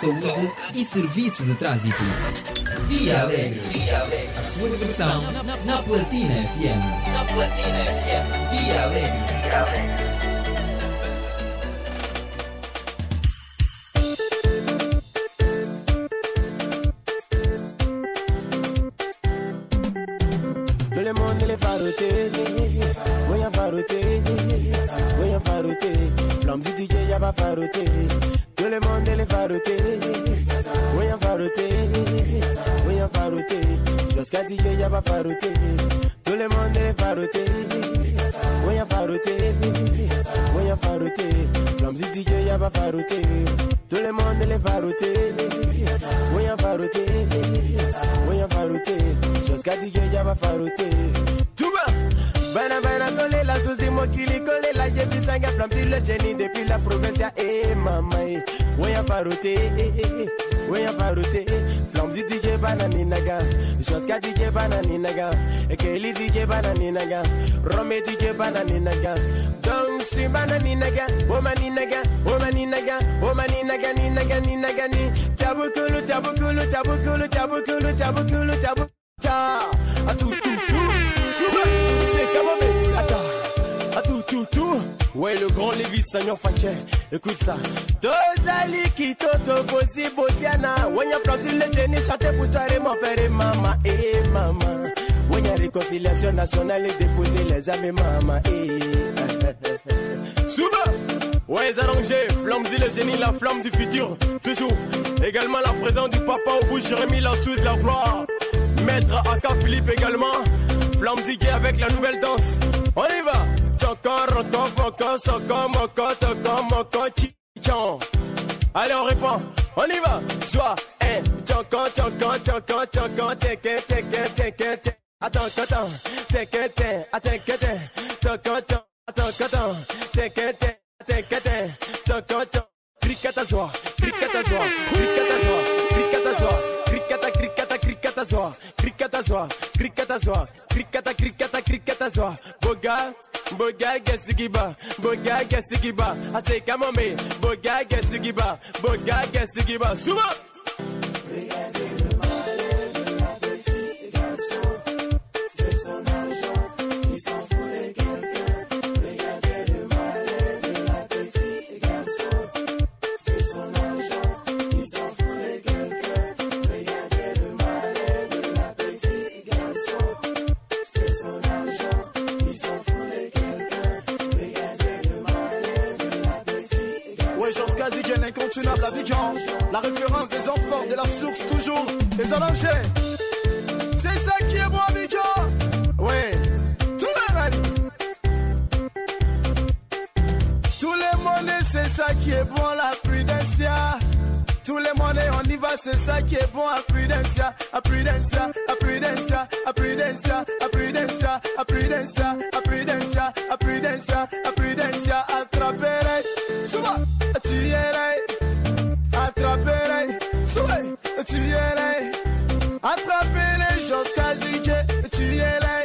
saúde e serviço de trânsito. Via Alegre. A sua diversão na Platina FM. Na Platina FM. Via Alegre. Tout DJ banani naga, et Kelly DJ banani naga, Rome DJ banani naga, donc si banani naga, oh mani naga, oh mani naga, oh mani naga ni naga ni naga ni, tabukulu tabukulu tabukulu tabukulu tabukulu tabukulu. Sagnon Faké. Écoute ça. Tozali Kitoto, Bosi, Bosiana. Wanya Flapsi, le génie, chanter pour toi et mon père et maman. Eh, maman. Wanya réconciliation nationale et déposer les et maman. Eh. Souba. Ouais, Zarangé, Flamzy le génie, la flamme du futur. Toujours. Également la présence du papa au bout, Jérémy, la soude, la gloire. Maître Aka Philippe également. Est avec la nouvelle danse. On y va. Tchoko, roko, foko, soko, moko, toko, moko, chichan. Allez, on répond. On y va. Soit, eh, tchoko, tchoko, tchoko, tchoko, teke, teke, teke, teke. Attends, attends, teke, teke, teke, toko, toko, attends, attends, teke, teke, teke, toko, toko. Krikata zwa, krikata zwa, krikata zwa, krikata zwa, krikata, krikata, krikata krikata zwa, krikata zwa, krikata, krikata, krikata zwa. Boga, boga gesigiba, boga gesigiba. Boga gesigiba, boga gesigiba. C'est. C'est son argent, il à Bigyan. La référence des forts de la source, toujours. Les allongés. C'est ça qui est bon à Bigyan. Ouais. Tout le monde. Tous les monnaies, c'est ça qui est bon, la prudencia. Tous les monnaies, on y va, c'est ça qui est bon, à prudencia, à prudencia, à prudencia, à prudencia, à prudencia, à prudencia, à prudencia, à prudencia, à prudencia, attraperai, souvent, tuerai, attraperai, jusqu'à DJ, tuerai,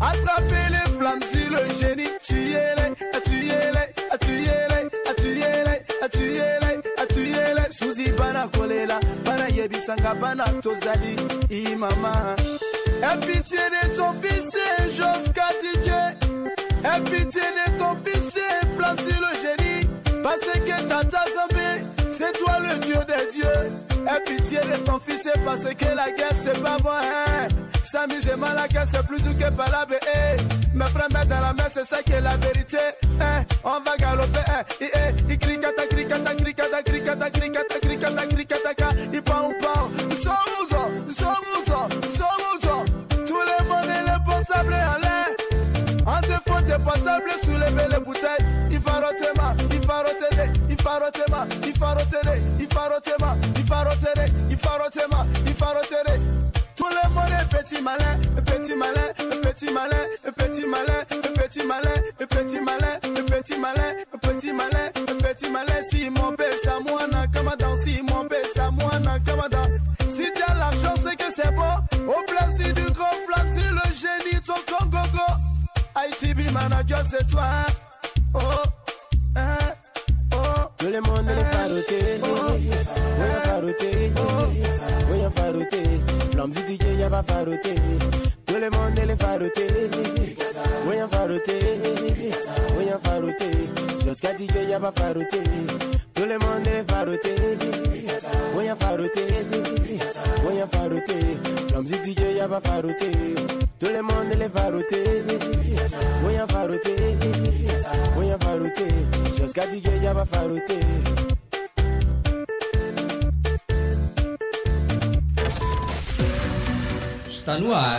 attraper les flammes si le génie, Suzy bana kolela, bana yebisanga, bana tozali, imama. Aie pitié de ton fils, jusqu'à DJ. Aie pitié de ton fils, flamme le génie. Parce que Tata Zambé, c'est toi le Dieu des dieux. Aie pitié de ton fils, parce que la guerre c'est pas bon. Hein. S'amuser mal la guerre c'est plus doux que par la eh. Mes frères mettent dans la main, c'est ça qui est la vérité. Hein. On va galoper. Hein. I, eh, i, cricata, cricata, cricata, cricata, cricata, cricata, cricata, ca. I pao, pao. Nous sommes toi? Nous sommes toi? Nous sommes où, toi? Tous les monnaies, les portables en l'air. En défaut des portables, soulevez les bouteilles. Il va roter, rotema, il va roter, rotema, il va roter, il va rotema, il va roter. Tous les monnaies, petit malin, petit malin, petit malin, petit malin, petit malin, petit malin, petit malin, petit malin, petit malin. Si mon père, c'est moi, na kamada. Si mon père, c'est moi, na kamada. Si tu as l'argent, c'est que c'est bon. Au plaisir du grand flamme, si le génie, ton congogo. ITB manager, c'est toi. hein. Tous les mondes les farotés, ouais farotés, ouais farotés. Flamme si DJ y'a pas faroté. Tous les mondes les farotés, ouais farotés, ouais farotés. Fatigué, y'a pas. Tout le monde est farouté. Ouais, y'a farouté. Ouais, y'a farouté. L'homme fatigué, y'a pas farouté. Tout le monde est farouté. Ouais, y'a farouté. Ouais, y'a farouté. Chose fatigué, y'a pas farouté. Está no ar.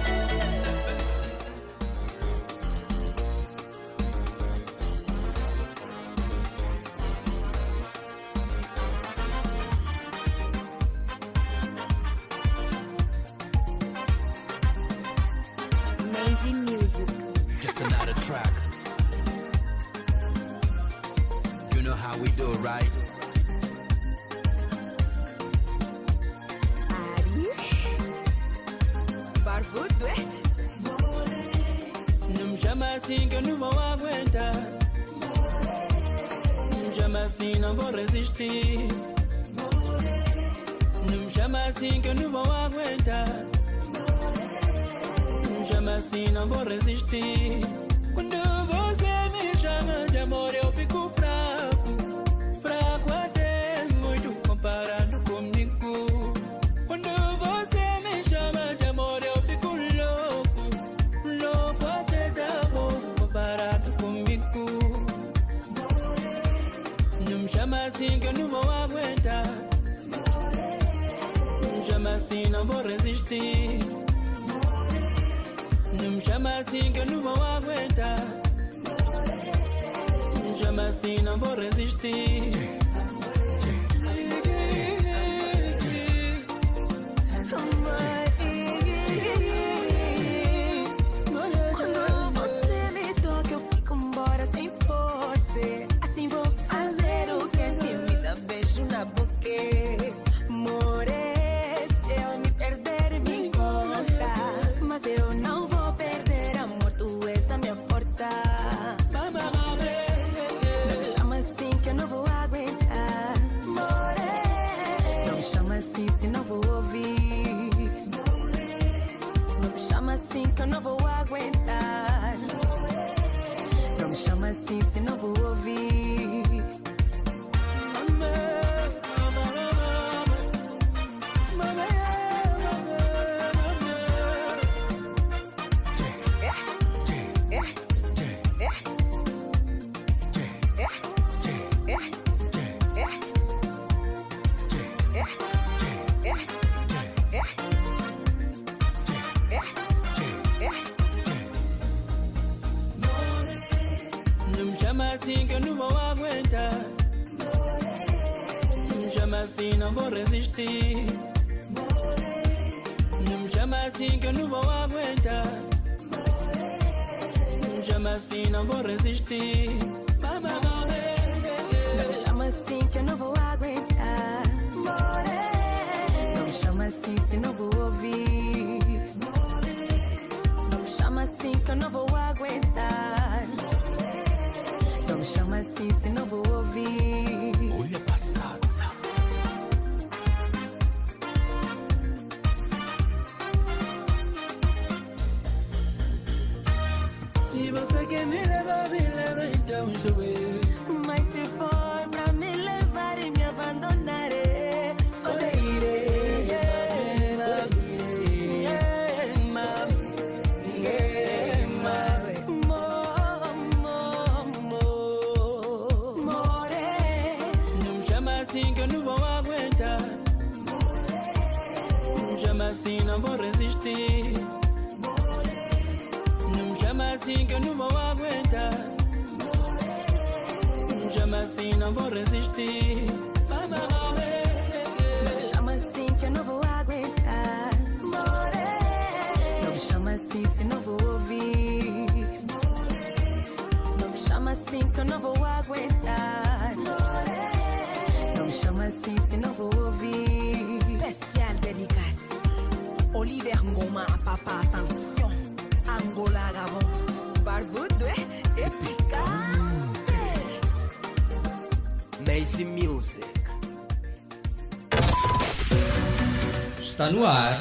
No ar.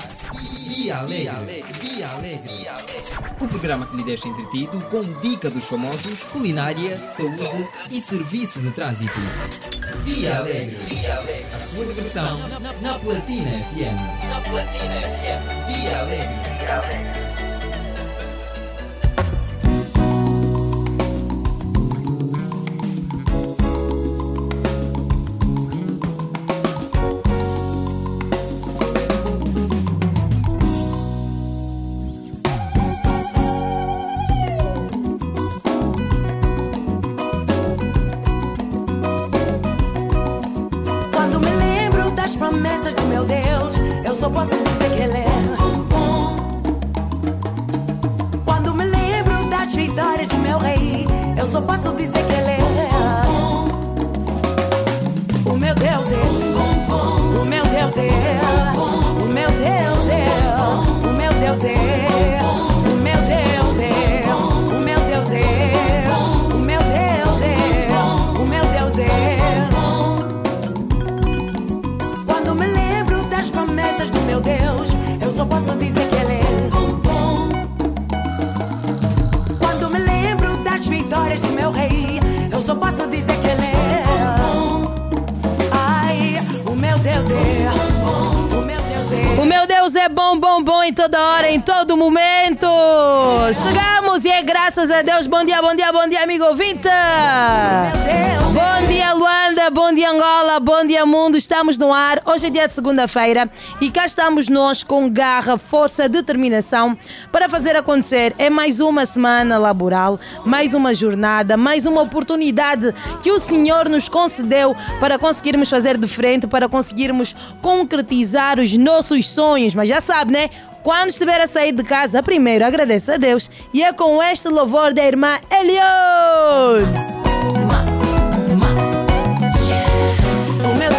Dia Alegre. Dia Alegre. O programa que lhe deixa entretido com dica dos famosos, culinária, saúde e serviço de trânsito. Dia Alegre. A sua diversão na Platina FM. Na Platina FM. Dia Alegre. Quando só posso dizer que em toda hora, em todo momento. Chegamos e é graças a Deus. Bom dia, bom dia, bom dia, amigo ouvinte. Bom dia, Luanda. Bom dia, Angola. Bom dia, mundo. Estamos no ar. Hoje é dia de segunda-feira e cá estamos nós com garra, força, determinação para fazer acontecer. É mais uma semana laboral, mais uma jornada, mais uma oportunidade que o Senhor nos concedeu para conseguirmos fazer de frente, para conseguirmos concretizar os nossos sonhos. Mas já sabe, né? Quando estiver a sair de casa, primeiro agradeça a Deus. E é com este louvor da irmã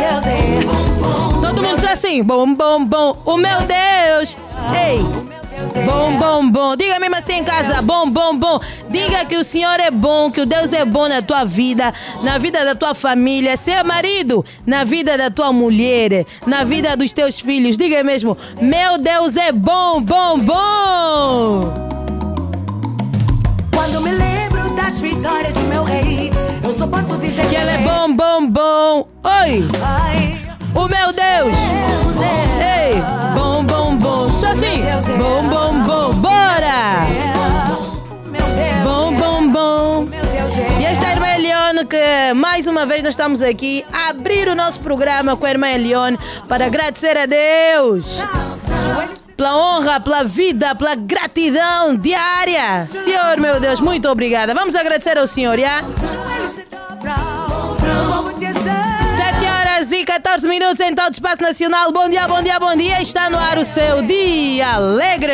Deus é Todo mundo já assim, bom, bom, bom. O meu Deus. Ei. Bom, bom, bom. Diga mesmo assim em casa, bom, bom, bom. Diga que o Senhor é bom, que o Deus é bom na tua vida, na vida da tua família, se é marido, na vida da tua mulher, na vida dos teus filhos. Diga mesmo, meu Deus é bom, bom, bom. Quando me lembro das vitórias do meu Rei, eu só posso dizer Que ele é bom, bom, bom. Oi. Ai, O meu Deus. Deus é Ei, bom, bom, bom. Só assim. Bom, bom, bom. Bora. Deus. Bom, bom, bom. É E esta é a irmã Elione que mais uma vez nós estamos aqui a abrir o nosso programa com a irmã Elione para agradecer a Deus pela honra, pela vida, pela gratidão diária. Senhor, meu Deus, muito obrigada. Vamos agradecer ao Senhor, já? Como te exaltar. 7 horas e 14 minutos em todo o espaço nacional. Bom dia, bom dia, bom dia. Está no ar o seu Dia Alegre.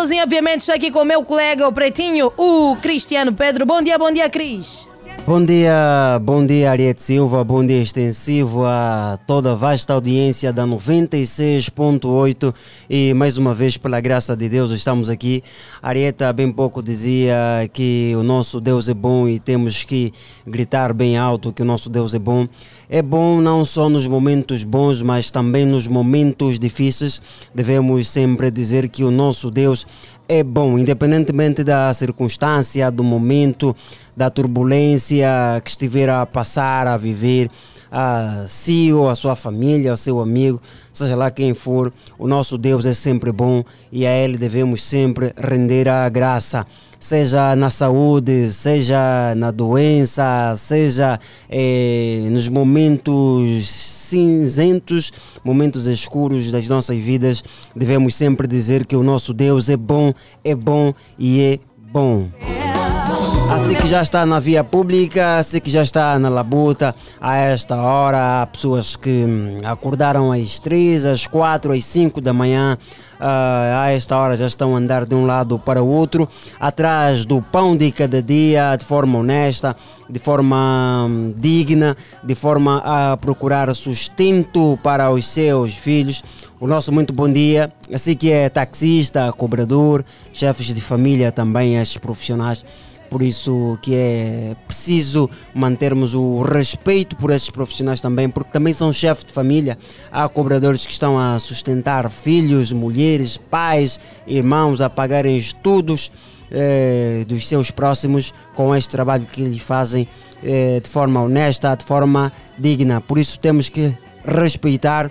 Sozinho, obviamente, estou aqui com o meu colega, o pretinho, o Cristiano Pedro. Bom dia, bom dia, Cris. Bom dia, bom dia Ariete Silva, bom dia extensivo a toda a vasta audiência da 96.8 e mais uma vez pela graça de Deus estamos aqui. Arieta há bem pouco dizia que o nosso Deus é bom e temos que gritar bem alto que o nosso Deus é bom. É bom não só nos momentos bons, mas também nos momentos difíceis. Devemos sempre dizer que o nosso Deus é bom, independentemente da circunstância, do momento, da turbulência que estiver a passar, a viver, a si ou a sua família, ao seu amigo, seja lá quem for, o nosso Deus é sempre bom e a Ele devemos sempre render a graça. Seja na saúde, seja na doença, seja eh, nos momentos cinzentos, momentos escuros das nossas vidas, devemos sempre dizer que o nosso Deus é bom, é bom e é bom. Assim que já está na via pública, assim que já está na labuta, a esta hora há pessoas que hum, acordaram às 3, às 4, às 5 da manhã. Ah, a esta hora já estão a andar de um lado para o outro, atrás do pão de cada dia, de forma honesta, de forma hum, digna, de forma a procurar sustento para os seus filhos. O nosso muito bom dia, assim que é taxista, cobrador, chefes de família também, estes profissionais. Por isso que é preciso mantermos o respeito por esses profissionais também, porque também são chefes de família. Há cobradores que estão a sustentar filhos, mulheres, pais, irmãos, a pagarem estudos eh, dos seus próximos com este trabalho que eles fazem eh, de forma honesta, de forma digna. Por isso temos que respeitar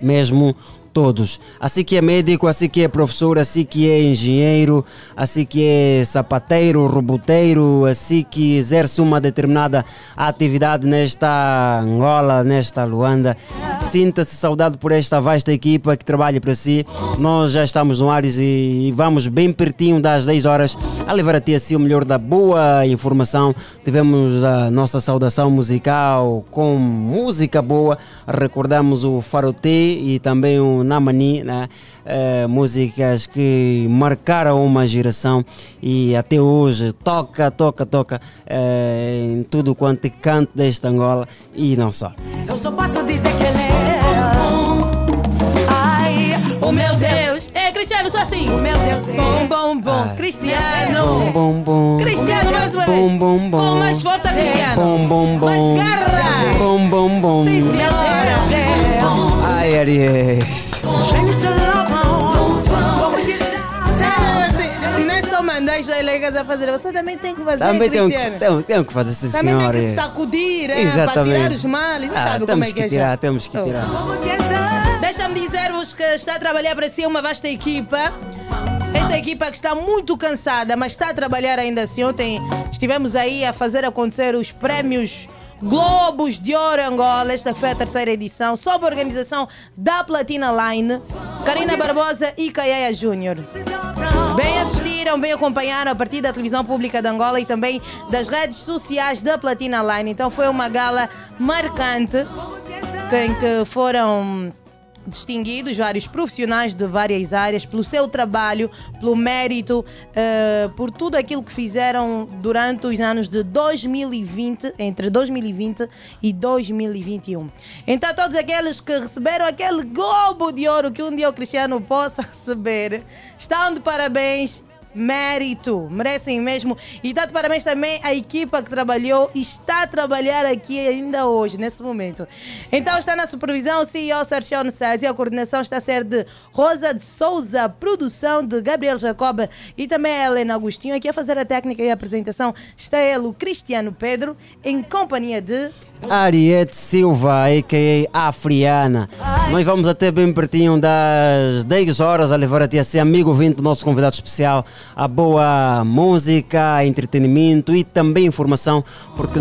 mesmo todos. Assim que é médico, assim que é professor, assim que é engenheiro, assim que é sapateiro, roboteiro, assim que exerce uma determinada atividade nesta Angola, nesta Luanda. Sinta-se saudado por esta vasta equipa que trabalha para si. Nós já estamos no Ares e vamos bem pertinho das 10 horas a levar a ti assim o melhor da boa informação. Tivemos a nossa saudação musical com música boa. Recordamos o Farote e também o Namani, né? Eh, músicas que marcaram uma geração e até hoje toca, toca, toca eh, em tudo quanto é canto desta Angola e não só. Eu só posso dizer Meu Deus é. Bom, bom, bom! Ai. Cristiano! Bom, bom, bom. Cristiano, mais uma vez! Bom, bom, bom. Com mais força, Cristiano! Bom, bom, bom. Mais garra! Bom, bom, bom. Sim, senhora! Ai, Aries. Não, não é só mandar as legas a fazer, você também tem que fazer, Também que, Cristiano. tenho, tenho que fazer, sim, Também senhora. tem que sacudir, é, para tirar os males. Não Ah, sabe como temos é que que é tirar, já. temos que Oh. tirar. Deixa-me dizer-vos que está a trabalhar para si uma vasta equipa. Esta equipa que está muito cansada, mas está a trabalhar ainda assim. Ontem estivemos aí a fazer acontecer os prémios Globos de Ouro Angola. Esta foi a terceira edição, sob a organização da Platina Line, Karina Barbosa e Caiaia Júnior. Bem assistiram, bem acompanharam a partir da televisão pública de Angola e também das redes sociais da Platina Line. Então foi uma gala marcante em que foram distinguidos vários profissionais de várias áreas pelo seu trabalho, pelo mérito, eh, por tudo aquilo que fizeram durante os anos de 2020, entre 2020 e 2021. Então, todos aqueles que receberam aquele globo de ouro que um dia o Cristiano possa receber, estão de parabéns mérito, merecem mesmo. E dá de parabéns também à equipa que trabalhou e está a trabalhar aqui ainda hoje, nesse momento. Então está na supervisão o CEO Sarchione Saz e a coordenação está a ser de Rosa de Souza, produção de Gabriel Jacob e também a Helena Agostinho. Aqui a fazer a técnica e a apresentação está ele, o Cristiano Pedro, em companhia de... Ariete Silva, a.k.a. Afriana. Nós vamos até bem pertinho das 10 horas a levar a ti assim, amigo ouvinte, do nosso convidado especial, a boa música, entretenimento e também informação, porque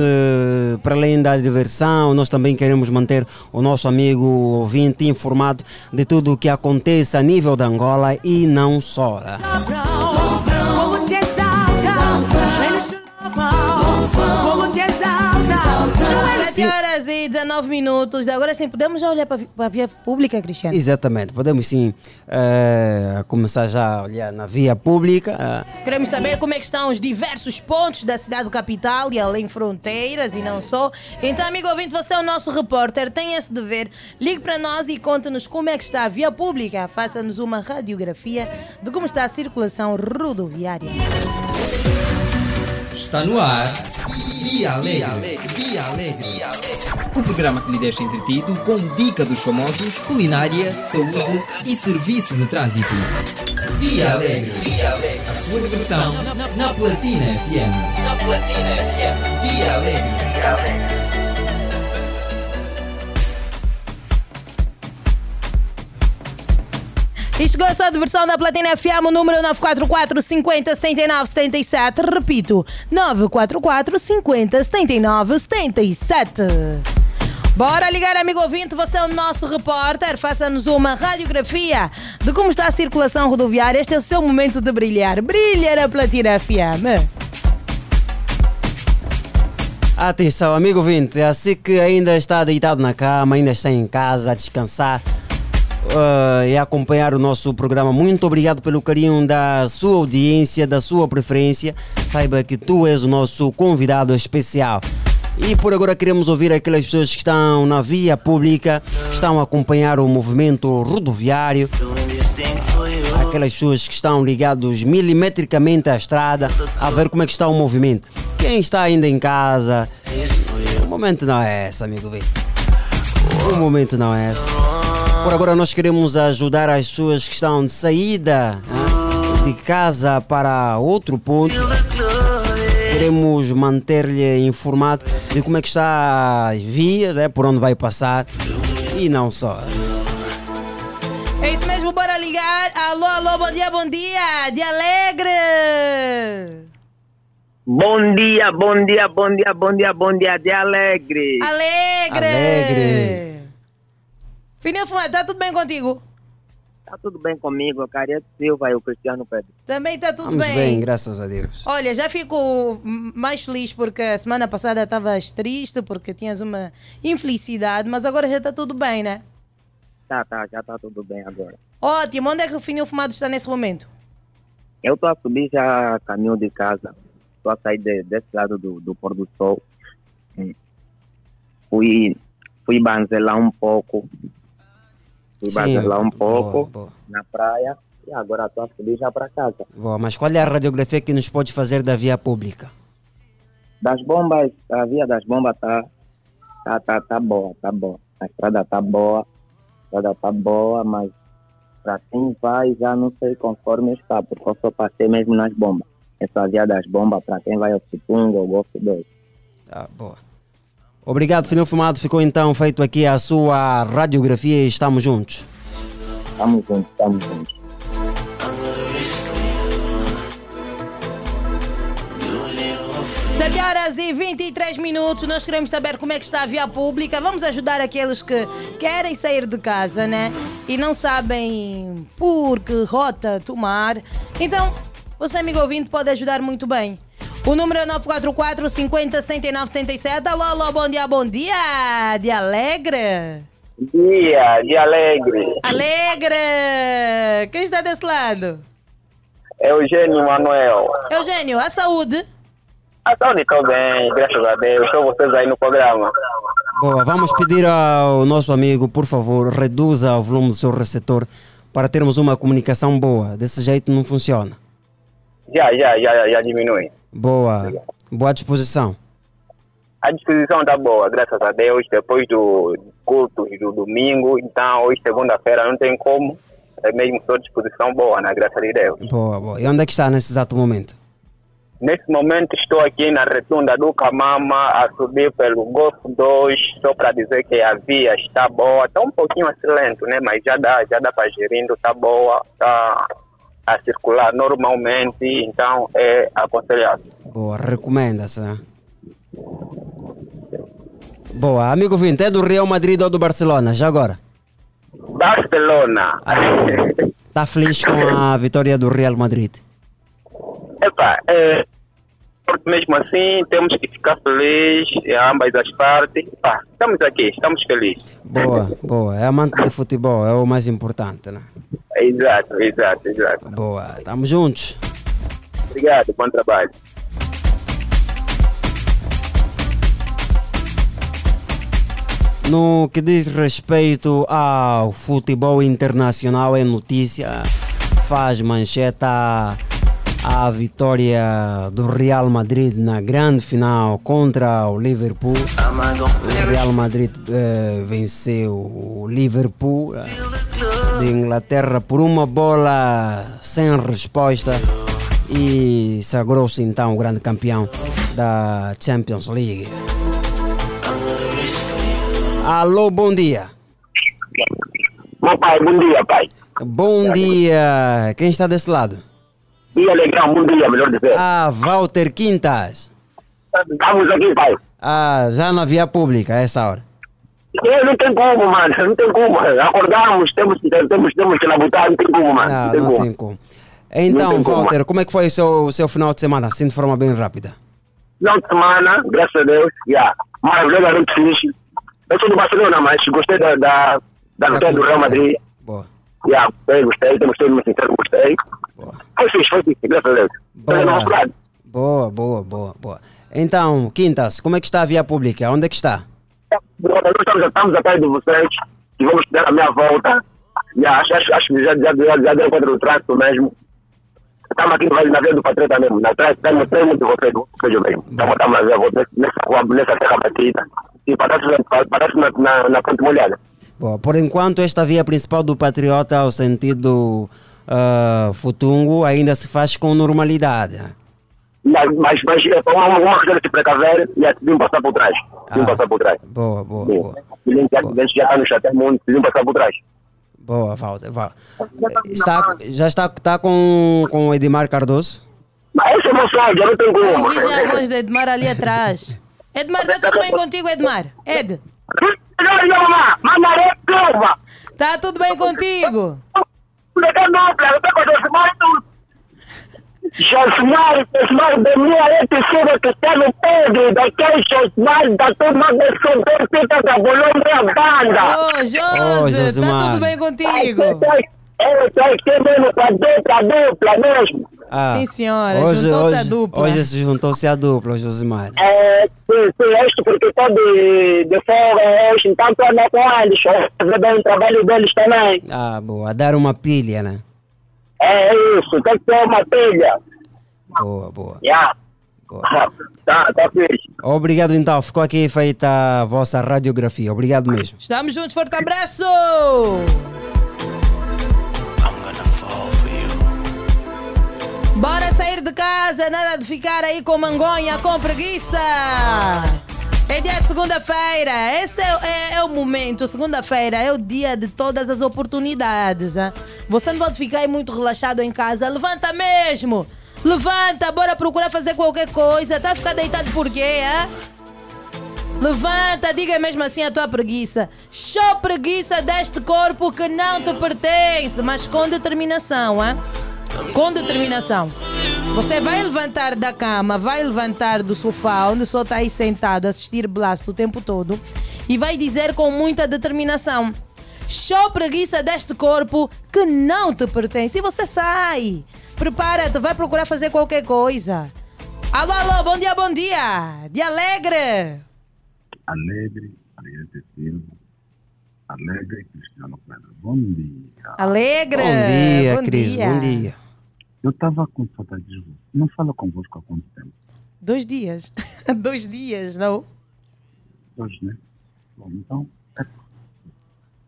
para além da diversão, nós também queremos manter o nosso amigo ouvinte informado de tudo o que acontece a nível da Angola e não só. Sete horas e 19 minutos. Agora sim, podemos já olhar para a- via pública, Cristiano? Exatamente, podemos sim eh, começar já a olhar na via pública. Queremos saber como é que estão os diversos pontos da cidade capital e além fronteiras e não só. Então, amigo ouvinte, você é o nosso repórter, tem esse dever. Ligue para nós e conte-nos como é que está a via pública. Faça-nos uma radiografia de como está a circulação rodoviária. Está no ar. Dia Alegre. Dia Alegre. O programa que lhe deixa entretido com dica dos famosos, culinária, saúde e serviço de trânsito. Dia Alegre. A sua diversão na Platina FM. Dia Alegre. E chegou a sua diversão da Platina FM, o número 944 50 79 77. Repito, 944 50 79 77. Bora ligar, amigo ouvinte, você é o nosso repórter. Faça-nos uma radiografia de como está a circulação rodoviária. Este é o seu momento de brilhar. Brilha na Platina FM. Atenção, amigo vinte, assim que ainda está deitado na cama, ainda está em casa a descansar uh, e acompanhar o nosso programa, muito obrigado pelo carinho da sua audiência, da sua preferência. Saiba que tu és o nosso convidado especial. E por agora queremos ouvir aquelas pessoas que estão na via pública, que estão a acompanhar o movimento rodoviário, aquelas pessoas que estão ligados milimetricamente à estrada, a ver como é que está o movimento. Quem está ainda em casa, o momento não é esse, amigo bem. O momento não é esse. Por agora nós queremos ajudar as pessoas que estão de saída né, de casa para outro ponto. Queremos manter-lhe informado de como é que está as vias, né, por onde vai passar e não só. É isso mesmo, bora ligar. Alô, alô, bom dia, bom dia. De Alegre. Bom dia, bom dia, bom dia, bom dia, bom dia de alegre. Alegre. Alegre. Fininho Fumado, tá tudo bem contigo? Tá tudo bem comigo, a Carieta Silva e o Cristiano Pedro. Também tá tudo Vamos bem. bem, graças a Deus. Olha, já fico mais feliz porque a semana passada estavas triste porque tinhas uma infelicidade, mas agora já está tudo bem, né? Tá, tá, já tá tudo bem agora. Ótimo, onde é que o Fininho Fumado está nesse momento? Eu tô a subir já caminho de casa. Tô a sair de- desse lado do, do pôr do sol. Hum. Fui, fui banzelar um pouco. Fui Sim, banzelar um boa, pouco boa. na praia. E agora tô a subir já para casa. Boa, mas qual é a radiografia que nos pode fazer da via pública? Das bombas, a via das bombas tá, tá, tá, tá boa, tá boa. A estrada tá boa, a estrada tá boa, mas para quem vai já não sei conforme está, porque eu só passei mesmo nas bombas. Essa via das bombas para quem vai ao Cipunga ou Golfo 2. Tá, boa. Obrigado, Fininho Fumado. Ficou então feito aqui a sua radiografia e estamos juntos. Tamo juntos, tamo juntos. Sete horas e 23 minutos, nós queremos saber como é que está a via pública. Vamos ajudar aqueles que querem sair de casa, né? E não sabem por que rota tomar. Então, você, amigo ouvinte, pode ajudar muito bem. O número é 944 50 79 77. Alô, alô, bom dia, bom dia. De Alegre. Dia, dia alegre. Alegre! Quem está desse lado? Eugênio Manuel. Eugênio, a saúde. A saúde estou bem, graças a Deus. Estou vocês aí no programa. Boa, vamos pedir ao nosso amigo, por favor, reduza o volume do seu receptor para termos uma comunicação boa. Desse jeito não funciona. Já, já, já, já diminui. Boa, boa disposição. A disposição está boa, graças a Deus. Depois do culto do domingo, então hoje, segunda-feira, não tem como. É mesmo só disposição boa, na graça de Deus. Boa, boa. E onde é que está nesse exato momento? Nesse momento estou aqui na retunda do Camama a subir pelo Golfo 2, só para dizer que a via está boa. Está um pouquinho assim lento, né? Mas já dá, já dá para gerindo, está boa, está a circular normalmente, então é aconselhável. Boa, recomenda-se. né? Boa, amigo Vinte, é do Real Madrid ou do Barcelona? Já agora? Barcelona. Está feliz com a vitória do Real Madrid? Epa, é, mesmo assim temos que ficar felizes em ambas as partes. Estamos aqui, estamos felizes. Boa, boa. É amante de futebol, é o mais importante, né? Exato, exato, exato. Boa, estamos juntos. Obrigado, bom trabalho. No que diz respeito ao futebol internacional, é notícia, faz mancheta a vitória do Real Madrid na grande final contra o Liverpool. O Real Madrid eh, venceu o Liverpool eh, de Inglaterra por uma bola sem resposta e sagrou-se então o grande campeão da Champions League. Alô, bom dia. Meu pai, bom dia, pai. Bom dia. Quem está desse lado? Bom dia, melhor dizer. Ah, Walter Quintas. Estamos aqui, pai. Ah, já na via pública a essa hora. É, não tem como, mano, não tem como. Acordamos, temos, temos, temos que labutar, não tem como, mano. Ah, não tem não como. tem como. Então, tem como. Walter, como é que foi o seu, o seu final de semana, assim de forma bem rápida? Final de semana, graças a Deus, yeah, maravilhosamente fixe. Eu sou do Barcelona, mas gostei da, da, da vitória do Real Madrid. Boa. Yeah, gostei, gostei, muito sincero, gostei. Foi fixe, foi fixe, graças a Deus. Lado. Boa, boa, boa, boa. Então, Quintas, como é que está a via pública? Onde é que está? Nós estamos, estamos atrás de vocês e vamos dar a minha volta. Yeah, acho, acho, acho que já, já, já, já deu contra o trânsito mesmo. Estamos aqui na Via do Patreta mesmo. Na trás, estamos de vocês, vejo bem. Estamos, estamos na Via nessa, rua, nessa terra batida. E parece, parece na, na, na ponte molhada. Boa. Por enquanto, esta via principal do Patriota, ao sentido ah, Futungo, ainda se faz com normalidade. Mas, mas, mas é uma, uma questão de precaver e é de passar por trás. De passar por trás. Boa, boa, Sim. boa. Que acidentes já está no chateio muito, de passar por trás. Boa, Walter. Val. Está, já está, está com, com o Edmar Cardoso? Mas esse é o meu sonho, já não tem Eu como. vi já a voz do Edmar ali atrás. Edmar, está tudo bem contigo, Edmar? Ed? Está tudo bem contigo? Josmar, Josmar da minha eleição que está no Pedro, daquele Josmar da turma de Sodor Pita da Bolonha Banda. Ô, José, está Josimar. tudo bem contigo? Eu estou aqui mesmo com a dupla, dupla mesmo. Ah, Sim, senhora, juntou-se a hoje, dupla. Hoje se juntou-se a dupla, Josimar. É, sim, sim, este porque estou de, de fora hoje, então estou andando com eles, fazer bem o trabalho deles também. Ah, boa. Dar uma pilha, né? É isso, tem que ter uma telha. Boa, boa. Yeah. boa. Tá, tá fixe. Obrigado, então. Ficou aqui feita a vossa radiografia. Obrigado mesmo. Estamos juntos, forte abraço! Bora sair de casa, nada de ficar aí com mangonha, com preguiça! É dia de segunda-feira, esse é, é- é o momento. Segunda-feira é o dia de todas as oportunidades. hein? Você não pode ficar aí muito relaxado em casa. Levanta mesmo! Levanta, bora procurar fazer qualquer coisa. Tá a ficar deitado por quê, hein? Levanta, diga mesmo assim a tua preguiça. Show preguiça deste corpo que não te pertence, mas com determinação, hein? Com determinação. Você vai levantar da cama, vai levantar do sofá, onde só está aí sentado assistir Blast o tempo todo, e vai dizer com muita determinação: Show preguiça deste corpo que não te pertence. E você sai. Prepara-te, vai procurar fazer qualquer coisa. Alô, alô, bom dia, bom dia. De alegre. Alegre, Ariete Silva, Alegre Cristiano Pedro. Bom dia. Alegre. Bom dia, Bom Cris. dia. Bom dia. Eu estava com saudade de você. Não falo convosco há quanto tempo? Dois dias. Dois dias, não? Hoje, né? Bom, então, é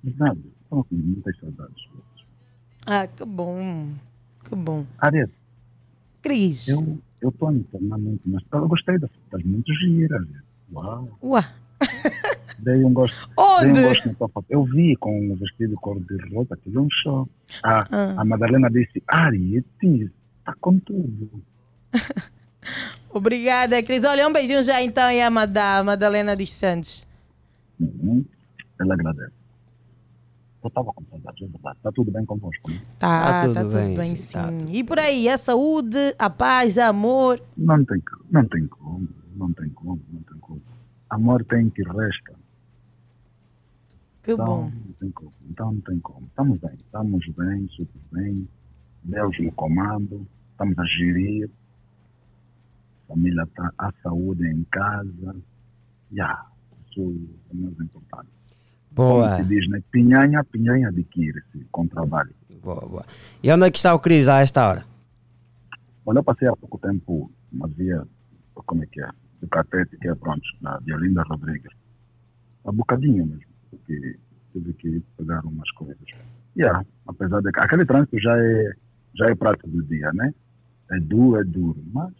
verdade. Estava com muitas saudades. Ah, que bom. Que bom. Ariete, Cris. eu eu estou internamente, mas eu gostei das, das muito giras. Uau! Ué. Dei um gosto. Onde? Dei um gosto na foto. Eu vi com um vestido cor de rosa, tive um choque. A, Ah. a Madalena disse, Ariete, está com tudo. Obrigada, Cris. Olha, um beijinho já então aí a Mada- Madalena dos Santos. Uhum. Ela agradece. Eu estava com saudade, é. Está tudo bem convosco, né? Tá, Tá tudo tá tudo bem, bem, sim, tá E por aí, a saúde, a paz, o amor. Não tem, não tem como, não tem como, não tem como. Amor tem que resta. Que então, bom. Não tem como. Então não tem como. Estamos bem, estamos bem, super bem. Deus no comando, estamos a gerir. A família está a saúde em casa. Já, isso é o mais importante. Boa. Como se diz, né? Pinhanha, pinhanha adquire-se com trabalho. Boa, boa. E onde é que está o Cris a esta hora? Olha, eu passei há pouco tempo na via, como é que é, do Catete, que é pronto, na de Olinda Rodrigues. Há bocadinho mesmo, porque tive que pegar umas coisas. Yeah, apesar de que aquele trânsito já é, já é prato do dia, né? É duro, é duro, mas,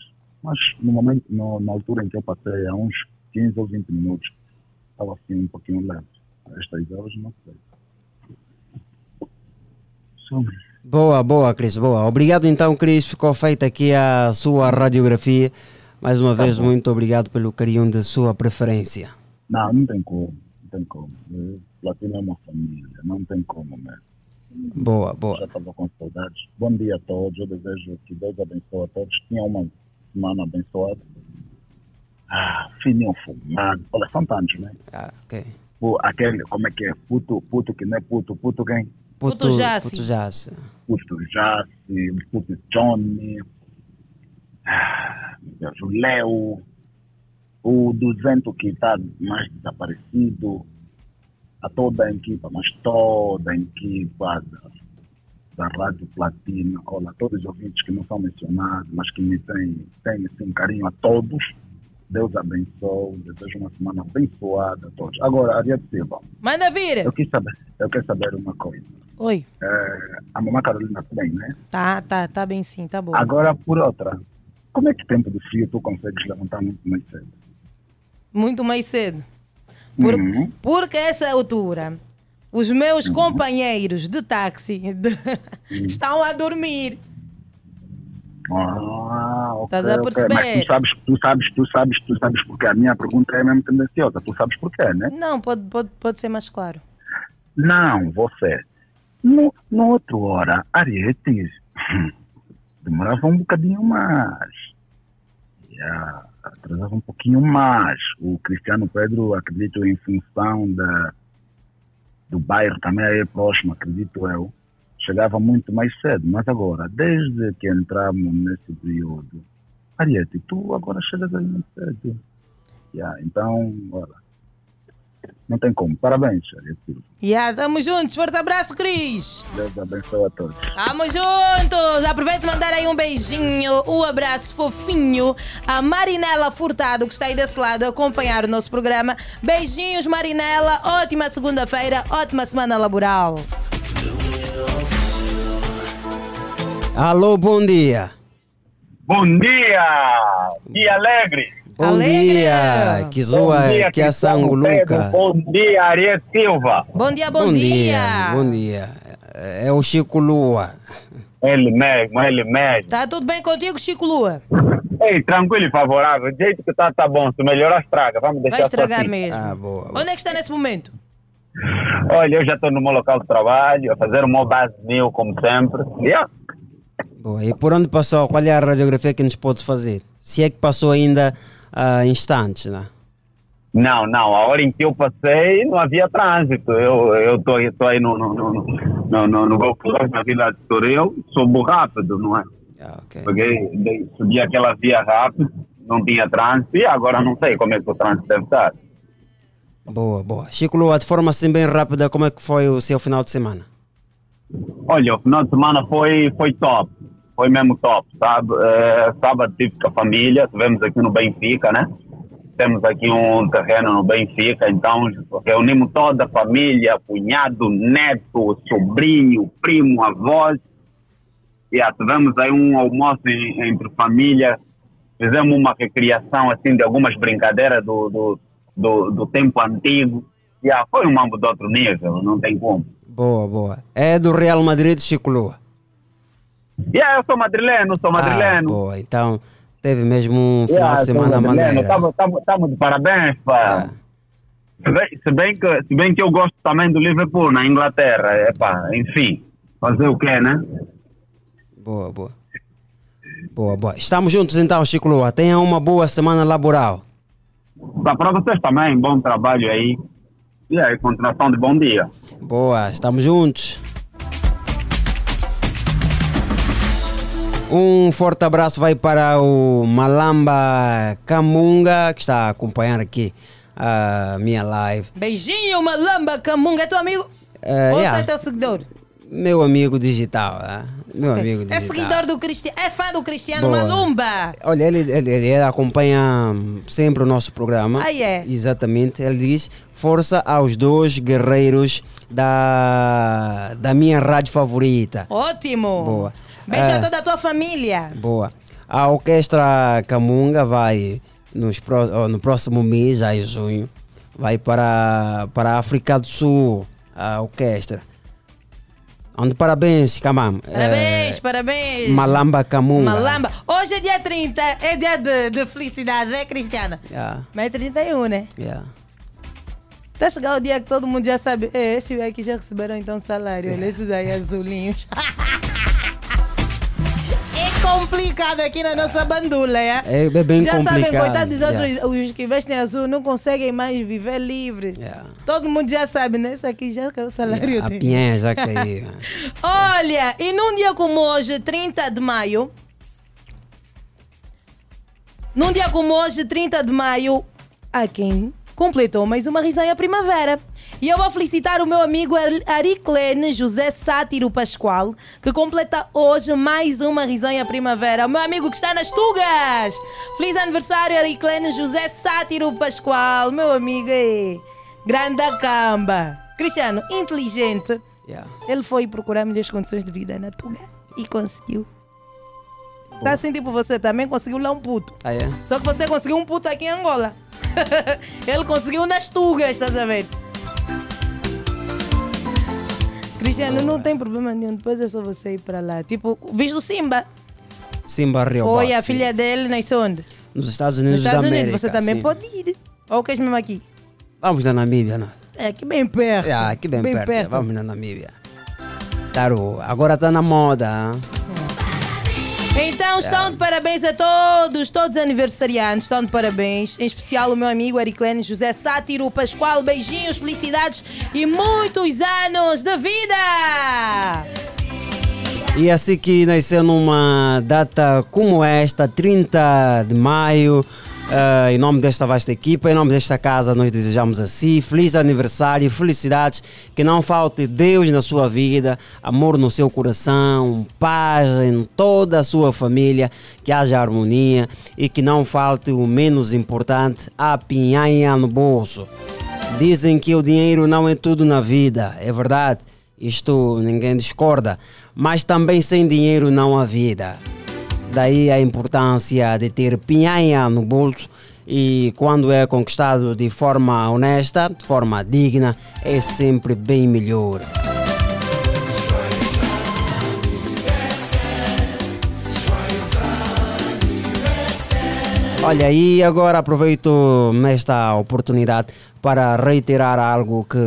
mas no momento, no, na altura em que eu passei, há uns 15 ou 20 minutos, estava assim um pouquinho leve. A estas horas, não sei. Sobre. Boa, boa, Cris, boa. Obrigado então, Cris. Ficou feita aqui a sua radiografia. Mais uma vez, muito obrigado pelo carinho da sua preferência. Não, não tem como, não tem como. Platina é uma família, não tem como mesmo. Boa, boa. Já estava com saudades. Bom dia a todos, eu desejo que Deus abençoe a todos. Tinha uma semana abençoada. ah, fininho fumado. Olha, são tantos, né? Ah, ok. Pô, aquele, como é que é? Puto, puto que não é puto, puto quem? Puto Jace. Puto Jace. Puto Jace, puto Johnny, ah, meu Deus, o Léo, o 200 que está mais desaparecido, a toda a equipa, mas toda a equipa da, da Rádio Platina, olha, todos os ouvintes que não são mencionados, mas que me têm, têm assim, um carinho a todos. Deus abençoe, desejo uma semana abençoada a todos. Agora, Ariete Silva, Manda vir. eu quis saber, eu quero saber uma coisa. Oi. É, a mamãe Carolina está bem, né? Tá, tá, tá bem sim, tá bom. Agora, por outra, como é que tempo de frio tu consegues levantar muito mais cedo? Muito mais cedo. Por, Uhum. Porque essa altura, os meus companheiros de táxi estão a dormir. Ah, ok, Estás a perceber? Mas tu sabes, tu sabes, tu sabes, tu sabes porque a minha pergunta é mesmo tendenciosa. Tu sabes porquê, né? Não, pode, pode, pode ser mais claro. Não, você. No, no outro hora, Arietes demorava um bocadinho mais. Yeah, atrasava um pouquinho mais. O Cristiano Pedro, acredito, em função da, do bairro também aí próximo, acredito eu, chegava muito mais cedo. Mas agora, desde que entramos nesse período, Ariete, tu agora chegas aí muito cedo. Yeah, então, olha, não tem como. Parabéns, Ariete. Yeah, tamo juntos. Forte abraço, Cris. Deus abençoe a todos. Tamo juntos! Aproveito e mandar aí um beijinho, um abraço fofinho a Marinela Furtado, que está aí desse lado a acompanhar o nosso programa. Beijinhos, Marinela. Ótima segunda-feira, ótima semana laboral. Alô, bom dia. Bom dia! Dia alegre! Bom Alegre. dia, que zoa, Bom dia, que é. Sanguluca. Bom dia, Ariete Silva. Bom dia, bom, dia. Bom dia. É o Chico Lua. Ele mesmo, ele mesmo. Tá tudo bem contigo, Chico Lua? Ei, tranquilo e favorável. Do jeito que tá, tá bom. Se melhorar, estraga. Vamos deixar Vai estragar assim. mesmo. Ah, boa. Onde é que está nesse momento? Olha, eu já estou no meu local de trabalho, a fazer o meu base mil, como sempre. Yeah. boa. E por onde passou? Qual é a radiografia que nos pode fazer? Se é que passou ainda ah, instantes, né? Não, não. A hora em que eu passei, não havia trânsito. Eu eu tô, tô aí no, no, no, no, no, Golfo na Vila de Toreu. Subo rápido, não é? Ah, ok. Peguei, dei- subi aquela via rápido, não tinha trânsito. E agora não sei como é que o trânsito deve estar. Boa, boa. Chico Lua, de forma assim bem rápida, como é que foi o seu final de semana? Olha, o final de semana foi, foi top. Foi mesmo top, sabe? Eh, sábado tive com a família, estivemos aqui no Benfica, né? Temos aqui um terreno no Benfica, então reunimos toda a família, cunhado, neto, sobrinho, primo, avós. E ah, tivemos aí um almoço entre família, fizemos uma recriação assim de algumas brincadeiras do, do, do, do tempo antigo. E ah, foi um mambo de outro nível, não tem como. Boa, boa. É do Real Madrid, Chico Lua? Yeah, eu sou madrileno, sou Ah, madrileno. boa. Então, teve mesmo um final Yeah, de semana maneiro. Estamos de parabéns, pá. Se, bem, se, bem que, se bem que eu gosto também do Liverpool na Inglaterra, é pá, enfim, fazer o quê, né? Boa, boa. Boa, boa. Estamos juntos então, Chico Lua. Tenha uma boa semana laboral. Tá, para vocês também, bom trabalho aí. E aí, continuação de bom dia. Boa, estamos juntos. Um forte abraço vai para o Malamba Camunga, que está a acompanhar aqui a minha live. Beijinho, Malamba Camunga. É teu amigo? É, Ou yeah. é teu seguidor? Meu amigo digital, né? meu amigo É digital. seguidor do Cristiano. É fã do Cristiano Boa. Malumba. Olha, ele, ele, ele acompanha sempre o nosso programa. Ah, é? Exatamente. Ele diz: força aos dois guerreiros da, da minha rádio favorita. Ótimo. Boa. Beijo É. a toda a tua família. Boa. A Orquestra Camunga vai, nos, no próximo mês, já em junho, vai para, para a África do Sul, a orquestra. Onde parabéns, Camam. Parabéns, parabéns. Malamba Camunga. Malamba. Hoje é dia 30, é dia de, de felicidade, né, Cristiana? Yeah, Mas é 31, né? yeah. Tá chegar o dia que todo mundo já sabe. É, esses aqui já receberam então salário. Olha esses aí azulinhos. complicado aqui na nossa bandula, é? É, é bem Já complicado. sabem, coitados dos outros, Yeah. os que vestem azul, não conseguem mais viver livre. Yeah. Todo mundo já sabe, né? Isso aqui já caiu o salário A dele. pinha já caiu. Olha, e num dia como hoje, 30 de maio. Num dia como hoje, 30 de maio, há quem completou mais uma risonha primavera. E eu vou felicitar o meu amigo Ar- Ariclene José Sátiro Pascoal, que completa hoje mais uma risonha primavera. O meu amigo que está nas Tugas! Feliz aniversário, Ariclene José Sátiro Pascoal, meu amigo é grande camba. Cristiano, inteligente. Yeah. Ele foi procurar melhores condições de vida na Tuga e conseguiu. Tá assim tipo você também conseguiu lá um puto. Ah, é? Só que você conseguiu um puto aqui em Angola. Ele conseguiu nas Tugas, estás a ver? Cristiano, não tem problema nenhum. Depois é só você ir para lá. Tipo, visto o Simba. Simba Rio Foi a filha dele, nasceu onde? Nos Estados Nos Unidos Estados da Unidos. América. Você também sim. pode ir. Ou queres mesmo aqui? Vamos na Namíbia, não? É, aqui bem perto. Ah, aqui bem, perto. Vamos na Namíbia. Claro, agora tá na moda. hein? Então estão de parabéns a todos, todos os aniversariantes, estão de parabéns. Em especial o meu amigo Ericlene José Sátiro Pascoal. Beijinhos, felicidades e muitos anos de vida! E assim que nasceu numa data como esta, 30 de maio, eh, em nome desta vasta equipa, em nome desta casa, nós desejamos assim feliz aniversário, felicidades, que não falte Deus na sua vida, amor no seu coração, paz em toda a sua família, que haja harmonia e que não falte o menos importante, a pinhanha no bolso. Dizem que o dinheiro não é tudo na vida, é verdade. Isto ninguém discorda. Mas também sem dinheiro não há vida. Daí a importância de ter pinhanha no bolso e quando é conquistado de forma honesta, de forma digna, é sempre bem melhor. Olha, e agora aproveito nesta oportunidade para reiterar algo que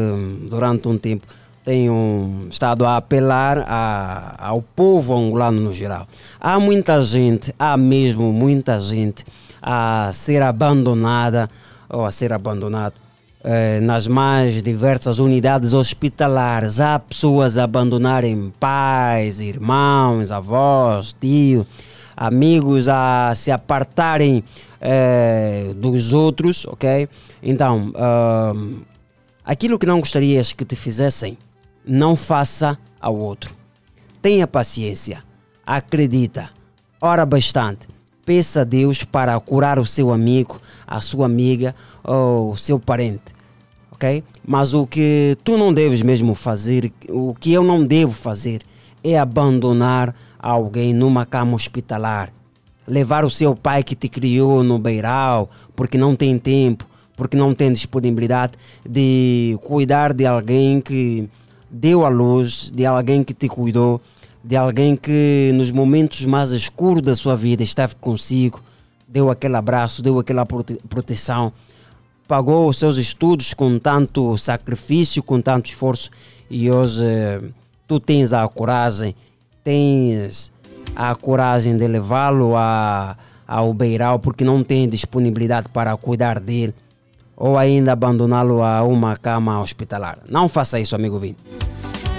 durante um tempo tenho estado a apelar a- ao povo angolano no geral. Há muita gente, há mesmo muita gente a ser abandonada ou a ser abandonado eh, nas mais diversas unidades hospitalares. Há pessoas a abandonarem pais, irmãos, avós, tio, amigos a se apartarem eh, dos outros, ok? Então, ah, aquilo que não gostarias que te fizessem, não faça ao outro. Tenha paciência, acredita, ora bastante, peça a Deus para curar o seu amigo, a sua amiga ou o seu parente, ok? Mas o que tu não deves mesmo fazer, o que eu não devo fazer, é abandonar alguém numa cama hospitalar. Levar o seu pai que te criou no beiral porque não tem tempo, porque não tem disponibilidade de cuidar de alguém que deu a luz, de alguém que te cuidou, de alguém que nos momentos mais escuros da sua vida esteve consigo, deu aquele abraço, deu aquela prote- proteção, pagou os seus estudos com tanto sacrifício, com tanto esforço e hoje eh, tu tens a coragem, tens a coragem de levá-lo ao beiral porque não tem disponibilidade para cuidar dele ou ainda abandoná-lo a uma cama hospitalar. Não faça isso, amigo Vini.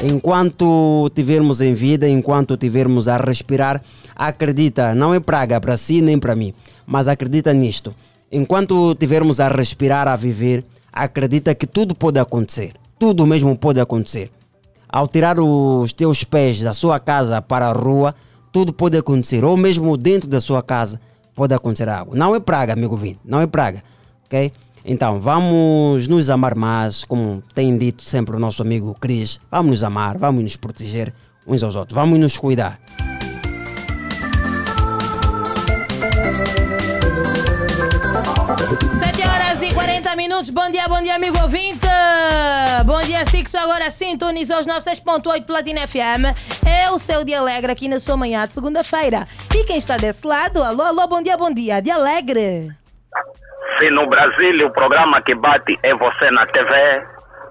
Enquanto tivermos em vida, enquanto tivermos a respirar, acredita, não é praga para si nem para mim, mas acredita nisto. Enquanto tivermos a respirar, a viver, acredita que tudo pode acontecer. Tudo mesmo pode acontecer. Ao tirar os teus pés da sua casa para a rua, tudo pode acontecer. Ou mesmo dentro da sua casa pode acontecer algo. Não é praga, amigo Vini, não é praga. Ok? Então, vamos nos amar mais, como tem dito sempre o nosso amigo Cris. Vamos nos amar, vamos nos proteger uns aos outros, vamos nos cuidar. Sete horas e 40 minutos. Bom dia, bom dia, amigo ouvinte. Bom dia, Sixo. Agora sintonizou os 96.8 Platina FM. É o seu dia alegre aqui na sua manhã de segunda-feira. E quem está desse lado? Alô, alô, bom dia, bom dia. Dia alegre. Se no Brasil o programa que bate é você na TV,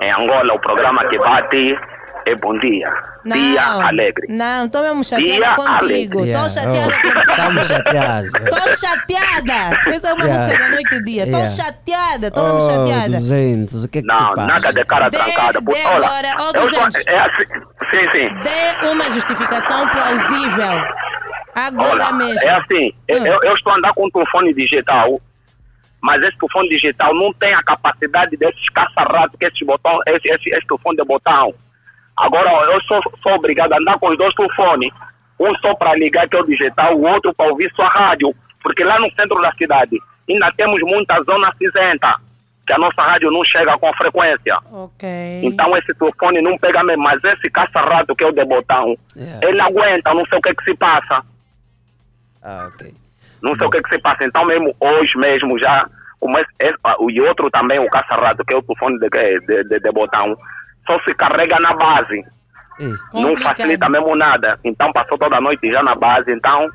em Angola o programa que bate é bom dia. Não, Dia alegre. Não, estou mesmo chateada Dia contigo. Estou Yeah, chateada oh, contigo. Estamos chateados. Estou chateada. Essa é uma Yeah. música da noite e dia. Estou Yeah. chateada. Estou mesmo Oh, chateada. 200, o que é que se Não, passa? nada de cara Dê- trancada. Por, dê olha, agora, eu estou, 200. é assim, sim, sim. Dê uma justificação plausível. Agora Olha, mesmo. é assim, eu, eu- eu estou andando com um telefone digital, mas esse telefone digital não tem a capacidade desses caça-rato, que esses botão, esse, esse, esse telefone de botão. Agora, eu sou, sou obrigado a andar com os dois telefones, um só para ligar, que é o digital, o outro para ouvir sua rádio, porque lá no centro da cidade ainda temos muita zona cinzenta, que a nossa rádio não chega com frequência. Ok. Então esse telefone não pega mesmo, mas esse caça-rato que é o de botão, Yeah. ele aguenta, não sei o que que se passa. Ah, ok. Não sei o que que se passa. Então mesmo hoje mesmo já, esse, esse- ah, e outro também, o caça-rato, que é o telefone de, de, de, de botão, só se carrega na base. Não Complicado. facilita mesmo nada. Então passou toda a noite já na base, então...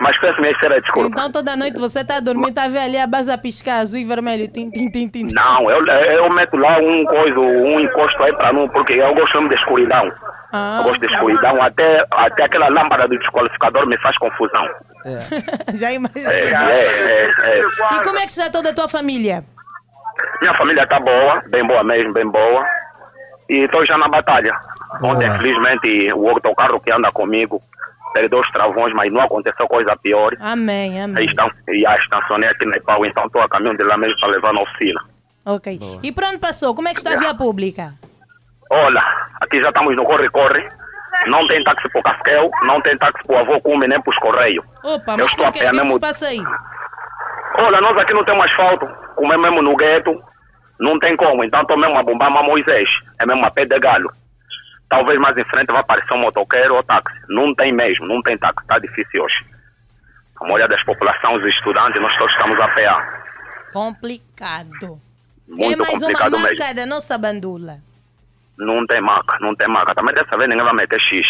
Mas peço minha séria desculpa. Então toda noite você está a dormir, está a ver ali a base a piscar, azul e vermelho. Tim, tim, tim, tim. Não, eu, eu meto lá um coisa, um encosto aí para não, porque eu gosto mesmo de escuridão. Ah, Eu gosto de escuridão, até, até aquela lâmpada do desqualificador me faz confusão. Já imagino. É, é, é, é. E como é que está toda a tua família? Minha família tá boa, bem boa mesmo, bem boa. E estou já na batalha. Ontem, felizmente, o outro carro que anda comigo perdeu os travões, mas não aconteceu coisa pior. Amém, amém. estão, e a estacionei aqui na Ipau, então estou a caminho de lá mesmo para levar na oficina. Ok. E para onde passou? Como é que está a via pública? Olha, aqui já estamos no corre-corre. Não tem táxi para o Casquel, não tem táxi para o Avô Cume, nem para os Correios. Opa, Eu mas estou a por que? pé que que mesmo. se passa aí? Olha, nós aqui não temos asfalto, como é mesmo no gueto, não tem como. Então estou mesmo a bombar uma Moisés, é mesmo a pé de galho. Talvez mais em frente vai aparecer um motoqueiro ou táxi. Não tem mesmo, não tem táxi, está difícil hoje. A maioria das populações, os estudantes, nós todos estamos a pé. Complicado. Muito é mais uma complicado mesmo. marca da nossa bandula. Não tem maca, não tem maca. Também dessa vez ninguém vai meter X.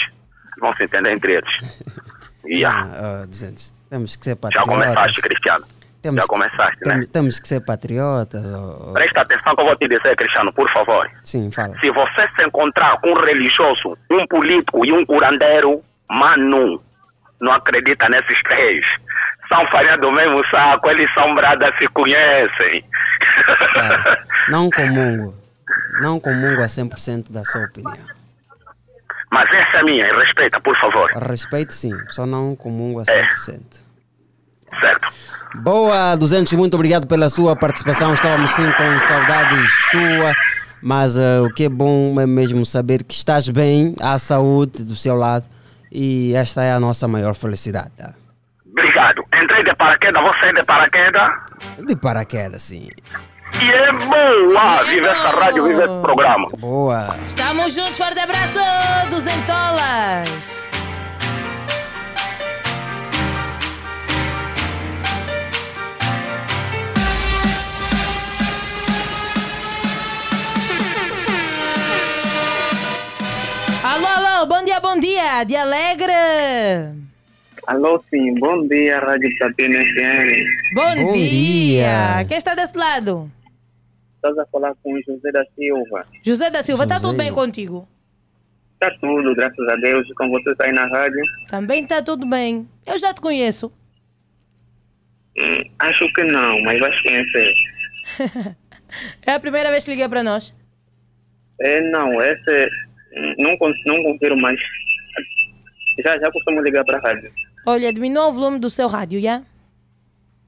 Vão se entender entre eles. Yeah. Ah, oh, 200. Temos que ser Já começaste, Cristiano. Temos Já que- começaste, né? Temos, que ser patriotas. oh. Presta atenção que eu vou te dizer, Cristiano, por favor. Sim, fala. Se você se encontrar com um religioso, um político e um curandeiro, mano, não acredita nesses três. São farinha do mesmo saco, eles são bradas, se conhecem. Não comungo. Não comungo a 100% da sua opinião. Mas essa é minha, respeita, por favor. Respeito sim, só não comungo a É. 100%. Certo. Boa, 200, muito obrigado pela sua participação. Estávamos sim com saudades sua, mas eh, o que é bom é mesmo saber que estás bem, há saúde do seu lado e esta é a nossa maior felicidade. tá? Obrigado. Entrei de paraquedas, vou sair de paraquedas. De paraquedas, sim. E é boa! Vive essa rádio, vive esse programa. Boa. Estamos juntos, forte abraço, duzentolas. Alô, alô, bom dia, bom dia, de Alegre. Alô, sim, bom dia, Rádio Platina FM. Bom, Bom dia. dia. Quem está desse lado? Estás a falar com o José da Silva. José da Silva, está tudo bem contigo? Está tudo, graças a Deus, com você está aí na rádio. Também está tudo bem. Eu já te conheço. Hum, acho que não, mas vais conhecer. É a primeira vez que liguei para nós. É, não, esse hum, não, não confiro mais. Já, já costumo ligar para a rádio. Olha, diminuiu o volume do seu rádio, já?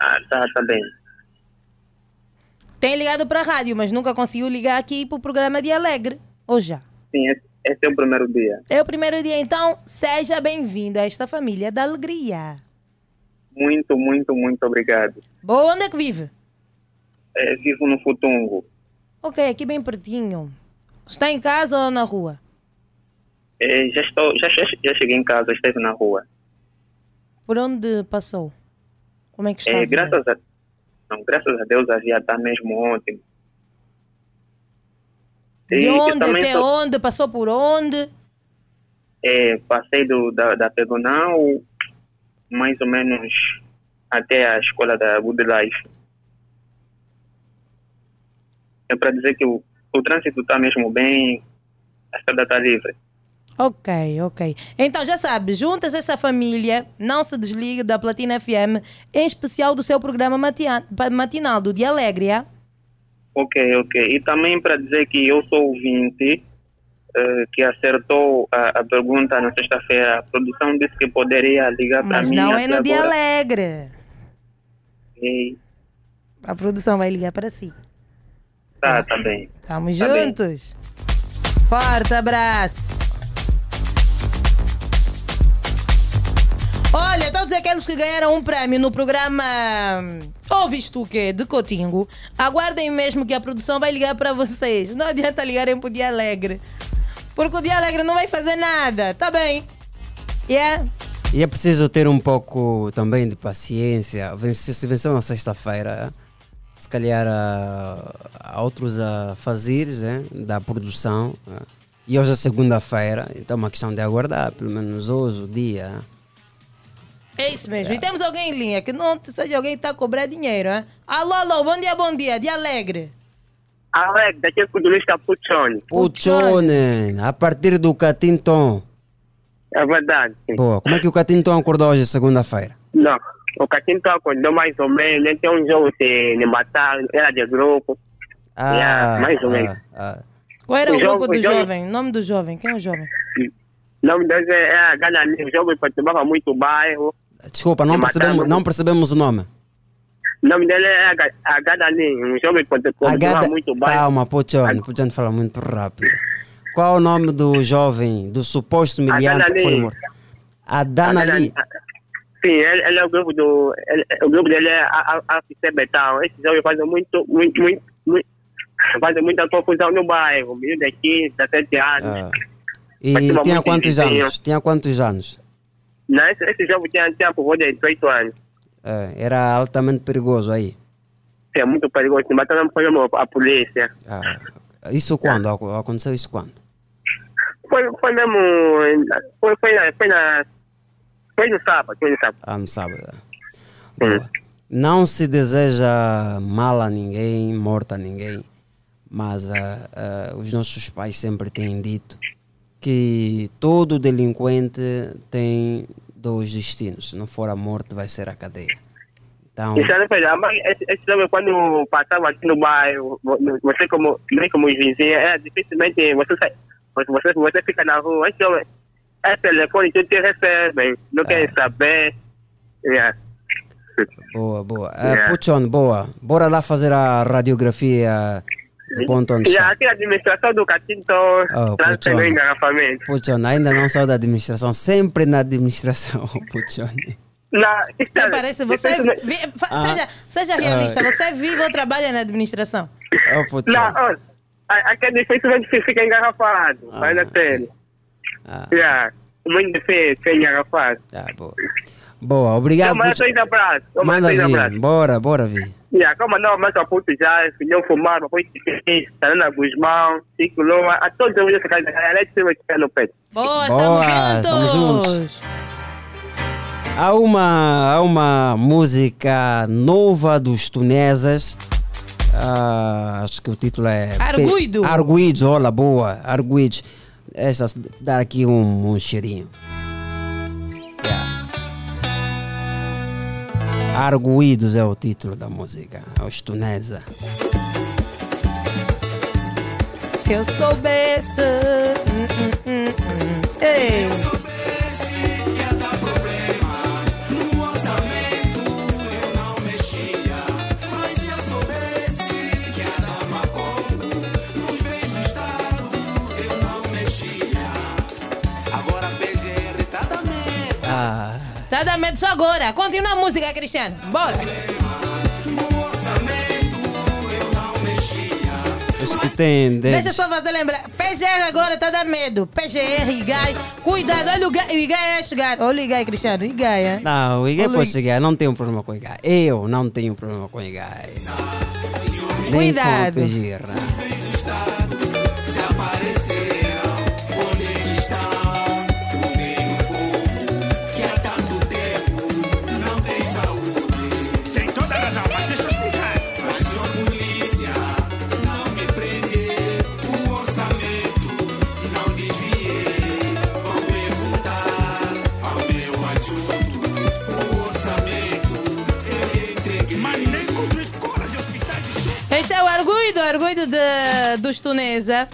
Ah, tá, tá bem. Tem ligado para a rádio, mas nunca conseguiu ligar aqui para o programa de Alegre. Ou já? Sim, esse, esse é o primeiro dia. É o primeiro dia, então seja bem-vindo a esta família da alegria. Muito, muito, muito obrigado. Boa, onde é que vive? É, vivo no Futungo. Ok, aqui bem pertinho. Está em casa ou na rua? É, já, estou, já, já, cheguei em casa, esteve na rua. Por onde passou? Como é que está? É, graças, a, não, graças a Deus a via está mesmo ótimo. De E onde até onde? Passou por onde? É, passei do, da, da Pegonal mais ou menos até a escola da Good Life. É para dizer que o, o trânsito está mesmo bem, a estrada está livre. Ok, ok. Então já sabe, juntas essa família, não se desligue da Platina FM, em especial do seu programa matia- matinal, do Dia Alegre, é? Ok, ok. E também para dizer que eu sou ouvinte eh, que acertou a, a pergunta na sexta-feira. A produção disse que poderia ligar para Mas mim. não é no Dia agora. Alegre. E, A produção vai ligar para si. tá, tá bem. Estamos Tá bem. juntos. Forte abraço. Olha, todos aqueles que ganharam um prémio no programa Ouves tu quê? De Cotingo, aguardem mesmo que a produção vai ligar para vocês. Não adianta ligarem pro Dia Alegre. Porque o Dia Alegre não vai fazer nada, tá bem? Yeah? E é preciso ter um pouco também de paciência. Se venceu na sexta-feira, se calhar há, há outros a fazer né, da produção. E hoje é segunda-feira, então é uma questão de aguardar, pelo menos hoje, o dia. É isso mesmo. E temos alguém em linha, que não seja alguém que está a cobrar dinheiro, hein? Alô, alô, bom dia, bom dia, Dia Alegre. Alex, daqui é o Luís Capuchone. Puchone, a partir do Catinton. É verdade. sim. Boa, como é que o Catinton acordou hoje, segunda-feira? Não, o Catinto acordou mais ou menos. Ele tem um jogo de, de matar, era de grupo. Ah, Yeah, mais ou menos. ah, Qual era o, O jogo- grupo do o jogo- jovem? Nome do jovem? Quem é o jovem? O nome deles é, é Ganani. O jogo perturbava muito o bairro. Desculpa, não percebemos, não percebemos o nome. O nome dele é Ganani. Um jogo perturbava Agada... muito o bairro. Calma, Puchone, Puchone fala muito rápido. Qual é o nome do jovem, do suposto miliante que foi morto? Adanali. Sim, ele, ele é o grupo do. ele- o grupo dele é AFC Betal. Esse jogo faz muito, muito, muito, muito faz muita confusão no bairro. Menino de 15, 17 anos. Ah. E tinha quantos anos? Tinha quantos anos? Não, esse, esse jogo tinha, tinha por volta de 18 anos. É, era altamente perigoso aí. É muito perigoso. Mas também foi a polícia. Ah, isso quando? Ac- Aconteceu isso quando? Foi, foi mesmo. Foi, foi, na, foi, na, foi no sábado. Foi no sábado. Ah, no sábado. Boa. Não se deseja mal a ninguém, morta a ninguém, mas ah, ah, os nossos pais sempre têm dito que todo delinquente tem dois destinos. Se não for a morte, vai ser a cadeia. Então, Isso é esse, jogo quando passava aqui no bairro, vo- você como, nem como vizinho, é dificilmente você sai, você, você, fica na rua, esse jogo, é telefone, tu te recebem, não querem saber. Yeah. boa, boa. Ah, Yeah. Puchon, boa. Bora lá fazer a radiografia onde está. aqui a administração do Catinto Oh, traz o engarrafamento. Puchon, ainda não saiu da administração, sempre na administração, Puchon. Não, é- parece, você. isso- vi- fa- Ah. seja, seja realista, Ah. você vive ou trabalha na administração? Oh. Não, a- aqui é difícil que fica engarrafado, mas é sério. Ah. Yeah. Muito difícil engarrafado. Ah, boa. Boa, obrigado. Abraços. eu mando Manda três abraços. vir, bora, bora vir. Yeah, como não, mas a puto já, filhão fumar, depois Tarana Guzmão, Cico Loma, a todos os dias que a gente se vai no peito. Boa, Boa, estamos juntos. juntos. Há uma, há uma música nova dos tunesas. ah, acho que o título é. Arguido. Arguidos, olha, boa. Arguidos. Essa dá aqui um, um cheirinho. Arguidos é o título da música. Os tunesa. Se eu soubesse. hum. Ei. Tá dando medo só agora. Continua a música, Cristiano. Bora. dedos. Deixa eu só fazer lembrar. PGR agora tá dando medo. PGR, Igai. Cuidado, olha o Igai. O Igai é chegar. Olha o Igai, Cristiano. Igai, é? Não, o Igai Olha pode chegar, não tenho problema com o Igai. Eu não tenho problema com o Igai. Nem Cuidado. com o Pejirra. Pedido de, dos Tunesa.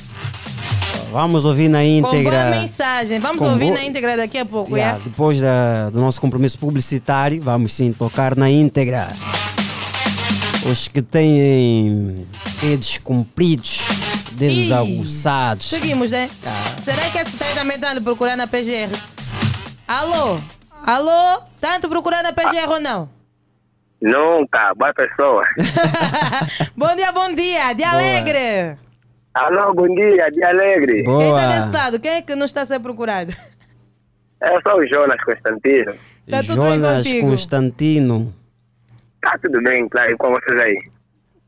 Vamos ouvir na Com íntegra. boa mensagem. Vamos Com ouvir boa- na íntegra daqui a pouco, Yeah, é? depois da- do nosso compromisso publicitário, vamos sim tocar na íntegra. Os que têm dedos compridos, dedos Ih, aguçados. Seguimos, né? Ah. Será que esse tá aí também tá procurando a PGR? Alô? Alô? Tanto procurando a PGR ou não? Nunca, boa pessoa. Bom dia, bom dia. De alegre. Alô, bom dia, dia alegre. Quem tá desse lado? Quem é que não está a ser procurado? Eu sou o Jonas Constantino. Tá tudo bem Jonas? Constantino. Tá tudo bem, claro, e com vocês aí?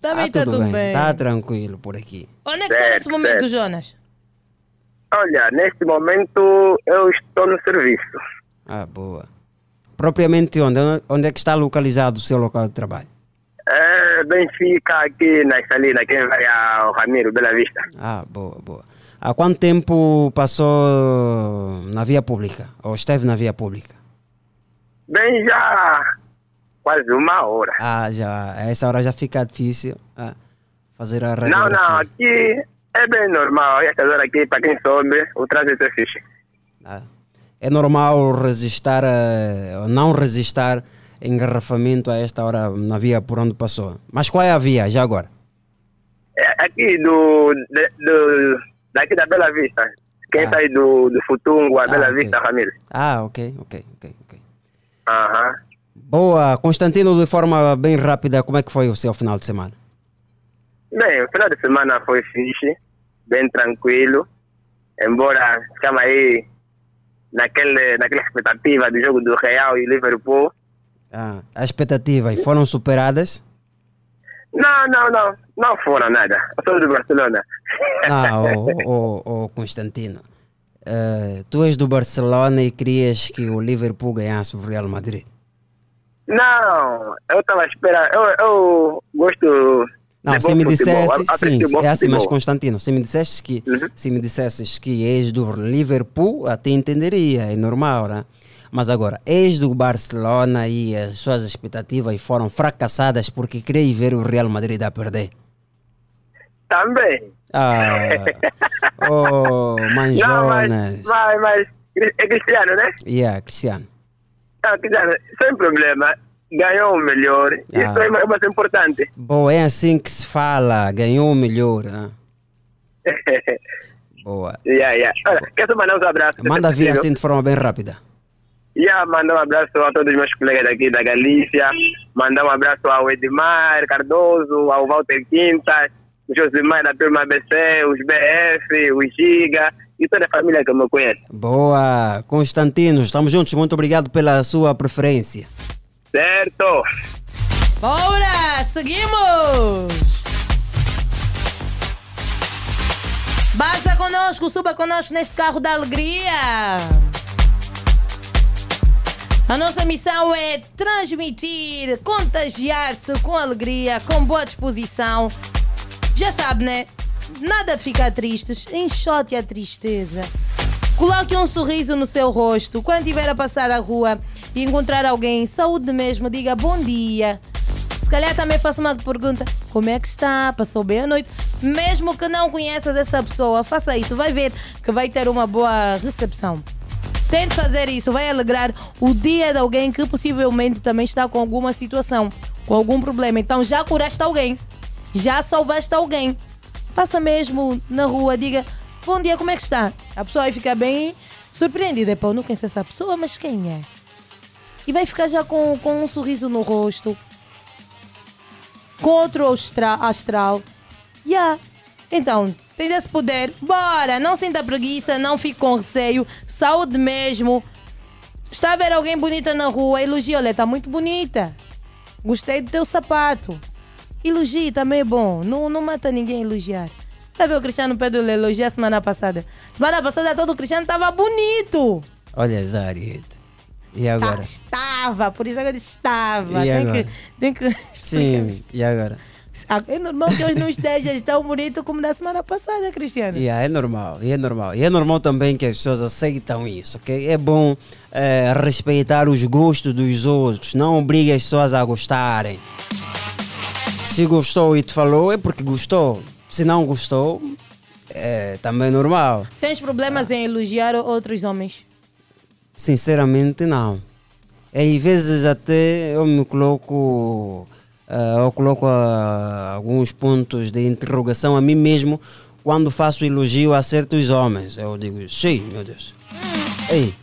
Também tá, tudo, bem. Tá tranquilo por aqui. Onde é que está nesse momento, certo. Jonas? Olha, neste momento eu estou no serviço. Ah, boa. Propriamente onde? Onde é que está localizado o seu local de trabalho? É, Benfica aqui na Salina, quem vai ao Ramiro, Bela Vista. Ah, boa, boa. Há quanto tempo passou na via pública? Ou esteve na via pública? Bem, já quase uma hora. Ah, já. A essa hora já fica difícil ah, fazer a Não, radiografia. não, aqui é bem normal. Estas horas aqui, para quem soube, o trânsito é fixe. É normal resistar, ou não resistar engarrafamento a esta hora na via por onde passou. Mas qual é a via, já agora? É aqui do, do daqui da Bela Vista. Quem sai do, do Futungo, a Bela ok. Vista, Ramiro. Ah, ok, ok, ok. ok. Aham. Boa. Constantino, de forma bem rápida, como é que foi o seu final de semana? Bem, o final de semana foi fixe, bem tranquilo. Embora estamos aí naquele, naquela expectativa do jogo do Real e Liverpool. Ah, as expectativas foram superadas? Não, não, não. Não foram nada. Eu sou do Barcelona. Não, ô, ô, ô, Constantino. eh, tu és do Barcelona e querias que o Liverpool ganhasse o Real Madrid. Não, eu estava esperando. Eu, eu gosto Não, se me dissesse, sim, é assim, mas. Constantino, se me dissesses que, se me dissesses que és do Liverpool, até entenderia, é normal, né? Mas agora, és do Barcelona e as suas expectativas foram fracassadas porque queria ver o Real Madrid a perder. Também. Ah, oh, Não, mas, Manjonas. mas, mas é Cristiano, né? Yeah, Cristiano. Não, Cristiano, sem problema. Ganhou o melhor. Ah. Isso é mais importante. Boa, é assim que se fala, ganhou o melhor, né? Boa. yeah, yeah. Olha, quero mandar uns abraços. Manda vir assim de forma bem rápida. Yeah, mandar um abraço a todos os meus colegas aqui da Galícia. Mandar um abraço ao Edmar Cardoso, ao Walter Quintas, o Josimar da turma ABC, os BF, o Giga e toda a família que me conhece. Boa, Constantino, estamos juntos, muito obrigado pela sua preferência. Certo? Bora, seguimos! Basta conosco, suba conosco neste carro da alegria. A nossa missão é transmitir, contagiar-te com alegria, com boa disposição. Já sabe, né? Nada de ficar tristes, enxote a tristeza. Coloque um sorriso no seu rosto. Quando estiver a passar a rua e encontrar alguém, saúde mesmo, diga bom dia. Se calhar também faça uma pergunta: como é que está? Passou bem a noite? Mesmo que não conheças essa pessoa, faça isso. Vai ver que vai ter uma boa recepção. Tente fazer isso, vai alegrar o dia de alguém que possivelmente também está com alguma situação, com algum problema. Então já curaste alguém, já salvaste alguém. Passa mesmo na rua, diga bom dia, como é que está? A pessoa vai ficar bem surpreendida. Pô, não conheço essa pessoa, mas quem é? E vai ficar já com, com um sorriso no rosto, com outro astra- astral. Yeah. Então, tem esse poder. Bora! Não sinta preguiça, não fique com receio. Saúde mesmo. Está a ver alguém bonita na rua, elogie. Olha, está muito bonita. Gostei do teu sapato. Elogie também é bom. Não, não mata ninguém elogiar. A ver o Cristiano Pedro lhe elogiar semana passada? Semana passada todo o Cristiano estava bonito. Olha, Zariet. E agora? Estava, por isso disse estava. E Tem agora? que, tem que Sim, e agora? Ah, É normal que hoje não esteja tão bonito como na semana passada, Cristiano. Yeah, é normal, é normal. E é normal também que as pessoas aceitam isso, ok? É bom eh, respeitar os gostos dos outros, não obrigue as pessoas a gostarem. Se gostou e te falou, é porque gostou. Se não gostou, é também normal. Tens problemas em elogiar outros homens? Sinceramente, não. Em vezes até eu me coloco, ah, eu coloco ah, alguns pontos de interrogação a mim mesmo quando faço elogio a certos homens. Eu digo, sim, meu Deus. Ei,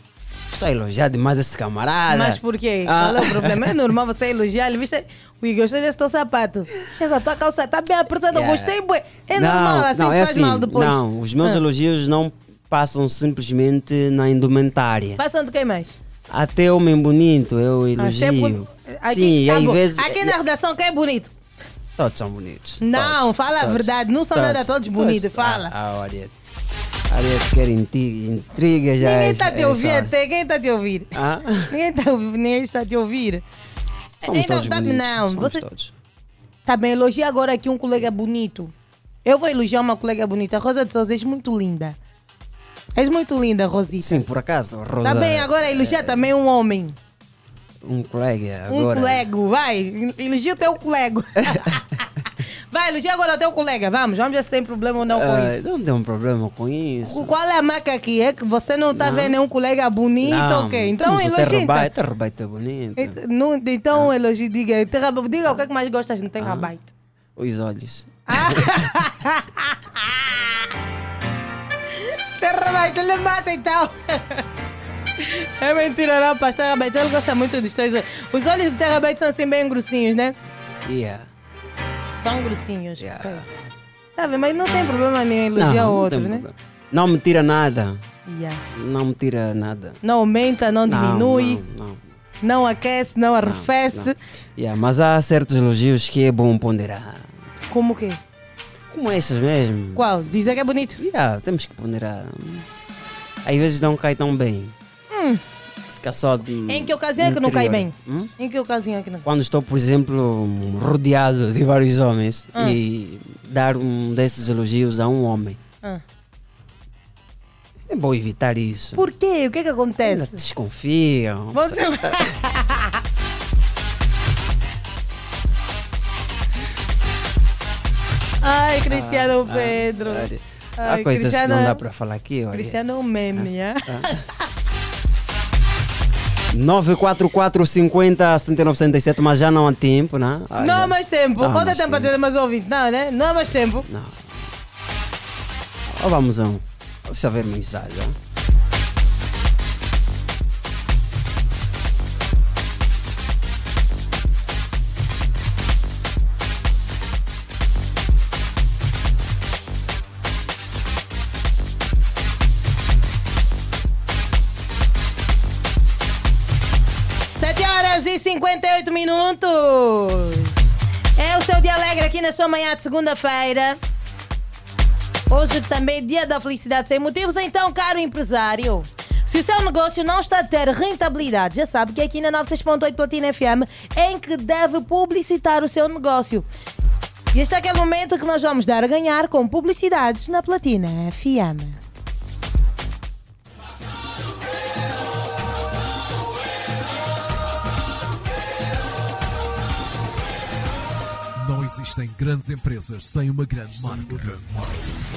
estou a elogiar demais esse camarada. Mas por quê? Ah. Qual é o problema? É normal você elogiar. Ele viste, ui, gostei desse teu sapato. Essa tua calça está bem apertada, Yeah. gostei, bué. É normal, assim não, é faz assim, mal depois. Não, os meus Ah. elogios não passam simplesmente na indumentária. Passam de quem mais? Até homem bonito eu Ah, é elogio. bu- Aqui, Sim, tá às vezes. Aqui na redação quem é bonito? Todos são bonitos. Não, Todos, fala a todos, verdade. Não são nada todos bonitos, fala. Ah, ah, Ariete quer intriga já. Ninguém é- está a te é ouvir até. Quem está a te ouvir? Ah? Ninguém está ninguém está te ouvir. Somos todos tá- bonitos, não, somos você todos. tá bem, elogia agora aqui um colega bonito. Eu vou elogiar uma colega bonita. Rosa de Souza, és muito linda. És muito linda, Rosita. Sim, por acaso, Rosa. Tá bem, agora elogia também um homem. Um colega Um agora. colego, vai. Elogia o teu colego. vai, elogia agora o teu colega. Vamos, vamos ver se tem problema ou não com Ah, isso. não tem um problema com isso. Qual é a marca aqui? É que você não tá Não. vendo nenhum colega bonito, não, ok? Então temos o elogia. então. Terrabyte, Terrabyte é bonito. Ent- não- Então elogie, diga. Terra- Diga o que é que mais gostas no Terabyte. Os olhos. Terabyte, ele mata então. É mentira, não, pastor Terabyte. Ele gosta muito dos teus olhos. Os olhos do Terabyte são assim bem grossinhos, né? Yeah. São grossinhos. ok. Tá vendo? Mas não tem problema nenhum elogiar não, o outro, né? problema. Não me tira nada. Yeah. Não me tira nada. Não aumenta, não Não, diminui, Não, não. não, aquece, não arrefece. Yeah, mas há certos elogios que é bom ponderar. Como o quê? Como esses mesmo. Qual? Dizer que é bonito? Yeah, temos que ponderar. Às vezes não cai tão bem. Hum. Só de. Em que ocasião é que não cai bem? Hum? Em que ocasião é que não? Quando estou, por exemplo, rodeado de vários homens Ah. e dar um desses elogios a um homem. Ah. É bom evitar isso. Por quê? O que é que acontece? Desconfiam. Você... Ai, Cristiano Ah, Pedro. ah, Ai, Há coisas que Cristiano- não dá para falar aqui. Olha. Cristiano é um meme, é? 944 50 79 77, mas já não há tempo, né? Ah, Não há mais tempo. Não Quanto tempo para ter mais ouvinte? Não, né? Não há mais tempo. Ou vamos a um. Deixa eu ver mensagem. 58 minutos. É o seu dia alegre aqui na sua manhã de segunda-feira. Hoje também é dia da felicidade sem motivos, então, caro empresário. Se o seu negócio não está a ter rentabilidade, já sabe que é aqui na 96.8 Platina FM em que deve publicitar o seu negócio. E este é aquele momento que nós vamos dar a ganhar com publicidades na Platina FM. Existem grandes empresas sem uma grande marca.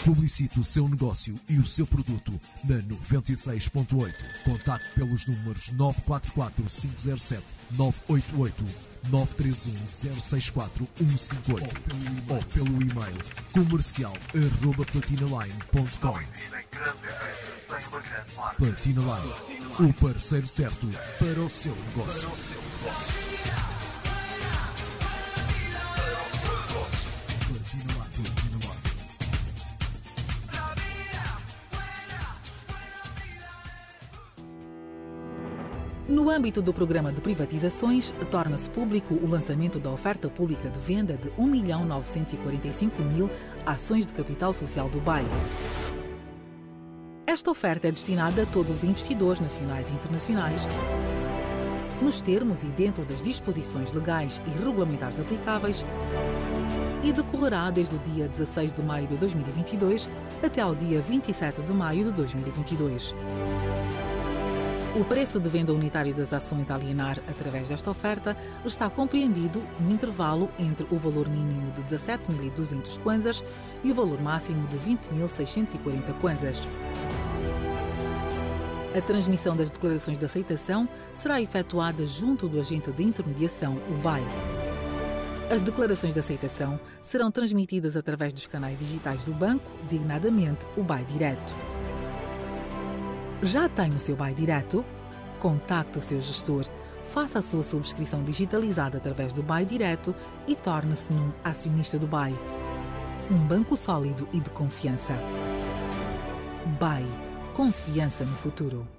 Publicite o seu negócio e o seu produto na 96.8. Contacte pelos números 944 507 988 931 064 158 ou pelo e-mail comercial arroba platinaline.com Platina Line, o parceiro certo para o seu negócio. No âmbito do programa de privatizações, torna-se público o lançamento da oferta pública de venda de 1.945.000 ações de capital social do BAE. Esta oferta é destinada a todos os investidores nacionais e internacionais, nos termos e dentro das disposições legais e regulamentares aplicáveis, e decorrerá desde o dia 16 de maio de 2022 até ao dia 27 de maio de 2022. O preço de venda unitário das ações a alienar através desta oferta está compreendido no intervalo entre o valor mínimo de 17.200 kwanzas e o valor máximo de 20.640 kwanzas. A transmissão das declarações de aceitação será efetuada junto do agente de intermediação, o BAI. As declarações de aceitação serão transmitidas através dos canais digitais do banco, designadamente o BAI Direto. Já tem o seu BAI Direto? Contacte o seu gestor, faça a sua subscrição digitalizada através do BAI Direto e torne-se num acionista do BAI. Um banco sólido e de confiança. BAI. Confiança no futuro.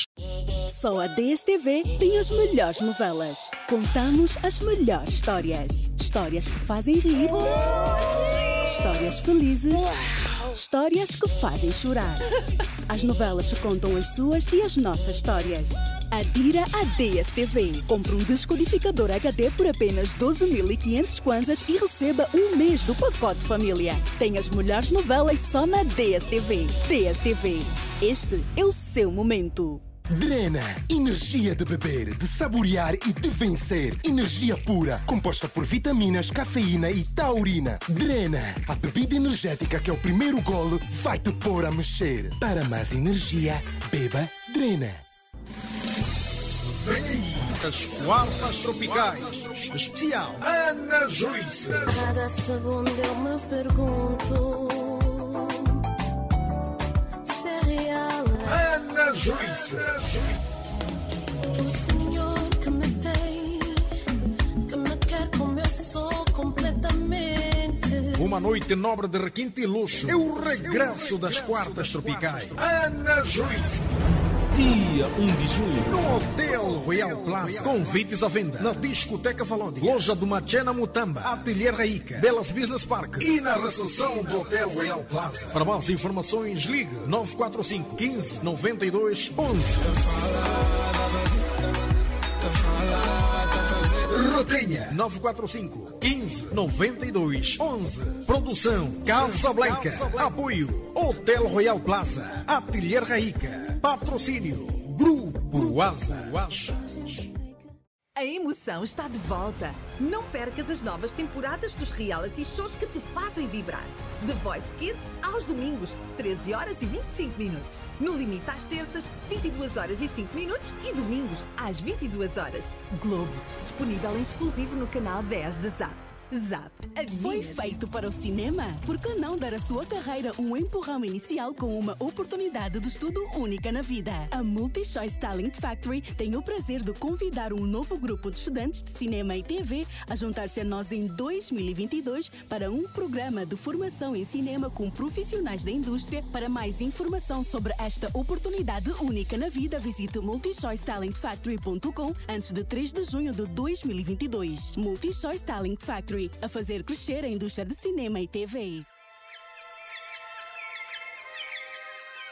Só a DSTV tem as melhores novelas. Contamos as melhores histórias. Histórias que fazem rir. Histórias felizes. Histórias que fazem chorar. As novelas contam as suas e as nossas histórias. Adira a DSTV. Compre um descodificador HD por apenas 12.500 kwanzas e receba um mês do pacote família. Tem as melhores novelas só na DSTV. DSTV. Este é o seu momento. Drena, energia de beber, de saborear e de vencer. Energia pura, composta por vitaminas, cafeína e taurina. Drena, a bebida energética que é o primeiro golo vai te pôr a mexer. Para mais energia, beba Drena. Vem aí, as quartas tropicais. Especial Ana Joyce. Cada segundo eu me pergunto Ana Joyce. O Senhor que me tem, que me quer como eu sou completamente. Uma noite nobre de requinte e luxo. É o regresso das quartas tropicais. Ana Joyce. Dia 1 de junho, no Hotel Royal Plaza. Convites à venda. Na discoteca Valodi. Loja do Machena Mutamba. Ateliê Raíca. Belas Business Park. E na recepção do Hotel Royal Plaza. Para mais informações, ligue 945 15 92 11. Retenha 945 15 92 11. Produção Casa Blanca. Apoio Hotel Royal Plaza. Ateliê Raíca. Patrocínio Grupo Asa. A emoção está de volta. Não percas as novas temporadas dos reality shows que te fazem vibrar. The Voice Kids aos domingos, 13 horas e 25 minutos. No Limite às terças, 22 horas e 5 minutos e domingos às 22 horas. Globo, disponível em exclusivo no canal 10 da Zap. Zap, Foi feito para o cinema? Por que não dar à sua carreira um empurrão inicial com uma oportunidade de estudo única na vida? A MultiChoice Talent Factory tem o prazer de convidar um novo grupo de estudantes de cinema e TV a juntar-se a nós em 2022 para um programa de formação em cinema com profissionais da indústria. Para mais informação sobre esta oportunidade única na vida, visite multichoicetalentfactory.com antes de 3 de junho de 2022. MultiChoice Talent Factory a fazer crescer a indústria de cinema e TV.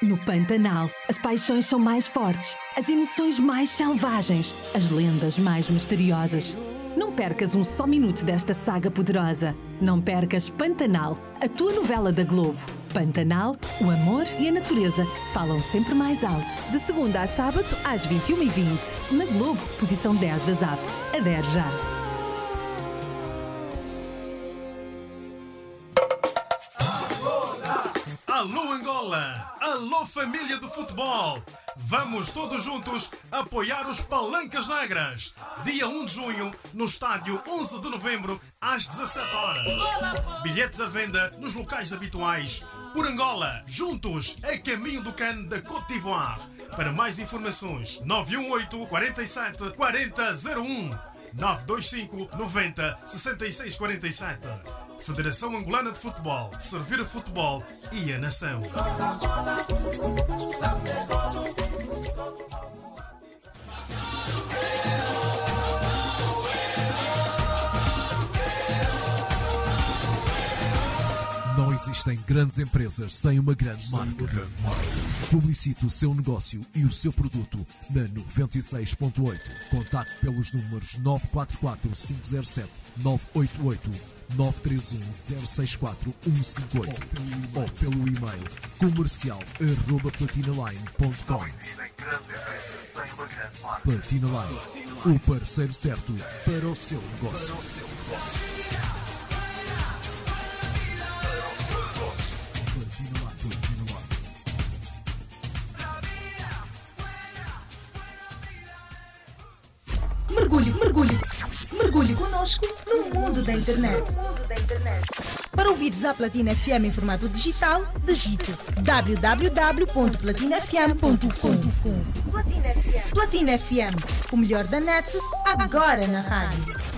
No Pantanal, as paixões são mais fortes, as emoções mais selvagens, as lendas mais misteriosas. Não percas um só minuto desta saga poderosa. Não percas Pantanal, a tua novela da Globo. Pantanal, o amor e a natureza falam sempre mais alto. De segunda a sábado, às 21h20. Na Globo, posição 10 da ZAP. Adere já. Alô Angola! Alô família do futebol! Vamos todos juntos apoiar os Palancas Negras. Dia 1 de junho, no estádio 11 de novembro, às 17 horas. Bilhetes à venda nos locais habituais. Por Angola, juntos, a caminho do CAN da Côte d'Ivoire. Para mais informações, 918 47 4001. 925 90 66 Federação Angolana de Futebol, servir o futebol e a nação. Não existem grandes empresas sem uma grande marca. Publicite o seu negócio e o seu produto na 96.8. Contacte pelos números 944 507 988 931 064 158 ou pelo e-mail comercial arroba platinaline.com Platinaline, o parceiro certo para o seu negócio. Mergulhe, mergulhe, mergulhe conosco no mundo da internet. Para ouvir a Platina FM em formato digital, digite www.platinafm.com. Platina FM, o melhor da net, agora na rádio.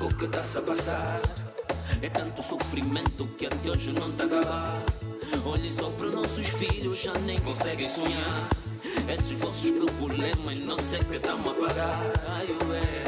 o que estás a passar. É tanto sofrimento que até hoje não tá acabar. Olhe só para nossos filhos, já nem conseguem sonhar. Esses vossos problemas não sei que estão a pagar. Ai, ué.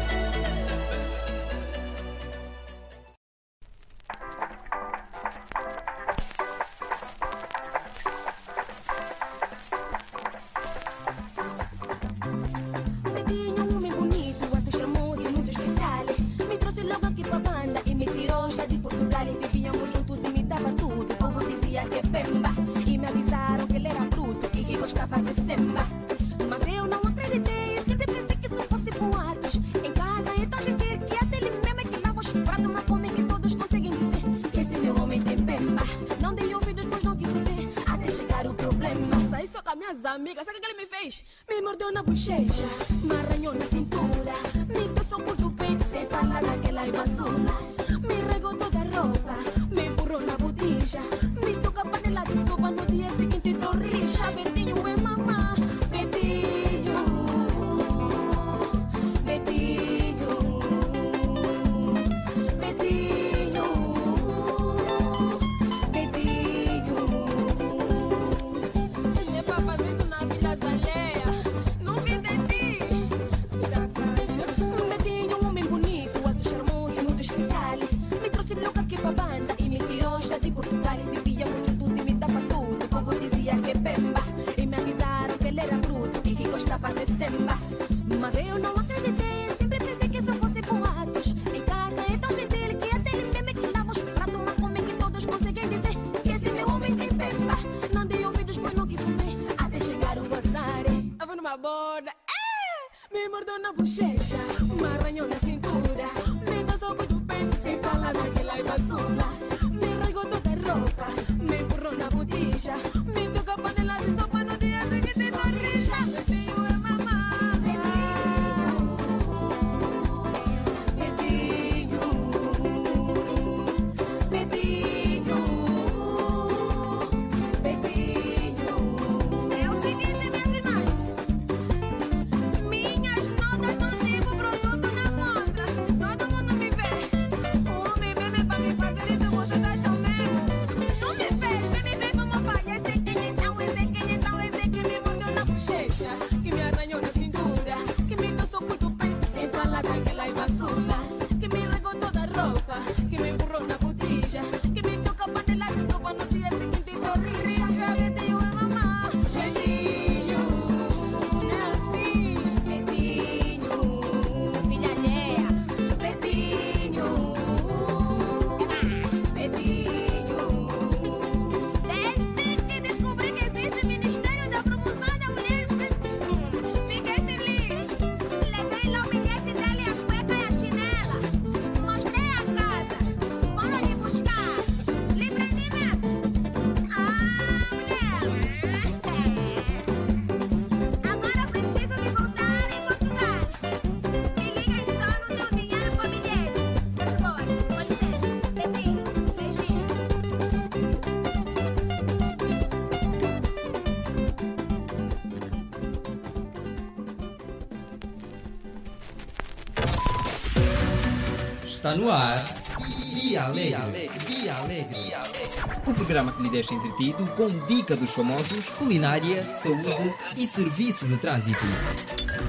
Está no ar. Via Alegre. Via Alegre. Via Alegre. O programa que lhe deixa entretido com dica dos famosos, culinária, saúde e serviço de trânsito.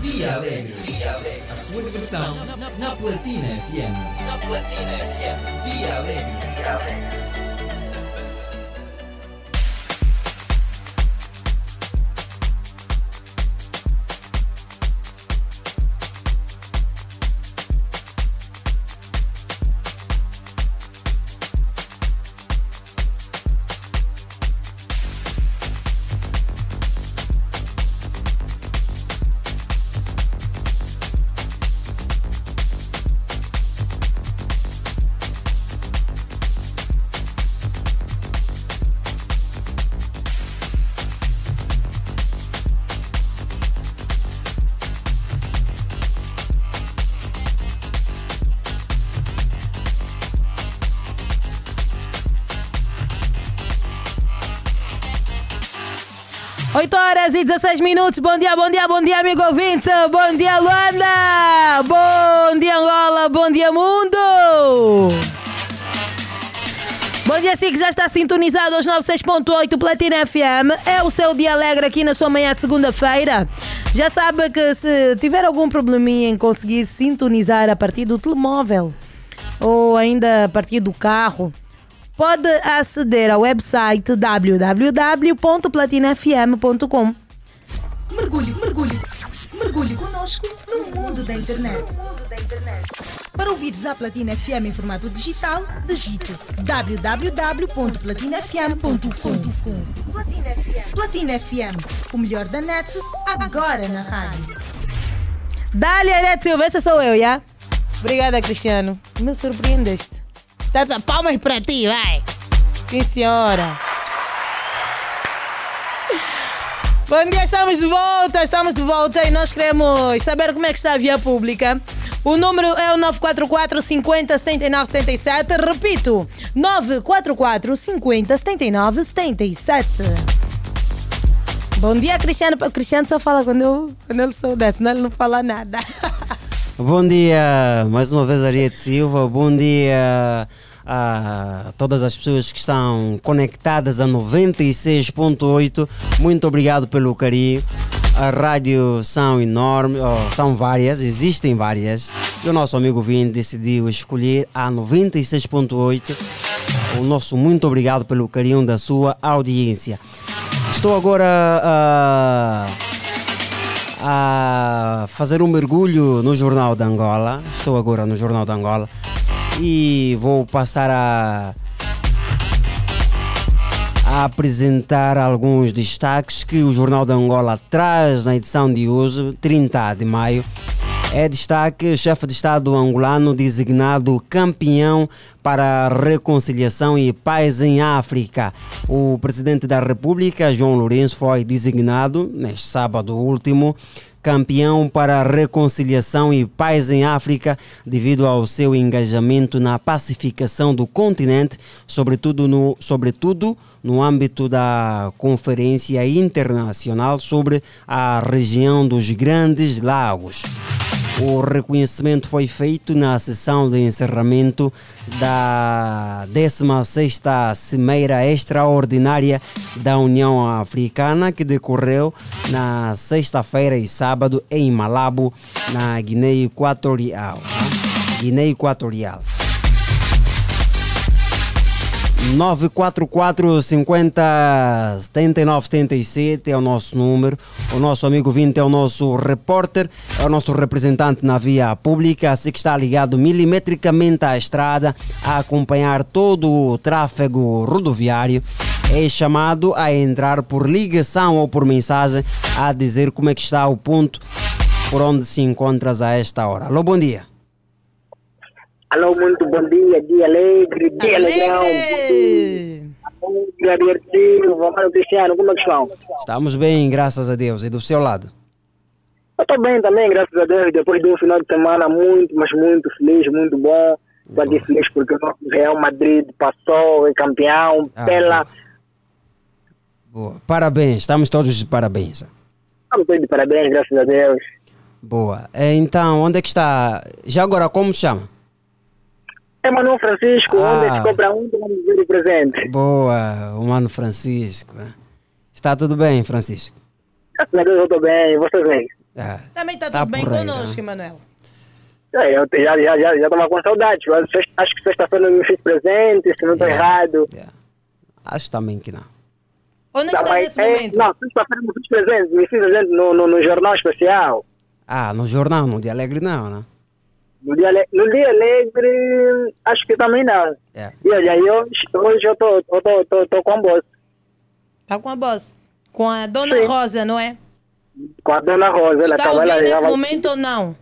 Via Alegre. Via Alegre. A sua diversão na Platina FM. Na Platina FM. Via Alegre. Horas e 16 minutos. Bom dia, bom dia, bom dia, amigo ouvinte. Bom dia, Luanda. Bom dia, Angola. Bom dia, mundo. Bom dia, sim, que já está sintonizado aos 96.8 Platina FM. É o seu dia alegre aqui na sua manhã de segunda-feira. Já sabe que se tiver algum probleminha em conseguir sintonizar a partir do telemóvel ou ainda a partir do carro, pode aceder ao website www.platinafm.com. da internet. Para ouvires a Platina FM em formato digital, digite www.platinafm.com. Platina FM, o melhor da net, agora na rádio. Dali, Arete Silva, essa sou eu, já? Obrigada, Cristiano. Me surpreendeste. Palmas para ti, vai. Sim, senhora. Bom dia, estamos de volta, estamos de volta e nós queremos saber como é que está a via pública. O número é o 944 50 79 77. Repito, 944 50 79 77. Bom dia, Cristiano. O Cristiano só fala quando, eu, quando ele souber, senão ele não fala nada. Bom dia, mais uma vez Ariete Silva. Bom dia a todas as pessoas que estão conectadas a 96.8. Muito obrigado pelo carinho. As rádios são enormes, oh, são várias, existem várias. E o nosso amigo Vini decidiu escolher a 96.8. O nosso muito obrigado pelo carinho da sua audiência. Estou agora a, a fazer um mergulho no Jornal da Angola. Estou agora no Jornal da Angola e vou passar a, a apresentar alguns destaques que o Jornal da Angola traz na edição de hoje, 30 de maio. É destaque chefe de Estado angolano designado campeão para reconciliação e paz em África. O presidente da República, João Lourenço, foi designado neste sábado último campeão para a reconciliação e paz em África devido ao seu engajamento na pacificação do continente, sobretudo no, sobretudo no âmbito da Conferência Internacional sobre a região dos Grandes Lagos. O reconhecimento foi feito na sessão de encerramento da 16ª Cimeira Extraordinária da União Africana, que decorreu na sexta-feira e sábado em Malabo, na Guiné Equatorial. Guiné Equatorial. 944 50 79 77 é o nosso número. O nosso amigo Vinte é o nosso repórter, é o nosso representante na via pública, assim que está ligado milimetricamente à estrada a acompanhar todo o tráfego rodoviário. É chamado a entrar por ligação ou por mensagem a dizer como é que está o ponto por onde se encontras a esta hora. Alô, bom dia. Alô, muito bom dia, dia alegre, dia legal. Bom dia, divertido, vamos Cristiano, como é que estão? Estamos bem, graças a Deus. E do seu lado? Eu estou bem também, graças a Deus. Depois de um final de semana muito, mas muito feliz, muito bom. Estou aqui feliz porque o nosso Real Madrid passou, é campeão Ah, pela. Boa. Parabéns, estamos todos de parabéns. Estamos todos de parabéns, graças a Deus. Boa. É, Então, onde é que está? Já agora, como chama? É Manuel Francisco, Ah. onde se compra um, vamos ver o presente. Boa, o mano Francisco. né? Está tudo bem, Francisco? Eu estou bem, vocês bem. Ah, Também está Tá tudo bem aí, conosco, Emanuel. É, eu já já já já estava com saudades. sexta- Acho que sexta-feira não me fiz presente, se não estou errado. acho também que não. Onde é que Tá, está nesse é, momento? Não, sexta-feira me fiz presente, me fiz presente no, no, no jornal especial. Ah, no jornal, no Dia Alegre não, né? No dia, ale- no dia alegre, acho que também não. É. E olha, eu, hoje eu tô, eu tô, tô, tô com a bolsa, Está com a boss. Com a Dona Sim. Rosa, não é? com a dona Rosa. Ela Está tava lá, ouvindo nesse ela- momento ou não?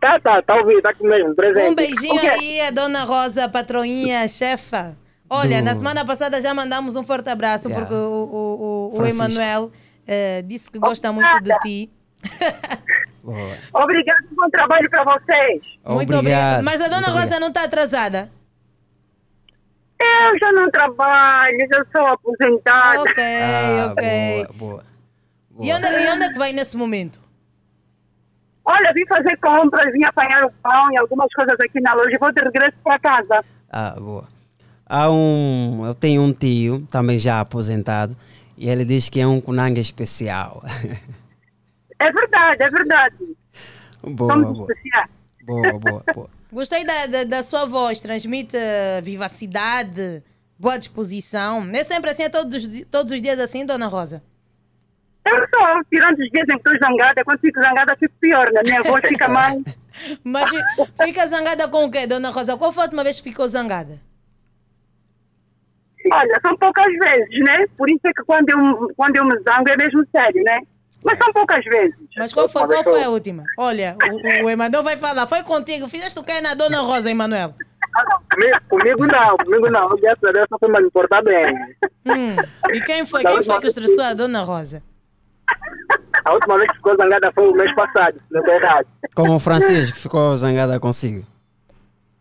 Tá, tá, tá ouvindo, tá aqui mesmo, presente. Um beijinho aí, a Dona Rosa, patroinha, chefa. Olha, Do- na semana passada já mandamos um forte abraço, Yeah. porque o, o, o, o. Emanuel eh, disse que gosta muito de ti. Boa. Obrigado, bom trabalho para vocês. Muito obrigado. Mas a Dona muito Rosa não está atrasada? Eu já não trabalho, já sou aposentada. Ok, Ah, ok. boa, boa. E onde, e onde é que vai nesse momento? Olha, vim fazer compras, vim apanhar o pão e algumas coisas aqui na loja e vou de regresso para casa. Ah, boa. Há um, eu tenho um tio, também já aposentado, e ele diz que é um cunanga especial. É verdade, é verdade. boa, Somos boa. especiais. Boa, boa, boa. Gostei da, da, da sua voz, transmite eh, vivacidade, boa disposição. É sempre assim, é todos, todos os dias assim, Dona Rosa? Eu sou, tirando os dias em que estou zangada, quando fico zangada fico pior, né? Minha voz fica mais... Mas fi- fica zangada com o quê, Dona Rosa? Qual foi a última vez que ficou zangada? Olha, são poucas vezes, né? Por isso é que quando eu, quando eu me zango é mesmo sério, né? Mas são poucas vezes. Mas qual foi, qual foi a última? Olha, o, o Emanuel vai falar. Foi contigo. Fizeste o que na Dona Rosa, Emanuel? Comigo, comigo não, comigo não. Graças a Deus só foi me portar bem. Hum, E quem foi? Quem foi que estressou a Dona Rosa? A última vez que ficou zangada foi o mês passado, na verdade. Como o Francisco ficou zangada consigo.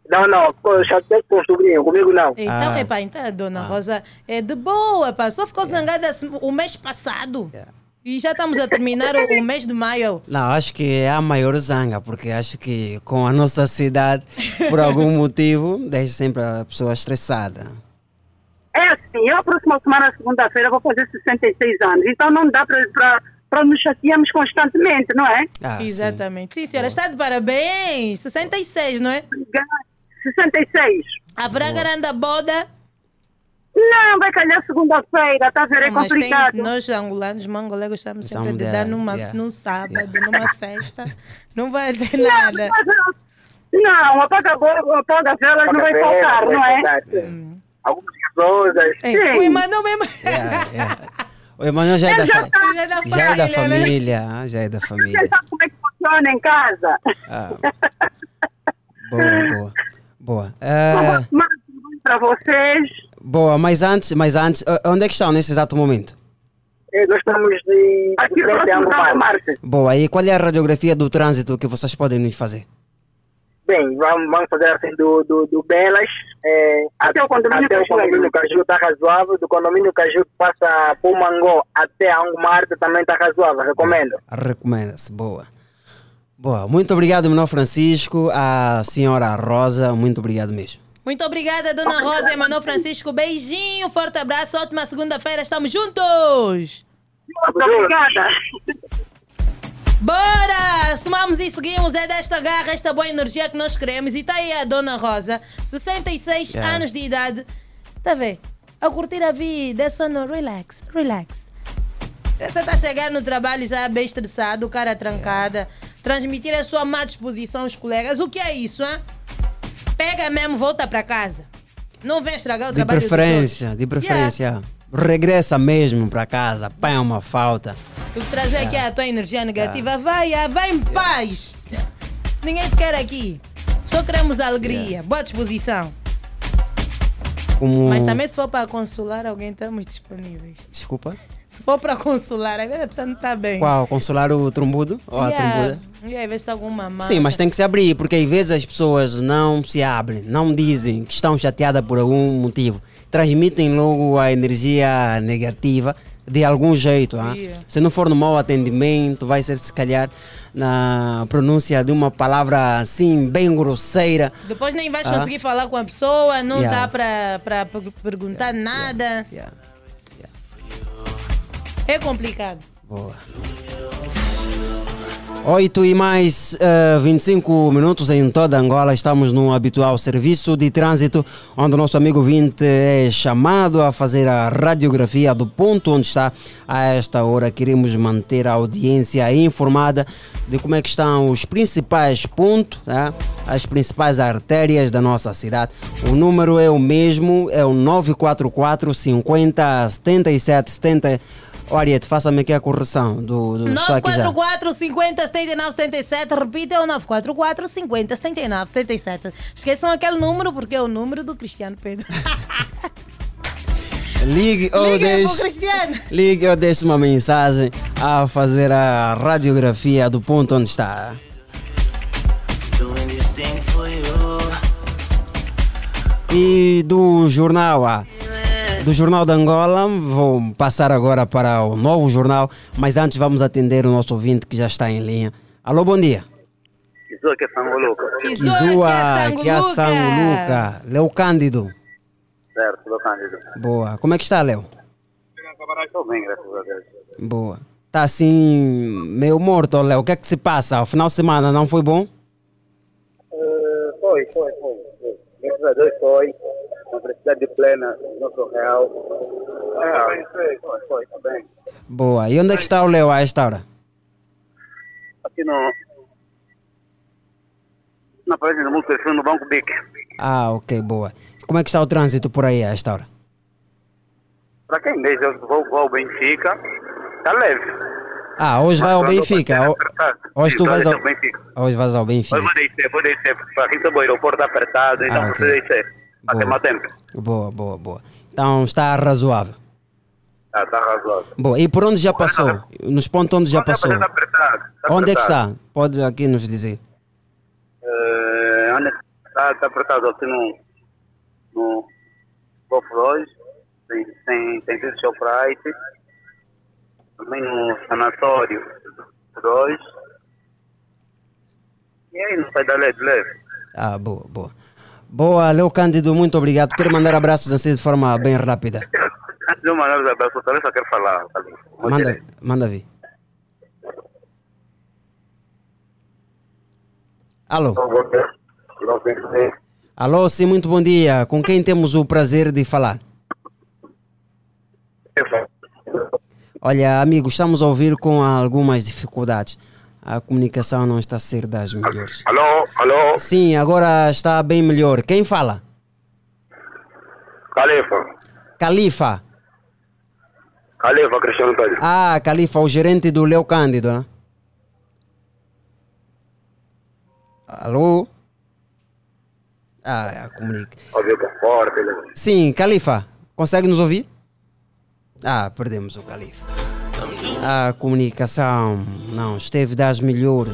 Não, não, chateado com o sobrinho, comigo não. Então, Ah. epá, então a Dona Rosa é de boa, pá. Só ficou zangada assim o mês passado. E já estamos a terminar o, o mês de maio. Não, acho que é a maior zanga, porque acho que com a nossa cidade, por algum motivo, deixa sempre a pessoa estressada. É assim, eu a próxima semana, segunda-feira, vou fazer 66 anos. Então não dá para nos chatearmos constantemente, não é? Ah, Exatamente. Sim, senhora, está de parabéns. 66, não é? 66. Haverá grande boda? Não, vai calhar segunda-feira, está a ver? É Mas tem- complicado. nós angolanos, mangolegos, estamos sempre de- dar numa, yeah. num sábado, numa sexta. Não vai ter nada. Não, apaga, a apaga velas não vai faltar, não é? Algumas pessoas. Ei, o Emanuel mesmo. O Emanuel já é da, fa- Já é da já é da família, né? família, ah, já é da família. Você sabe como é que funciona em casa? Ah, boa, boa. Boa. Ah, Mas para vocês, boa, mas antes, mas antes, onde é que estão nesse exato momento? Eh, Nós estamos de aqui. Marte. Boa, e qual é a radiografia do trânsito que vocês podem nos fazer? Bem, vamos, vamos fazer assim do, do, do Belas eh, até o condomínio, até o condomínio Caju está razoável. Do condomínio Caju que passa por Mangó até a Angomarte também está razoável, recomendo. Recomenda-se, boa. Boa, muito obrigado, menor Francisco, a senhora Rosa, muito obrigado mesmo. Muito obrigada, Dona Rosa Emanuel Francisco. Beijinho, forte abraço. Ótima segunda-feira, estamos juntos. Muito obrigada. Bora! Somamos e seguimos. É desta garra, esta boa energia que nós queremos. E está aí a Dona Rosa, 66 Yeah. anos de idade. Está a ver? A curtir a vida, é só no relax, relax. Você está chegando no trabalho já bem estressado, cara trancada. Transmitir a sua má disposição aos colegas. O que é isso, hein? Pega mesmo, volta para casa. Não vem estragar o De trabalho preferência, outros. de preferência. Regressa mesmo para casa, põe uma falta. Eu trazer aqui a tua energia negativa. Vai, ah, vai em paz. Ninguém te quer aqui. Só queremos alegria, boa disposição. Como... Mas também se for para consolar alguém, estamos disponíveis. Desculpa. Se for para consolar, às vezes a pessoa não está bem. Qual? Consolar o trombudo? Ou a Yeah. trombuda? E aí, se tem alguma marca. Sim, mas tem que se abrir, porque às vezes as pessoas não se abrem, não dizem que estão chateadas por algum motivo. Transmitem logo a energia negativa de algum jeito. ah. Yeah. Se não for no mau atendimento, vai ser se calhar na pronúncia de uma palavra assim, bem grosseira. Depois nem vais Ah. conseguir falar com a pessoa, não Yeah. dá para para per- perguntar nada. É complicado. Boa. 8 e mais eh, 25 minutos em toda Angola. Estamos no habitual serviço de trânsito, onde o nosso amigo Vinte é chamado a fazer a radiografia do ponto onde está. A esta hora, queremos manter a audiência informada de como é que estão os principais pontos, né? as principais artérias da nossa cidade. O número é o mesmo, é o 944 50 77 70. Ariete, faça-me aqui a correção do, do estou aqui já. 944 50 79 77. Repita, é o 944 50 79 77. Esqueçam aquele número porque é o número do Cristiano Pedro. Ligue ou deixe, ligue ou deixe uma mensagem a fazer a radiografia do ponto onde está. E do jornal A. do Jornal de Angola. Vou passar agora para o novo jornal, mas antes vamos atender o nosso ouvinte que já está em linha. Alô, bom dia. Kizua que é Sangoluca. Kizua, que é Sanguluca. Leo Cândido. Certo, do Cândido. Boa. Como é que está, Leo? Estou bem, graças a Deus. Boa. Tá assim, meio morto, Léo. O que é que se passa? O final de semana não foi bom? Foi, foi, foi. foi. Graças a Deus foi. Na felicidade plena, nosso real. É, foi, foi, foi, foi, bem. Boa. E onde é que está o Léo a esta hora? Aqui no. Na página do Multifundo no Banco BIC. Ah, ok, boa. Como é que está o trânsito por aí a esta hora? Para quem desde eu vou, vou ao Benfica, tá leve. Ah, hoje vai ao Benfica. Hoje tu vais ao, descendo Benfica. hoje vais ao Benfica. Mas vou descer, vou descer, para aqui também o aeroporto está apertado, então Ah, vou ok. descer. Até mais tempo. Boa, boa, boa. Então está razoável. Ah, está razoável. Boa. E por onde já passou? Nos pontos onde já passou? Está apertado. tá Onde é que está? Pode aqui nos dizer. Onde está, está apertado aqui no, no Golf 2, tem, tem, tem tudo Shoprite, também no Sanatório 2, e aí não sai da leve, leve. Ah, boa, boa. Boa, Leo Cândido, muito obrigado. Quero mandar abraços assim de forma bem rápida. Antes de eu mandar os abraços, eu só quero falar. Manda, manda vir. Alô? Alô, sim, muito bom dia. Com quem temos o prazer de falar? Olha, amigo, estamos a ouvir com algumas dificuldades. A comunicação não está a ser das melhores. Alô, alô, Sim, agora está bem melhor. Quem fala? Califa. Califa. Califa, Cristiano Antônio. Ah, Califa, o gerente do Leo Cândido, né? Alô? Ah, comunica. Ouviu que é né? Sim, Califa, consegue nos ouvir? Ah, perdemos o Califa. A comunicação não esteve das melhores.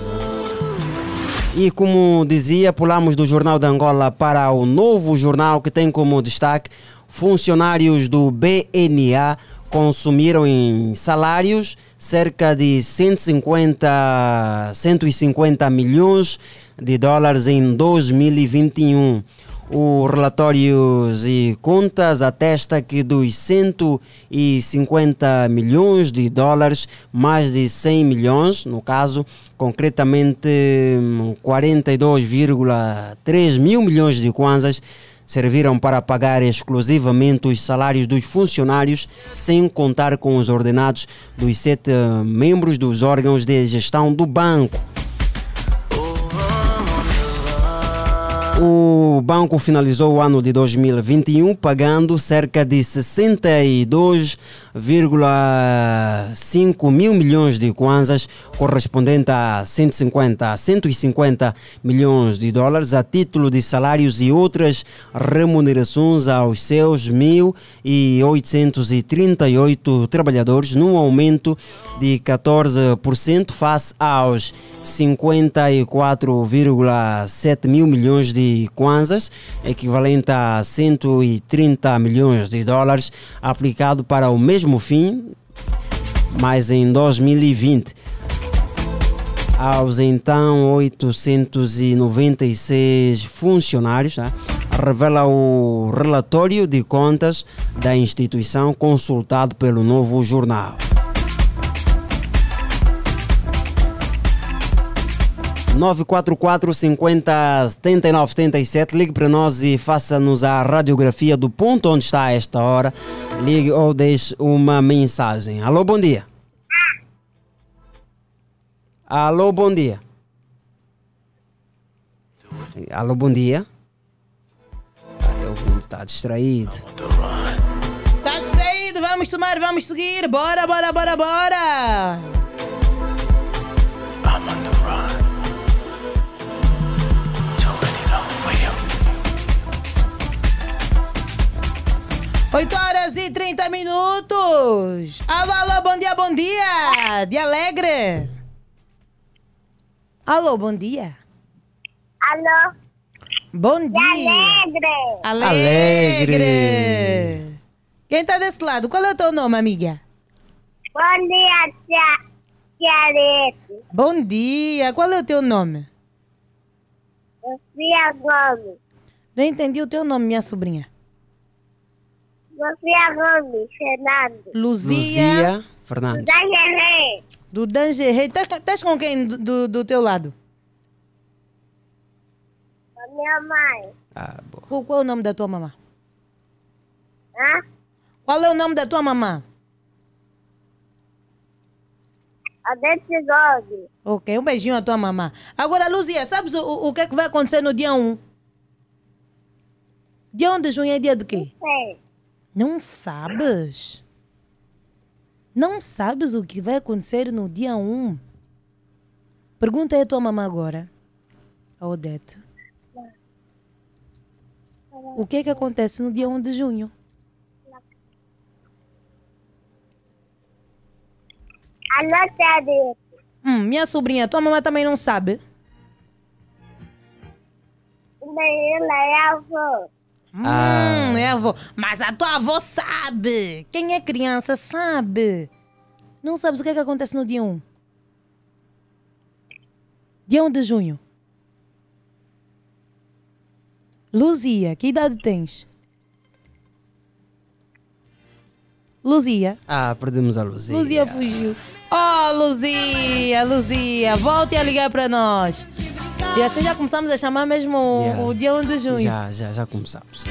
E como dizia, pulamos do Jornal da Angola para o novo jornal que tem como destaque funcionários do BNA consumiram em salários cerca de 150, 150 milhões de dólares em 2021. O relatórios e contas atesta que dos 150 milhões de dólares, mais de 100 milhões, no caso, concretamente hum, 42,3 mil milhões de kwanzas, serviram para pagar exclusivamente os salários dos funcionários, sem contar com os ordenados dos sete eh, membros dos órgãos de gestão do banco. O banco finalizou o ano de 2021 pagando cerca de 62,5 mil milhões de kwanzas, correspondente a 150 a 150 milhões de dólares, a título de salários e outras remunerações aos seus 1.838 trabalhadores, num aumento de 14% face aos 54,7 mil milhões de kwanzas, equivalente a 130 milhões de dólares, aplicado para o mesmo fim, mas em 2020. Aos então 896 funcionários, tá? revela o relatório de contas da instituição consultado pelo novo jornal. 944 50 79 77. Ligue para nós e faça-nos a radiografia do ponto onde está a esta hora. Ligue ou deixe uma mensagem. Alô, bom dia. Alô, bom dia. Alô, bom dia. Está distraído. Tá distraído? Vamos tomar, vamos seguir. Bora, bora, bora, bora. Oito horas e 30 minutos. Alô, alô, bom dia, bom dia. De Alegre. Alô, bom dia. Alô? Bom dia. Alegre. Alegre. Alegre. Quem tá desse lado? Qual é o teu nome, amiga? Bom dia, tia, tia. Bom dia. Qual é o teu nome? Sofia Gomes. Não entendi o teu nome, minha sobrinha. Sofia Gomes, Fernando. Luzia. Luzia Fernandes. Da Gerê. Do Dangerei. Estás com quem do- do, teu lado? Com minha mãe. Ah, boa. Qual, qual é o nome da tua mamã? Hã? Qual é o nome da tua mamã? Odete Gomes. Ok, um beijinho à tua mamã. Agora, Luzia, sabes o, o que é que vai acontecer no dia 1? Dia 1 de junho é dia de quê? Sei. Não sabes? Não sabes o que vai acontecer no dia 1? Pergunta aí à tua mamã agora, a Odete. O que é que acontece no dia 1 de junho? Lete. Hum, minha sobrinha, tua mamãe também não sabe? Nem ela é avó. Hum, é a avó. Mas a tua avó sabe. Quem é criança sabe. Não sabes o que é que acontece no dia 1? Dia 1 de junho. Luzia, que idade tens? Luzia. Ah, perdemos a Luzia. Luzia fugiu. Oh, Luzia, Luzia, volte a ligar para nós. E assim já começamos a chamar mesmo o- Yeah. o dia 1 de junho. Já, já, já começamos.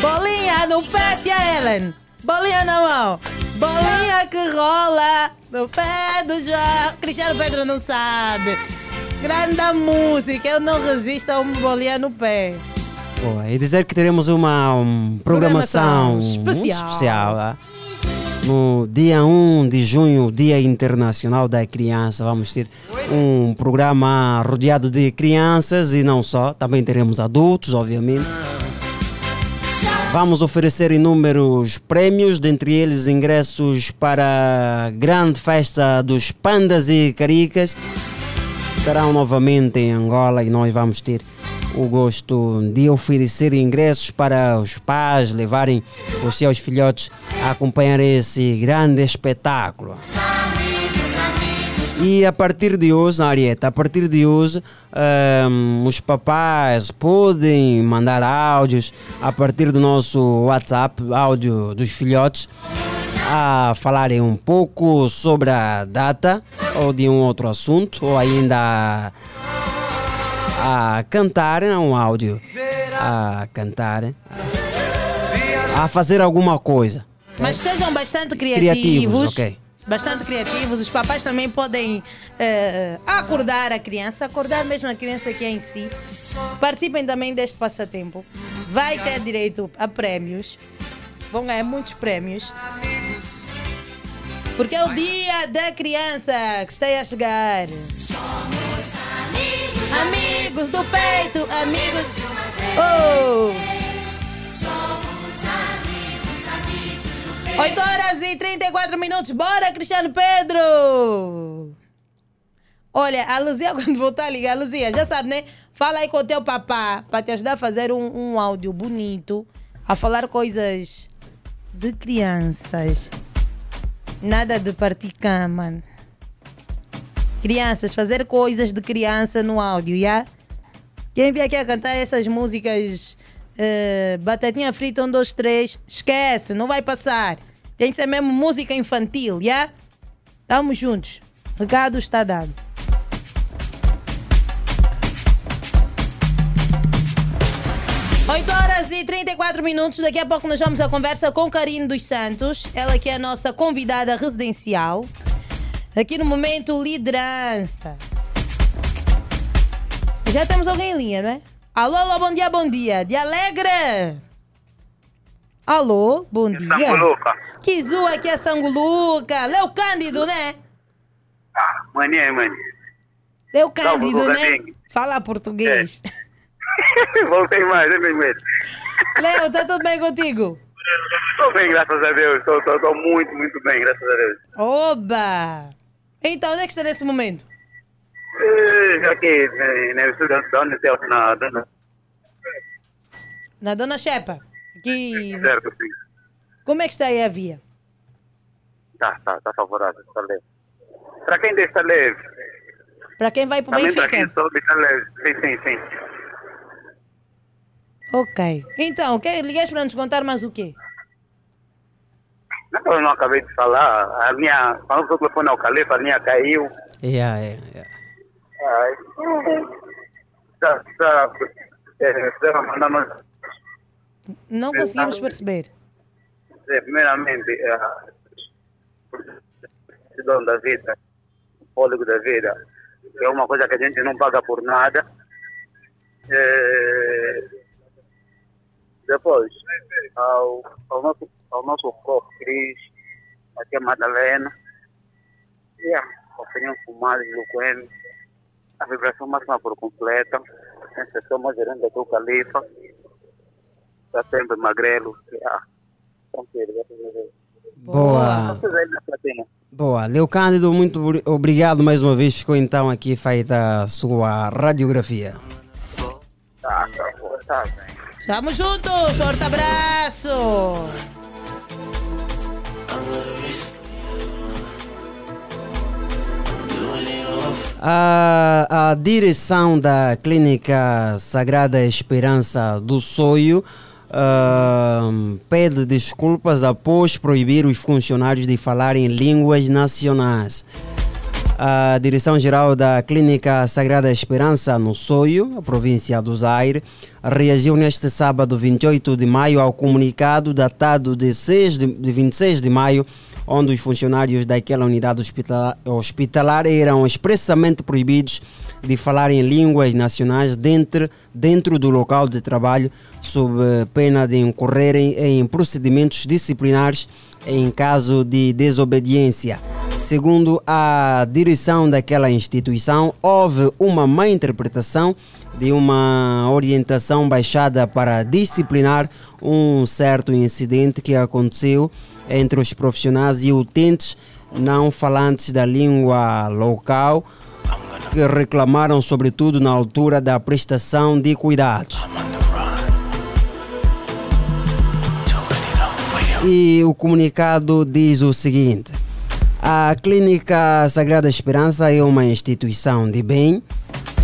Bolinha no pé, tia Ellen. Bolinha na mão. Bolinha que rola no pé do João. Cristiano Pedro não sabe. Grande música, eu não resisto a uma bolinha no pé. Boa, e dizer que teremos uma um, programação, Programação muito especial. especial lá. No dia 1 de junho, Dia Internacional da Criança, vamos ter um programa rodeado de crianças e não só, também teremos adultos, obviamente. Vamos oferecer inúmeros prémios, dentre eles ingressos para a grande festa dos pandas e caricas. Estarão novamente em Angola e nós vamos ter o gosto de oferecer ingressos para os pais levarem os seus filhotes a acompanhar esse grande espetáculo. E a partir de hoje, Arieta, a partir de hoje, ahm, os papás podem mandar áudios a partir do nosso WhatsApp, áudio dos filhotes, a falarem um pouco sobre a data ou de um outro assunto, ou ainda a cantar um áudio, a cantar, a fazer alguma coisa. Mas sejam bastante Criativos, criativos. ok. Bastante criativos. Os papais também podem eh, acordar a criança, acordar mesmo a criança que é em si. Participem também deste passatempo. Vai ter direito a prémios. Vão ganhar muitos prémios. Porque é o dia da criança que está a chegar. Amigos do peito, amigos. Oh! 8 horas e 34 minutos. Bora, Cristiano Pedro! Olha, a Luzia, quando voltar a ligar, Luzia, já sabe, né? Fala aí com o teu papá para te ajudar a fazer um, um áudio bonito, a falar coisas de crianças. Nada de partir cama. Crianças, fazer coisas de criança no áudio, já? Quem vier aqui a cantar essas músicas, eh, batatinha frita, um, dois, três, esquece, não vai passar. Tem que ser mesmo música infantil, já? Estamos juntos. Recado está dado. Oito horas e 34 minutos. Daqui a pouco nós vamos à conversa com Karine dos Santos. Ela que é a nossa convidada residencial. Aqui no momento, liderança. Já temos alguém em linha, não é? Alô, alô, bom dia, bom dia. De Alegre? Alô, bom dia. Sanguluca. Kizu aqui é Sanguluca. Leo Cândido, né? Mania, mãe. Leo Cândido, Sanguluca, né? Fala português. Voltei mais, tenho medo. Leo, tá tudo bem contigo? Estou bem, graças a Deus. Estou muito, muito bem, graças a Deus. Oba! Então, onde é que está nesse momento? Eh, Aqui, eh, na da Unicef, na dona. Na Dona Shepa. Aqui. Certo, sim. Como é que está aí a via? Tá, tá, tá favorável, tá leve. Para quem está leve? Para quem vai para o Também para Benfica? quem sobe está leve. Sim, sim, sim. Ok. Então, que, ligaste para nos contar mais o quê? Não, eu não acabei de falar. A minha, quando o telefone ao calefa, a minha caiu. Yeah, yeah, yeah. Ai. Tá, tá. É, Estava mandando, Não conseguimos perceber. é, primeiramente, a decisão da vida, o fôlego da vida, é uma coisa que a gente não paga por nada. É, depois, ao, ao nosso, ao nosso prof. Cris, aqui a Madalena, yeah, opinião fumada de Luquene, a vibração máxima por completa, exceção mais gerente aqui o Califa, está sempre magrelo, yeah. a Deus. Boa. Boa. Leo Cândido, muito obri- obrigado mais uma vez. Ficou então aqui feita a sua radiografia. Tá, tá, tá. Estamos juntos, forte abraço! A, a direção da Clínica Sagrada Esperança do Soio ah, pede desculpas após proibir os funcionários de falar em línguas nacionais. A direção-geral da Clínica Sagrada Esperança no Soio, província do Zaire, reagiu neste sábado 28 de maio ao comunicado datado de, 6 de, de 26 de maio, onde os funcionários daquela unidade hospitalar, hospitalar eram expressamente proibidos de falar em línguas nacionais dentro, dentro do local de trabalho, sob pena de incorrerem em procedimentos disciplinares em caso de desobediência. Segundo a direção daquela instituição, houve uma má interpretação de uma orientação baixada para disciplinar um certo incidente que aconteceu entre os profissionais e utentes não falantes da língua local que reclamaram sobretudo na altura da prestação de cuidados. E o comunicado diz o seguinte: a Clínica Sagrada Esperança é uma instituição de bem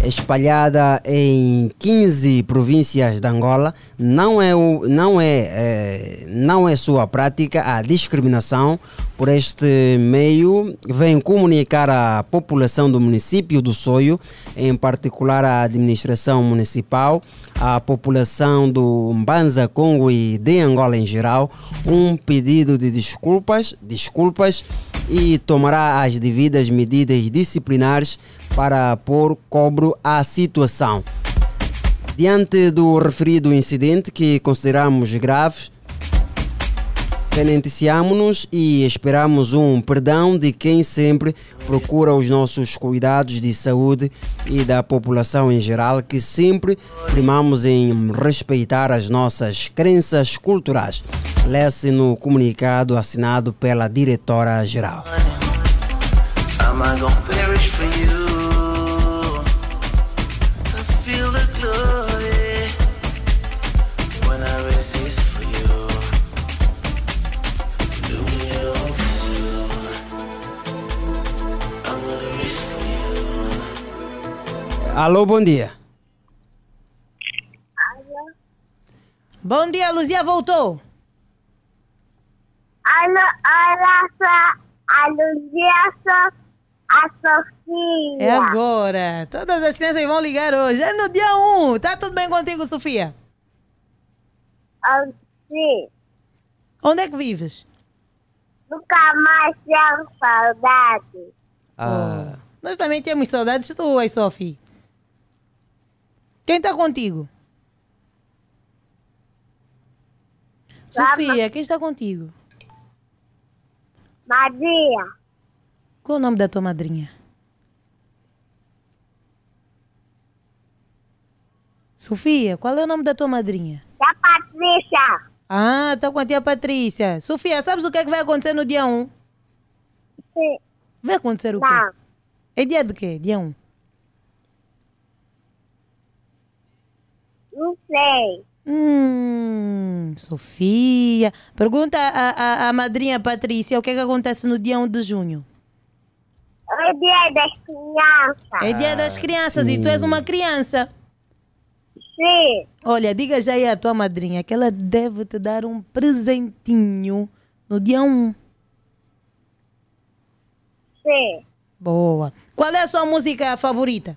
espalhada em 15 províncias de Angola. Não é, o, não é, eh, não é sua prática a discriminação. Por este meio, vem comunicar à população do município do Soio, em particular à administração municipal, à população do Mbanza Congo e de Angola em geral, um pedido de desculpas, desculpas e tomará as devidas medidas disciplinares para pôr cobro à situação. Diante do referido incidente que consideramos grave, penitenciamos-nos e esperamos um perdão de quem sempre procura os nossos cuidados de saúde e da população em geral, que sempre primamos em respeitar as nossas crenças culturais. Lê-se no comunicado assinado pela diretora-geral. Alô, bom dia. Bom dia, Luzia voltou. Alô, olha só, a Luzia, só a Sofia. É agora. Todas as crianças vão ligar hoje. É no dia 1. Tá tudo bem contigo, Sofia? Sim, Onde é que vives? nunca mais tenho saudade. Ah, Nós também temos saudades tuas, Sofia. Quem tá contigo? Sofia, quem está contigo? Maria, Qual o nome da tua madrinha? Sofia, qual é o nome da tua madrinha? da Patrícia. Ah, tá com a tia Patrícia. Sofia, sabes o que é que vai acontecer no dia 1? Sim. Vai acontecer o quê? Não. É dia de quê? Dia 1. Não sei. Hum, Sofia. Pergunta à, à, à madrinha Patrícia o que é que acontece no dia 1 de junho. É dia das crianças. É dia das crianças e tu és uma criança. Sim. Olha, diga já aí à tua madrinha que ela deve te dar um presentinho no dia 1. Sim. Boa. Qual é a sua música favorita?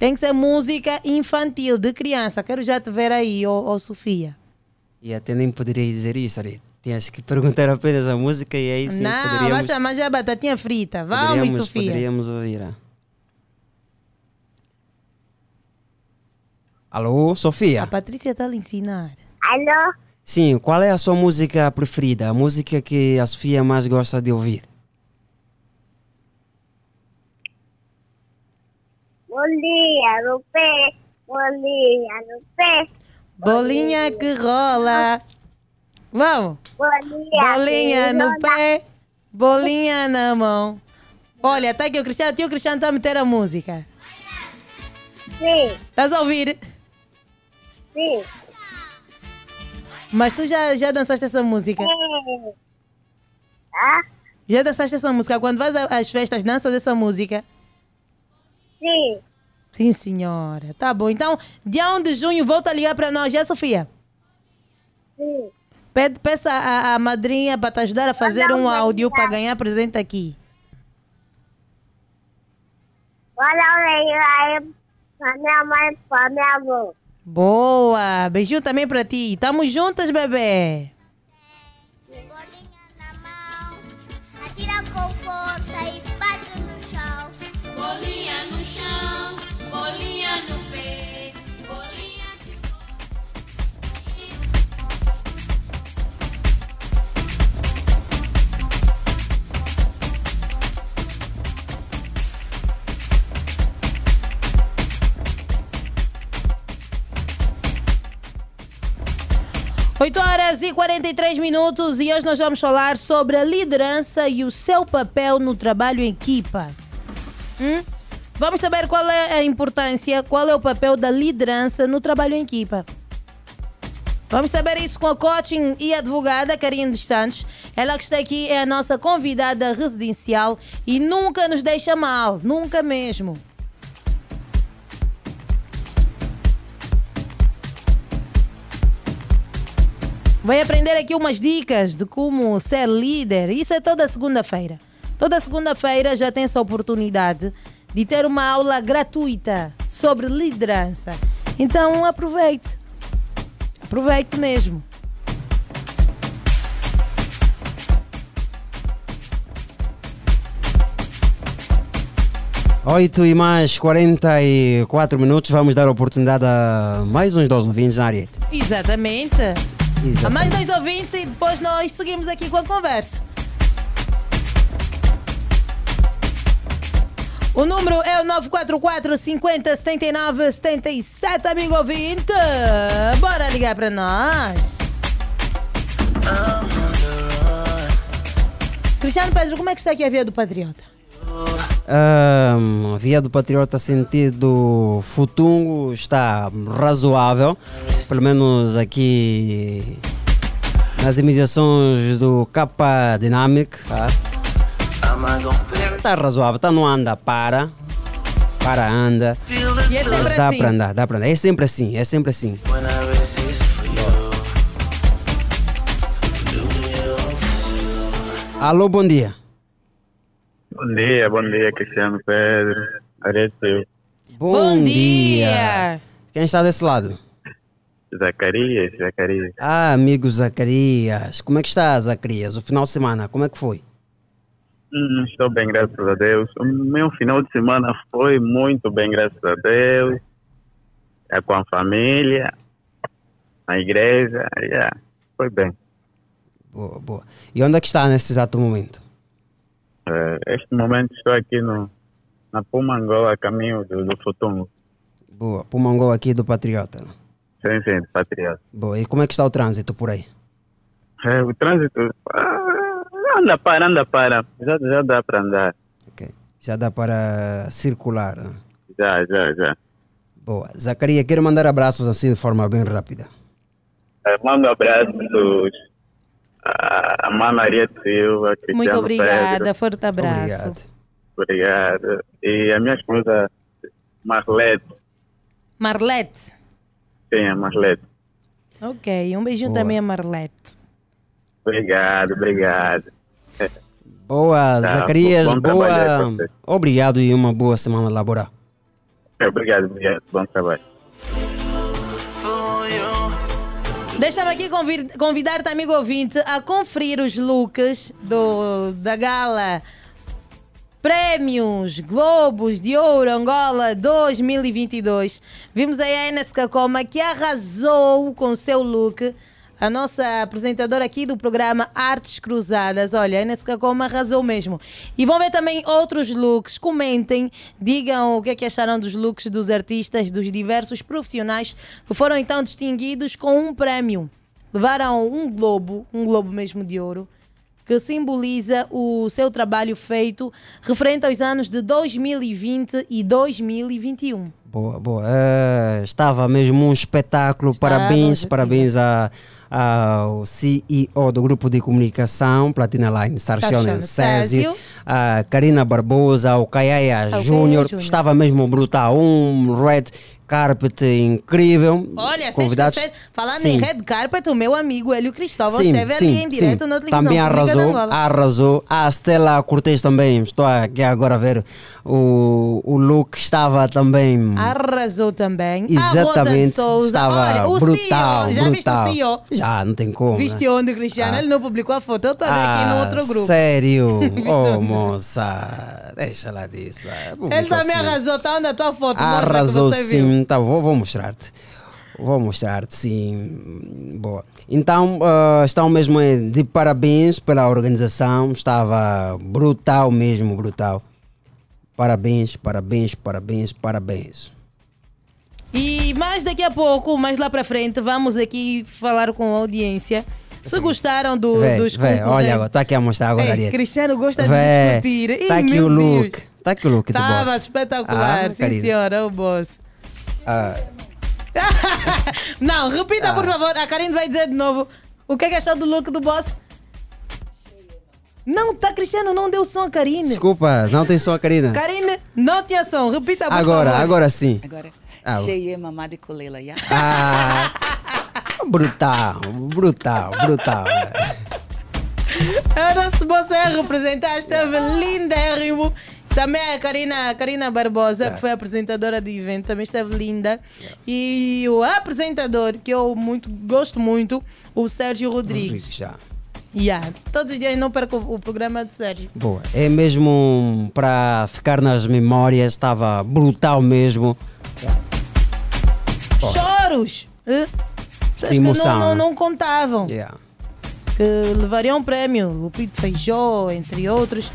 Tem que ser música infantil, de criança. Quero já te ver aí, ô, ô Sofia. E até nem poderia dizer isso, ali. Tinhas que perguntar apenas a música e aí sim Não, vai poderíamos, chamar já batatinha frita. Vamos, poderíamos, Sofia. poderíamos ouvir. ah. Alô, Sofia? A Patrícia está a lhe ensinar. Alô? Sim, qual é a sua música preferida? A música que a Sofia mais gosta de ouvir? Bolinha no pé. Bolinha no pé. Bolinha que rola. Vamos. Bolinha, Bolinha no rola. pé, bolinha na mão. Olha, tá aqui o Cristiano, tio Cristiano está a meter a música. Sim. Estás a ouvir? Sim. Mas tu já, já dançaste essa música? Sim. Ah? Já dançaste essa música? Quando vais às festas, danças essa música? Sim. Sim, senhora. Tá bom. Então, dia 1 de junho, volta a ligar para nós, já, Sofia? Sim. Pede, peça à, à madrinha para te ajudar a fazer um áudio para ganhar presente aqui. Olha aí pra minha mãe, pra minha avó. Boa! Beijinho também para ti. Tamo juntas, bebê. 8 horas e 43 minutos e hoje nós vamos falar sobre a liderança e o seu papel no trabalho em equipa. Hum? Vamos saber qual é a importância, qual é o papel da liderança no trabalho em equipa. Vamos saber isso com a coaching e a advogada Karine dos Santos. Ela que está aqui é a nossa convidada residencial e nunca nos deixa mal, nunca mesmo. Vai aprender aqui umas dicas de como ser líder. Isso é toda segunda-feira. Toda segunda-feira já tem essa oportunidade de ter uma aula gratuita sobre liderança. Então aproveite. Aproveite mesmo. Oito e mais 44 minutos, vamos dar oportunidade a mais uns dois ouvintes na área. Exatamente. A mais dois ouvintes e depois nós seguimos aqui com a conversa. O número é o 944 50 79 77, amigo ouvinte. Bora ligar para nós. Cristiano Pedro, como é que está aqui a via do Patriota? A via do Patriota sentido Futungo está razoável, pelo menos aqui nas imediações do Capa Dynamic. Tá? Está razoável, está no anda, para, para, anda. E é sempre dá assim. para andar, dá para andar. É sempre assim, é sempre assim. Alô, bom dia. Bom dia, bom dia, Cristiano Pedro. Arete, Bom, Bom dia. dia. Quem está desse lado? Zacarias, Zacarias. Ah, amigo Zacarias. Como é que está, Zacarias? O final de semana, como é que foi? Hum, estou bem, graças a Deus. O meu final de semana foi muito bem, graças a Deus. É com a família, na igreja, yeah, foi bem. Boa, boa. E onde é que está nesse exato momento? Eh, este momento estou aqui no, na Pumangoa, a caminho do, do Futungo. Boa. Pumangol aqui do Patriota. Sim, sim, patriota. Boa. E como é que está o trânsito por aí? Eh, o trânsito, ah, anda para, anda para. Já, já dá para andar. Já dá para circular. né? Já, já, já. Boa. Zacarias, quero mandar abraços assim de forma bem rápida. Eh, Mando abraços a Mana Maria Silva, Cristiano Muito obrigada, Pedro. forte abraço. Obrigado. E a minha esposa, Marlete. Marlete. Sim, a Marlete. Ok, um beijinho Boa. também a Marlete. Obrigado, obrigado. Boa, Tá, Zacarias, boa. Obrigado e uma boa semana laboral. Obrigado, obrigado. Bom trabalho. Deixa-me aqui convid- convidar-te, amigo ouvinte, a conferir os looks do, da gala Prémios Globos de Ouro Angola 2022. Vimos aí a Enes Kakoma que arrasou com o seu look. A nossa apresentadora aqui do programa Artes Cruzadas. Olha, a Enes Kakoma arrasou mesmo. E vão ver também outros looks. Comentem, digam o que é que acharam dos looks dos artistas, dos diversos profissionais que foram então distinguidos com um prémio. Levaram um globo, um globo mesmo de ouro que simboliza o seu trabalho feito referente aos anos de 2020 e 2021. Boa, boa. Eh, estava mesmo um espetáculo. parabéns, parabéns a, ao CEO do grupo de comunicação Platina Line, Sarcione Césio, a Karina Barbosa, o Caiaia. Júnior. Estava mesmo brutal. Um red carpet incrível. Olha, Convidados. sexta-feira, falando Sim. em Red Carpet, o meu amigo Hélio Cristóvão Sim, esteve sim, ali em direto na televisão Também arrasou, arrasou. A Stella Cortez também, estou aqui agora a ver o, o look estava também Arrasou também. a Rosa de exatamente, Souza. estava Olha, o brutal, CEO, já viste o brutal. CEO? Já, não tem como. Viste né? onde, Cristiano? Ah. Ele não publicou a foto. Eu estou aqui no Ah, outro grupo. Sério? Oh, moça, deixa lá disso. ah, Ele também sim. arrasou. Está onde a tua foto? Arrasou sim, tá, vou, vou mostrar-te. Vou mostrar-te, sim. Boa. Então, ah, estão mesmo de parabéns pela organização. Estava brutal mesmo, brutal. Parabéns, parabéns, parabéns, parabéns. E mais daqui a pouco, mais lá para frente, vamos aqui falar com a audiência. Se gostaram do, Vê, dos vê, olha estou aqui a mostrar agora Ei. Cristiano gosta de discutir. Ih, Tá aqui o look. Deus. Tá aqui o look do Estava boss. espetacular, Ah, sim querido. senhora, o boss. Ah, Não, repita Ah. por favor, a Karine vai dizer de novo. O que é que achou do look do boss? Não, tá, Cristiano, não deu som a Karine. desculpa, não tem som, Karina. Karine, não tinha som, repita por Agora, favor. agora sim. Agora, Ah, cheia, mamada e colela, já? Ah, brutal, brutal, brutal. Era se você representar, esteve lindérrimo. Também a Karina, Karina Barbosa, que foi apresentadora do evento, também esteve linda. E o apresentador, que eu muito, gosto muito, o Sérgio Rodrigues. Já. Yeah. Todos os dias não perco o programa do Sérgio. Boa. É mesmo para ficar nas memórias, estava brutal mesmo. Ó. Choros! eh? Pessoas que Emoção, não, não, né? não contavam. Yeah. que levariam um prémio, Lupito Feijó, entre outros.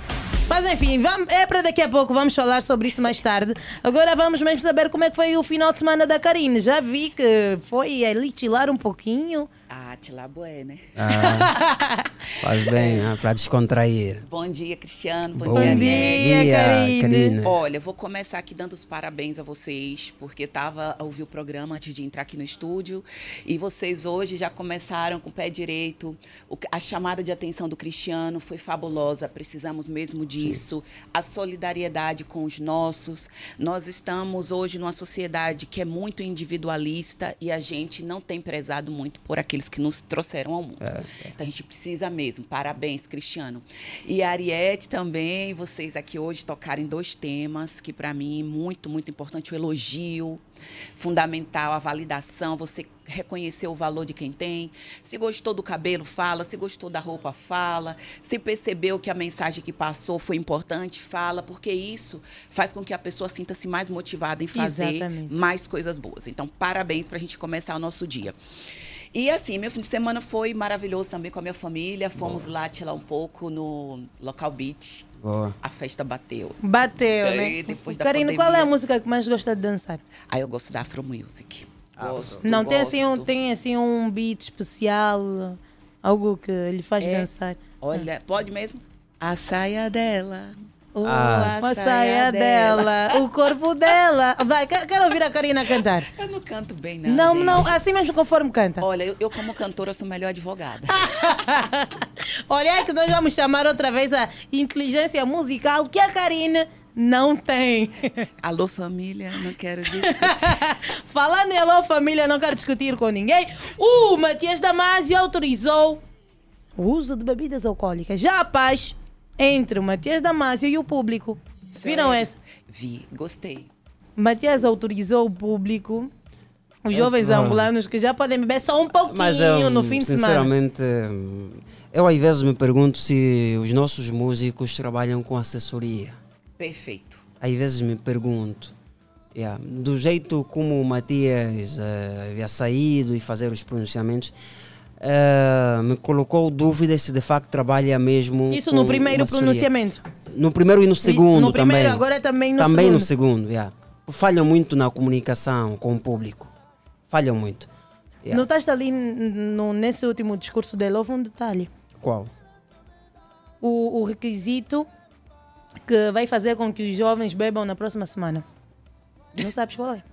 Mas enfim, vamos, é para daqui a pouco, vamos falar sobre isso mais tarde. Agora vamos mesmo saber como é que foi o final de semana da Karine. Já vi que foi ali chilar um pouquinho. Ah, tila bué, né? Ah, faz bem, ah, para descontrair. Bom dia, Cristiano. Bom, Bom dia, dia. Karine. Karine. Olha, vou começar aqui dando os parabéns a vocês, porque tava a ouvir o programa antes de entrar aqui no estúdio. E vocês hoje já começaram com o pé direito. O a chamada de atenção do Cristiano foi fabulosa. Precisamos mesmo disso. A solidariedade com os nossos. Nós estamos hoje numa sociedade que é muito individualista e a gente não tem prezado muito por aqueles que nos trouxeram ao mundo. Então a gente precisa mesmo. Parabéns, Cristiano. E a Ariete também, vocês aqui hoje tocarem dois temas que para mim é muito, muito importante, o elogio, fundamental, a validação, você reconhecer o valor de quem tem. Se gostou do cabelo, fala. Se gostou da roupa, fala. Se percebeu que a mensagem que passou foi importante, fala, porque isso faz com que a pessoa sinta-se mais motivada em fazer Exatamente. mais coisas boas. Então, parabéns para a gente começar o nosso dia. E assim, meu fim de semana foi maravilhoso também com a minha família. Fomos lá tirar um pouco no Local Beach. Boa. A festa bateu. Bateu, É, né? depois da Karine, qual é a música que mais gosta de dançar? Ah, eu gosto da Afro Music. Gosto, Não tem gosto. assim, um, tem assim um beat especial, algo que lhe faz É. dançar. Olha, pode mesmo? A saia dela Oh, Ah. a A saia dela, o corpo dela. Vai, quero ouvir a Karina cantar. Eu não canto bem, não. Não, gente. não, assim mesmo conforme canta. Olha, eu, eu como cantora sou melhor advogada. Olha aí que nós vamos chamar outra vez a inteligência musical que a Karina não tem. Alô, família, não quero discutir. Falando em alô, família, não quero discutir com ninguém. O Matias Damasio autorizou o uso de bebidas alcoólicas. Já a paz entre o Matias Damasio e o público. Viram Sério? essa? Vi, gostei. Matias autorizou o público, os É, jovens ah. angolanos que já podem beber só um pouquinho Mas eu, no fim de semana. sinceramente, eu às vezes me pergunto se os nossos músicos trabalham com assessoria. Perfeito. Às vezes me pergunto. Yeah, Do jeito como o Matias eh, havia saído e fazer os pronunciamentos, eh, me colocou dúvida se de facto trabalha mesmo. Isso no primeiro pronunciamento. No primeiro e no segundo no primeiro, também. agora também no também no segundo. segundo, yeah. Falham muito na comunicação com o público. Falham muito. Yeah. Notaste ali no, nesse último discurso dele, houve um detalhe. Qual? O, o requisito que vai fazer com que os jovens bebam na próxima semana. Não sabes qual é?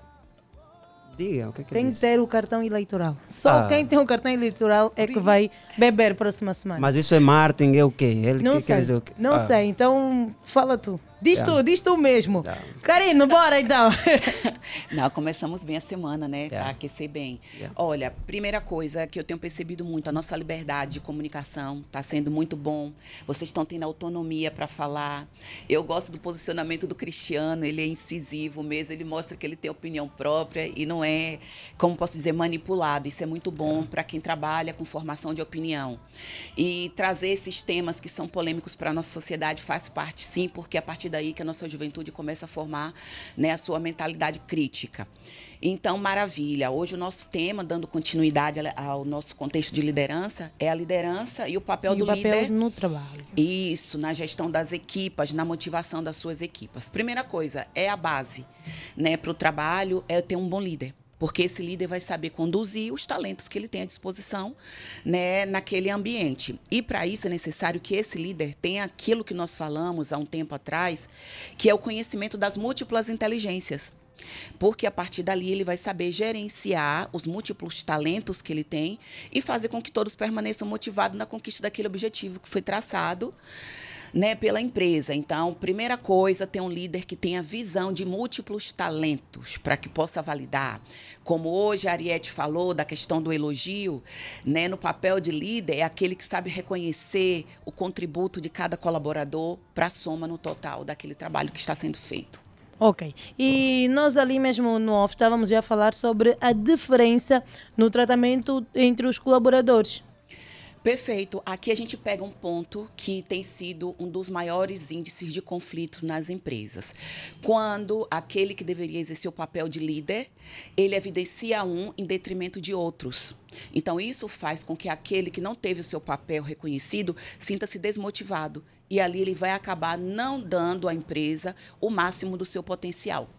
Diga, o que é que Tem que ter o cartão eleitoral. Só Ah. quem tem o cartão eleitoral é que vai beber próxima semana. Mas isso é marketing, é o quê? Ele não que- sei. quer dizer o quê? Não Ah. sei. Então, fala tu. Diz Tá. tu, diz tu mesmo. Karino, bora então. Não, começamos bem a semana, né? Pra aquecer bem. Olha, primeira coisa que eu tenho percebido muito, a nossa liberdade de comunicação está sendo muito bom. Vocês estão tendo autonomia para falar. Eu gosto do posicionamento do Cristiano, ele é incisivo mesmo, ele mostra que ele tem opinião própria e não é, como posso dizer, manipulado. Isso é muito bom para quem trabalha com formação de opinião. E trazer esses temas que são polêmicos para a nossa sociedade faz parte, sim, porque é a partir daí que a nossa juventude começa a formar né, a sua mentalidade crítica. Então, maravilha. Hoje o nosso tema, dando continuidade ao- nosso contexto de liderança, é a liderança e o papel E do o papel líder no trabalho. isso, na gestão das equipas, na motivação das suas equipas. Primeira coisa, é a base né, para o trabalho, é ter um bom líder. Porque esse líder vai saber conduzir os talentos que ele tem à disposição né, naquele ambiente. E para isso é necessário que esse líder tenha aquilo que nós falamos há um tempo atrás, que é o conhecimento das múltiplas inteligências. Porque a partir dali ele vai saber gerenciar os múltiplos talentos que ele tem e fazer com que todos permaneçam motivados na conquista daquele objetivo que foi traçado né, pela empresa. Então, primeira coisa, ter um líder que tenha visão de múltiplos talentos para que possa validar. Como hoje a Ariete falou da questão do elogio, né, no papel de líder é aquele que sabe reconhecer o contributo de cada colaborador para a soma no total daquele trabalho que está sendo feito. Ok. E nós ali mesmo no off estávamos já a falar sobre a diferença no tratamento entre os colaboradores. Perfeito. Aqui a gente pega um ponto que tem sido um dos maiores índices de conflitos nas empresas. Quando aquele que deveria exercer o papel de líder, ele evidencia um em detrimento de outros. Então, isso faz com que aquele que não teve o seu papel reconhecido sinta-se desmotivado. E ali ele vai acabar não dando à empresa o máximo do seu potencial.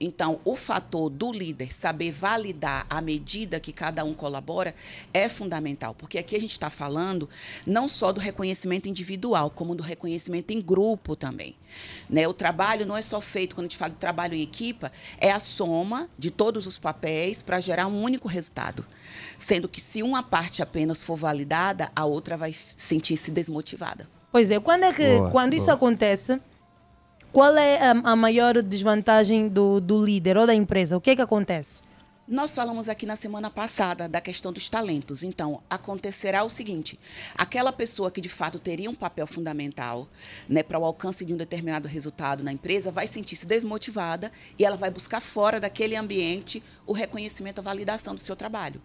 Então, o fator do líder saber validar a medida que cada um colabora é fundamental, porque aqui a gente está falando não só do reconhecimento individual, como do reconhecimento em grupo também. Né? O trabalho não é só feito, quando a gente fala de trabalho em equipa, é a soma de todos os papéis para gerar um único resultado. Sendo que se uma parte apenas for validada, a outra vai sentir-se desmotivada. Pois é, quando é que Boa, quando isso boa. acontece, qual é a, a maior desvantagem do, do líder ou da empresa? O que é que acontece? Nós falamos aqui na semana passada da questão dos talentos. Então, acontecerá o seguinte: aquela pessoa que de fato teria um papel fundamental né, para o alcance de um determinado resultado na empresa vai sentir-se desmotivada e ela vai buscar fora daquele ambiente o reconhecimento, a validação do seu trabalho.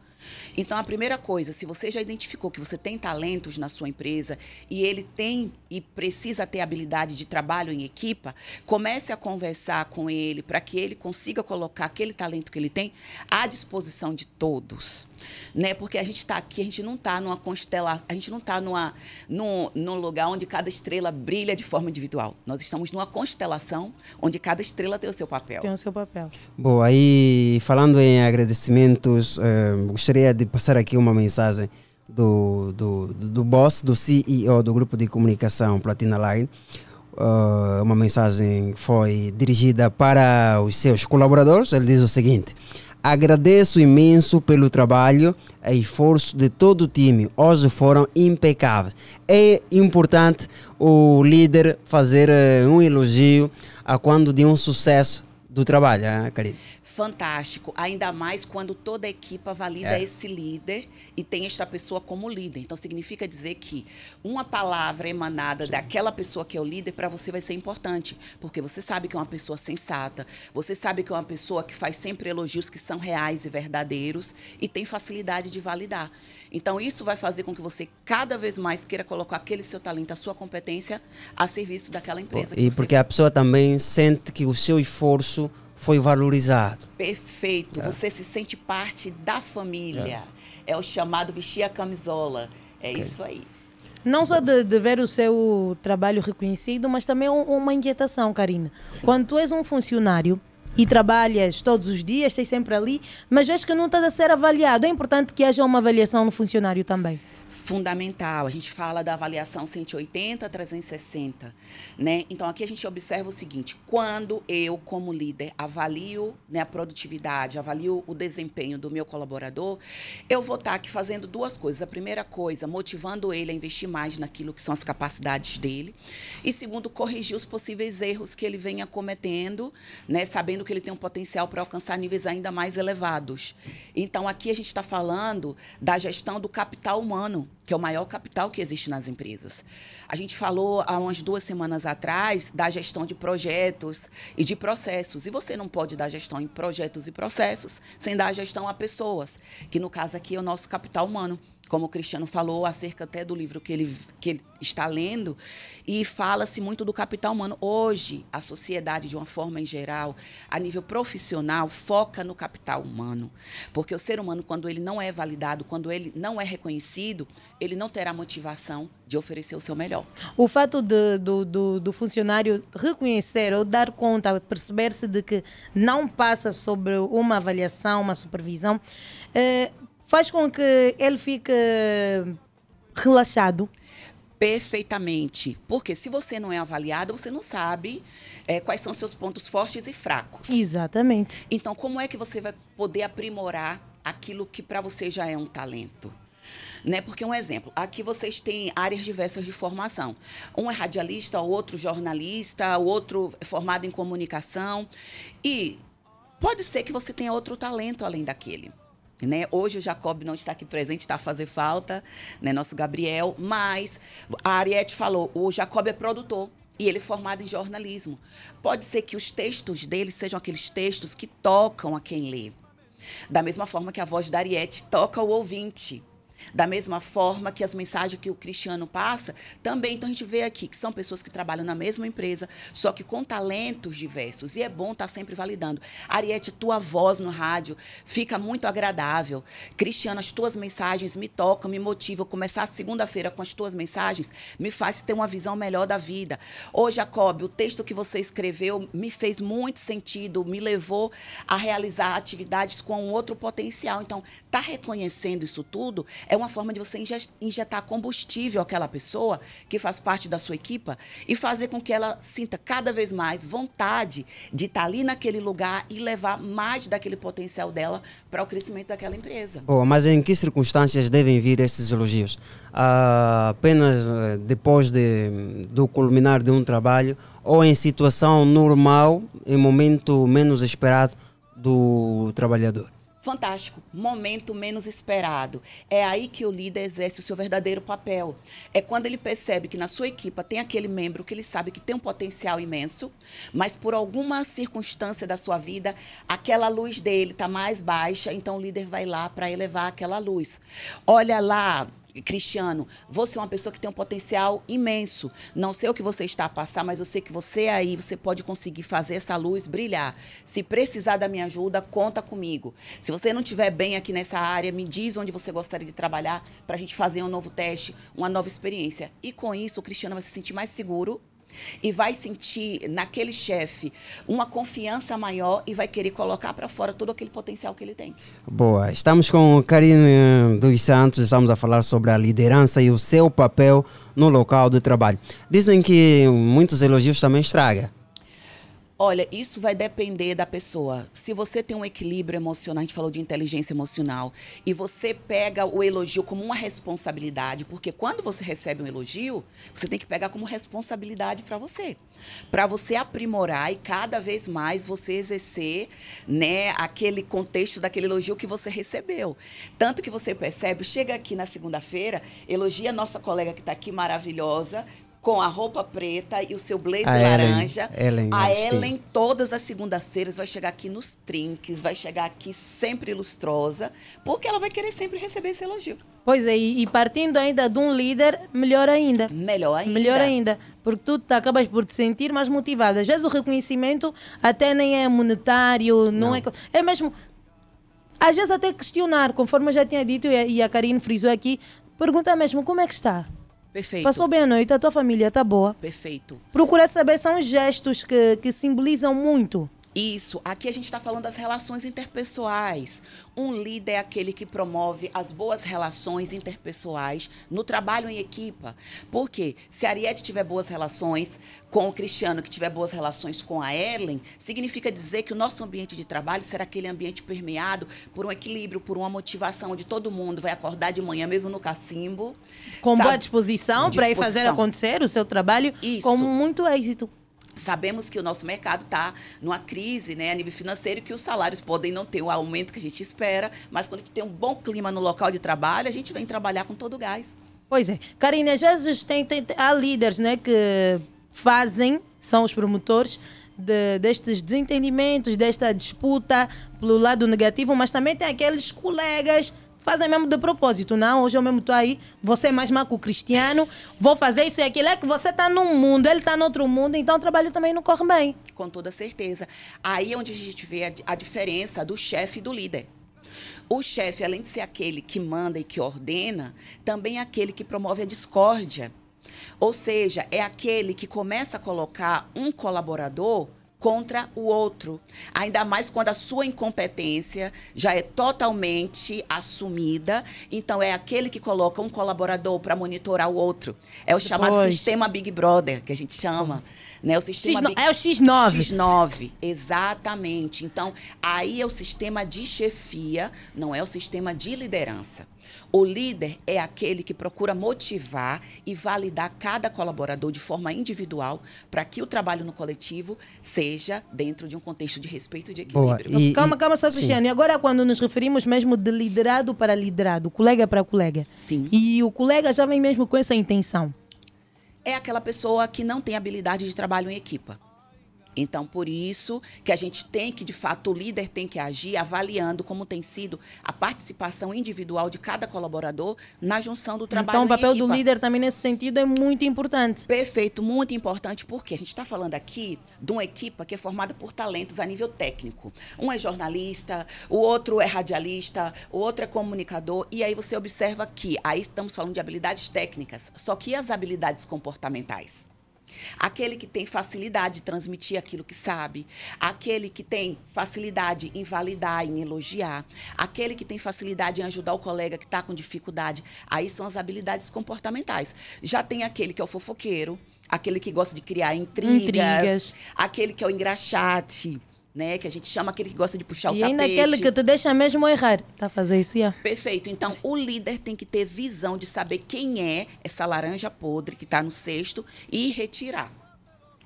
Então, a primeira coisa, se você já identificou que você tem talentos na sua empresa e ele tem e precisa ter habilidade de trabalho em equipa, comece a conversar com ele para que ele consiga colocar aquele talento que ele tem à disposição de todos. Né? Porque a gente está aqui, a gente não está numa constelação, a gente não está numa, num, num lugar onde cada estrela brilha de forma individual. Nós estamos numa constelação onde cada estrela tem o seu papel. Tem o seu papel. Bom, aí falando em agradecimentos, eh, gostaria de passar aqui uma mensagem do, do, do boss, do CEO do grupo de comunicação Platina Line. ah, uma mensagem foi dirigida para os seus colaboradores. Ele diz o seguinte: Agradeço imenso pelo trabalho e esforço de todo o time. Hoje foram impecáveis. É importante o líder fazer eh, um elogio a quando de um sucesso do trabalho, hein? Fantástico, ainda mais quando toda a equipa valida É. esse líder e tem esta pessoa como líder. Então significa dizer que uma palavra emanada daquela pessoa que é o líder para você vai ser importante, porque você sabe que é uma pessoa sensata, você sabe que é uma pessoa que faz sempre elogios que são reais e verdadeiros e tem facilidade de validar. Então isso vai fazer com que você cada vez mais queira colocar aquele seu talento, a sua competência a serviço daquela empresa. E porque a pessoa também sente que o seu esforço foi valorizado. Perfeito. É. Você se sente parte da família. É, o chamado vestir a camisola. É isso aí. Não só de, de ver o seu trabalho reconhecido, mas também um- uma inquietação, Karina. Quando tu és um funcionário e trabalhas todos os dias, estás sempre ali, mas vês que não estás a ser avaliado. É importante que haja uma avaliação no funcionário também. Fundamental. A gente fala da avaliação 180, 360, né? Então aqui a gente observa o seguinte: quando eu, como líder, avalio né, a produtividade, avalio o desempenho do meu colaborador, eu vou estar aqui fazendo duas coisas. A primeira coisa, motivando ele a investir mais naquilo que são as capacidades dele. E segundo, corrigir os possíveis erros que ele venha cometendo, né, sabendo que ele tem um potencial para alcançar níveis ainda mais elevados. Então, aqui a gente está falando da gestão do capital humano, que é o maior capital que existe nas empresas. A gente falou há umas duas semanas atrás da gestão de projetos e de processos. E você não pode dar gestão em projetos e processos sem dar gestão a pessoas, que no caso aqui é o nosso capital humano como o Cristiano falou, acerca até do livro que ele, que ele está lendo, e fala-se muito do capital humano. Hoje, a sociedade, de uma forma em geral, a nível profissional, foca no capital humano. Porque o ser humano, quando ele não é validado, quando ele não é reconhecido, ele não terá motivação de oferecer o seu melhor. O fato de- do, do, do funcionário reconhecer ou dar conta, perceber-se de que não passa sobre uma avaliação, uma supervisão, eh, faz com que ele fique relaxado. Perfeitamente. Porque se você não é avaliado, você não sabe eh, quais são seus pontos fortes e fracos. Exatamente. Então, como é que você vai poder aprimorar aquilo que para você já é um talento? Né? Porque um exemplo, aqui vocês têm áreas diversas de formação. Um é radialista, o outro jornalista, o outro é formado em comunicação. E pode ser que você tenha outro talento além daquele. Né? Hoje o Jacob não está aqui presente, está a fazer falta, né? nosso Gabriel, mas a Ariete falou, o Jacob é produtor e ele é formado em jornalismo. Pode ser que os textos dele sejam aqueles textos que tocam a quem lê. Da mesma forma que a voz da Ariete toca o ouvinte. Da mesma forma que as mensagens que o Cristiano passa, também. Então a gente vê aqui que são pessoas que trabalham na mesma empresa, só que com talentos diversos. E é bom estar sempre validando. Ariete, tua voz no rádio fica muito agradável. Cristiano, as tuas mensagens me tocam, me motivam. Começar segunda-feira com as tuas mensagens me faz ter uma visão melhor da vida. Ô, Jacob, o texto que você escreveu me fez muito sentido, me levou a realizar atividades com outro potencial. Então, tá reconhecendo isso tudo é uma forma de você inje- injetar combustível àquela pessoa que faz parte da sua equipa e fazer com que ela sinta cada vez mais vontade de estar ali naquele lugar e levar mais daquele potencial dela para o crescimento daquela empresa. Boa, mas em que circunstâncias devem vir esses elogios? Ah, apenas eh, depois de, do culminar de um trabalho ou em situação normal, em momento menos esperado do trabalhador? Fantástico. Momento menos esperado. É aí que o líder exerce o seu verdadeiro papel. É quando ele percebe que na sua equipa tem aquele membro que ele sabe que tem um potencial imenso, mas por alguma circunstância da sua vida, aquela luz dele está mais baixa, então o líder vai lá para elevar aquela luz. Olha lá, Cristiano, você é uma pessoa que tem um potencial imenso. Não sei o que você está a passar, mas eu sei que você aí, você pode conseguir fazer essa luz brilhar. Se precisar da minha ajuda, conta comigo. Se você não estiver bem aqui nessa área, me diz onde você gostaria de trabalhar para a gente fazer um novo teste, uma nova experiência. E com isso, o Cristiano vai se sentir mais seguro e vai sentir naquele chefe uma confiança maior e vai querer colocar para fora todo aquele potencial que ele tem. Boa, estamos com Karine dos Santos, estamos a falar sobre a liderança e o seu papel no local de trabalho. Dizem que muitos elogios também estraga. Olha, isso vai depender da pessoa. Se você tem um equilíbrio emocional, a gente falou de inteligência emocional, e você pega o elogio como uma responsabilidade, porque quando você recebe um elogio, você tem que pegar como responsabilidade para você, para você aprimorar e cada vez mais você exercer, né, aquele contexto daquele elogio que você recebeu. Tanto que você percebe, chega aqui na segunda-feira, elogia a nossa colega que está aqui maravilhosa, com a roupa preta e o seu blazer A Ellen, laranja. Ellen a Epstein. Ellen, todas as segundas-feiras, vai chegar aqui nos trinques, vai chegar aqui sempre lustrosa, porque ela vai querer sempre receber esse elogio. Pois é, e partindo ainda de um líder, melhor ainda. Melhor ainda. Melhor ainda. Porque tu te acabas por te sentir mais motivada. Às vezes o reconhecimento até nem é monetário, não, é. co- É mesmo. Às vezes até questionar, conforme eu já tinha dito e a, e a Karine frisou aqui, pergunta mesmo como é que está. Perfeito. Passou bem a noite, a tua família está boa. Perfeito. Procura saber, são gestos que, que simbolizam muito. Isso. Aqui a gente está falando das relações interpessoais. Um líder é aquele que promove as boas relações interpessoais no trabalho em equipa. Por quê? Se a Ariete tiver boas relações com o Cristiano, que tiver boas relações com a Ellen, significa dizer que o nosso ambiente de trabalho será aquele ambiente permeado por um equilíbrio, por uma motivação onde todo mundo vai acordar de manhã, mesmo no cacimbo. Com sabe? boa disposição para ir fazer Disposição. acontecer o seu trabalho Isso. com muito êxito. Sabemos que o nosso mercado está numa crise né, a nível financeiro, que os salários podem não ter o aumento que a gente espera, mas quando a gente tem um bom clima no local de trabalho, a gente vem trabalhar com todo o gás. Pois é. Karine, às vezes tem, tem- há líderes né, que fazem, são os promotores de- destes desentendimentos, desta disputa pelo lado negativo, mas também tem aqueles colegas fazem mesmo de propósito. Não, hoje eu mesmo estou aí, você é mais má que o Cristiano, vou fazer isso e aquilo. É que você está num mundo, ele está no outro mundo, então o trabalho também não corre bem. Com toda certeza. Aí é onde a gente vê a, a diferença do chefe e do líder. O chefe, além de ser aquele que manda e que ordena, também é aquele que promove a discórdia. Ou seja, é aquele que começa a colocar um colaborador contra o outro. Ainda mais quando a sua incompetência já é totalmente assumida. Então, é aquele que coloca um colaborador para monitorar o outro. É o chamado Pois. sistema Big Brother, que a gente chama. Né? O sistema X9 Big- é o X9. X9, exatamente. Então, aí é o sistema de chefia, não é o sistema de liderança. O líder é aquele que procura motivar e validar cada colaborador de forma individual para que o trabalho no coletivo seja dentro de um contexto de respeito e de Boa. equilíbrio. E- calma, e- calma só, sim. Cristiano. E agora, quando nos referimos mesmo de liderado para liderado, colega para colega. Sim. E o colega já vem mesmo com essa intenção. é aquela pessoa que não tem habilidade de trabalho em equipa. Então, por isso que a gente tem que, de fato, o líder tem que agir avaliando como tem sido a participação individual de cada colaborador na junção do trabalho então, o papel do líder também nesse sentido é muito importante. Perfeito, muito importante, porque a gente está falando aqui de uma equipa que é formada por talentos a nível técnico. Um é jornalista, o outro é radialista, o outro é comunicador, e aí você observa que aí estamos falando de habilidades técnicas, só que as habilidades comportamentais? Aquele que tem facilidade de transmitir aquilo que sabe, aquele que tem facilidade em validar, em elogiar, aquele que tem facilidade em ajudar o colega que está com dificuldade. Aí são as habilidades comportamentais. Já tem aquele que é o fofoqueiro, aquele que gosta de criar intrigas, Intrigas. aquele que é o engraxate, né? Que a gente chama aquele que gosta de puxar o e ainda tapete. aquele que te deixa mesmo errar. Tá fazer isso, já. Perfeito. Então, o líder tem que ter visão de saber quem é essa laranja podre que está no cesto e retirar.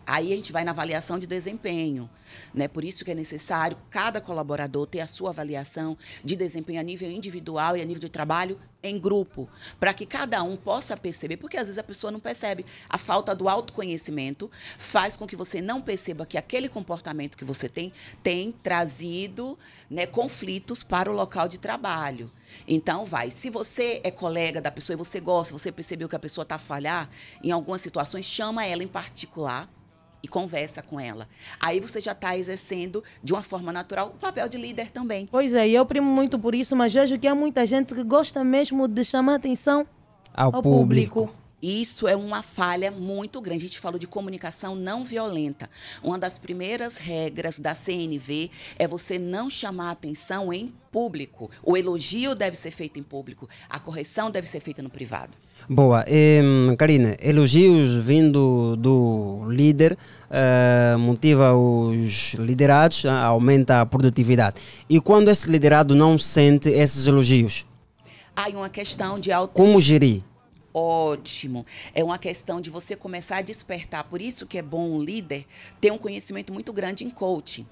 Aí a gente vai na avaliação de desempenho. Né? Por isso que é necessário cada colaborador ter a sua avaliação de desempenho a nível individual e a nível de trabalho em grupo, para que cada um possa perceber, porque às vezes a pessoa não percebe. A falta do autoconhecimento faz com que você não perceba que aquele comportamento que você tem tem trazido né, conflitos para o local de trabalho. Então, vai. Se você é colega da pessoa e você gosta, você percebeu que a pessoa está a falhar em algumas situações, chama ela em particular e conversa com ela. Aí você já está exercendo de uma forma natural o papel de líder também. Pois é, e eu primo muito por isso, mas vejo que há muita gente que gosta mesmo de chamar atenção Ao, ao público. público. Isso é uma falha muito grande. A gente falou de comunicação não violenta. Uma das primeiras regras da CNV é você não chamar atenção em público. O elogio deve ser feito em público, a correção deve ser feita no privado. Boa. Karina, elogios vindo do líder eh, motiva os liderados, ah, aumenta a produtividade. E quando esse liderado não sente esses elogios, Há uma questão de auto como gerir? Ótimo. É uma questão de você começar a despertar. Por isso que é bom um líder ter um conhecimento muito grande em coaching.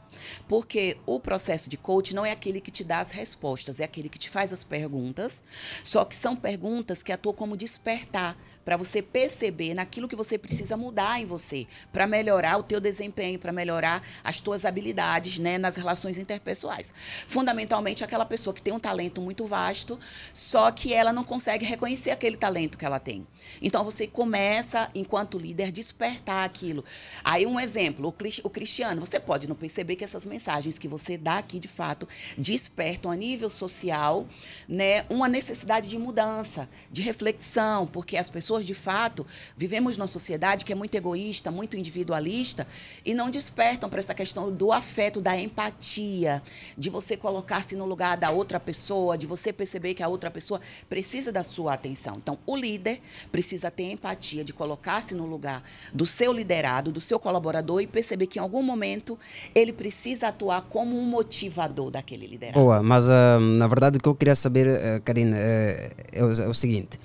Porque o processo de coaching não é aquele que te dá as respostas, é aquele que te faz as perguntas. Só que são perguntas que atuam como despertar para você perceber naquilo que você precisa mudar em você, para melhorar o teu desempenho, para melhorar as tuas habilidades, né, nas relações interpessoais. Fundamentalmente aquela pessoa que tem um talento muito vasto, só que ela não consegue reconhecer aquele talento que ela tem. Então você começa, enquanto líder, despertar aquilo. Aí um exemplo, o, cris- o Cristiano, você pode não perceber que essas mensagens que você dá aqui de fato despertam a nível social, né, uma necessidade de mudança, de reflexão, porque as pessoas de fato vivemos numa sociedade que é muito egoísta, muito individualista e não despertam para essa questão do afeto, da empatia, de você colocar-se no lugar da outra pessoa, de você perceber que a outra pessoa precisa da sua atenção. Então, o líder precisa ter empatia de colocar-se no lugar do seu liderado, do seu colaborador e perceber que em algum momento ele precisa atuar como um motivador daquele liderado. Boa, mas ah, na verdade o que eu queria saber, eh, Karina, eh, é, o, é o seguinte: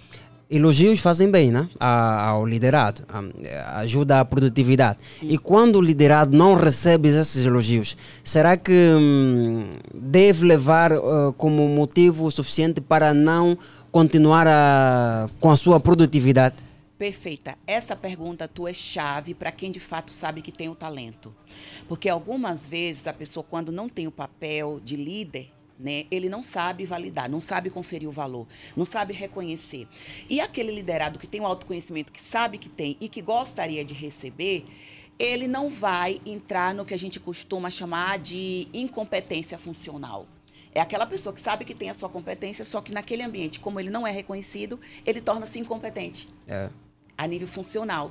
elogios fazem bem né, ao liderado, ajuda a produtividade. E quando o liderado não recebe esses elogios, será que hum, deve levar ah, como motivo suficiente para não continuar a- com a sua produtividade? Perfeita. Essa pergunta tua é chave para quem de fato sabe que tem o talento. Porque algumas vezes a pessoa, quando não tem o papel de líder, né, ele não sabe validar, não sabe conferir o valor, não sabe reconhecer. E aquele liderado que tem o autoconhecimento, que sabe que tem e que gostaria de receber, ele não vai entrar no que a gente costuma chamar de incompetência funcional. É aquela pessoa que sabe que tem a sua competência, só que naquele ambiente, como ele não é reconhecido, ele torna-se incompetente É. a nível funcional.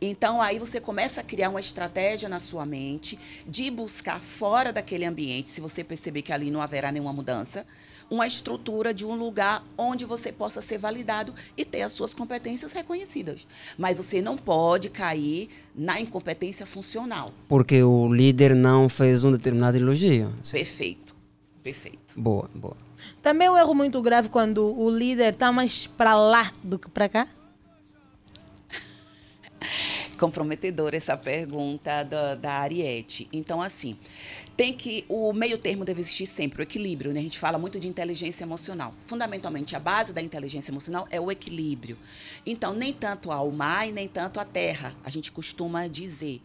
Então aí você começa a criar uma estratégia na sua mente de buscar fora daquele ambiente, se você perceber que ali não haverá nenhuma mudança, uma estrutura de um lugar onde você possa ser validado e ter as suas competências reconhecidas. Mas você não pode cair na incompetência funcional. Porque o líder não fez um determinado elogio. Perfeito. Perfeito. Boa, boa. Também é um erro muito grave quando o líder está mais para lá do que para cá. comprometedora essa pergunta da, da Ariete. Então, assim, tem que. O meio termo deve existir sempre, o equilíbrio, né? A gente fala muito de inteligência emocional. Fundamentalmente, a base da inteligência emocional é o equilíbrio. Então, nem tanto ao mar e nem tanto à terra, a gente costuma dizer.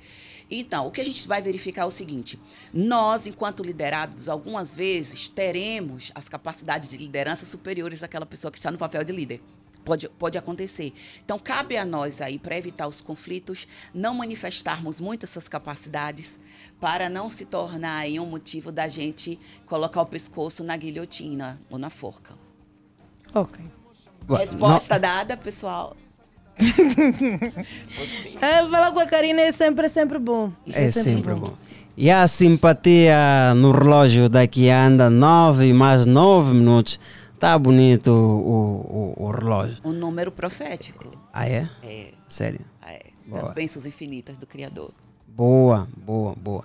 Então, o que a gente vai verificar é o seguinte: nós, enquanto liderados, algumas vezes teremos as capacidades de liderança superiores àquela pessoa que está no papel de líder. Pode, pode acontecer. Então, cabe a nós aí, para evitar os conflitos, não manifestarmos muito essas capacidades, para não se tornar aí um motivo da gente colocar o pescoço na guilhotina ou na forca. Ok. Resposta dada, pessoal. É, falar com a Karina é sempre, sempre bom. É sempre bom. E a simpatia no relógio daqui anda 9 mais 9 minutos. Tá bonito o, o, o relógio. Um número profético. Ah, é? É. Sério? É. Boa. Das bênçãos infinitas do Criador. Boa, boa, boa.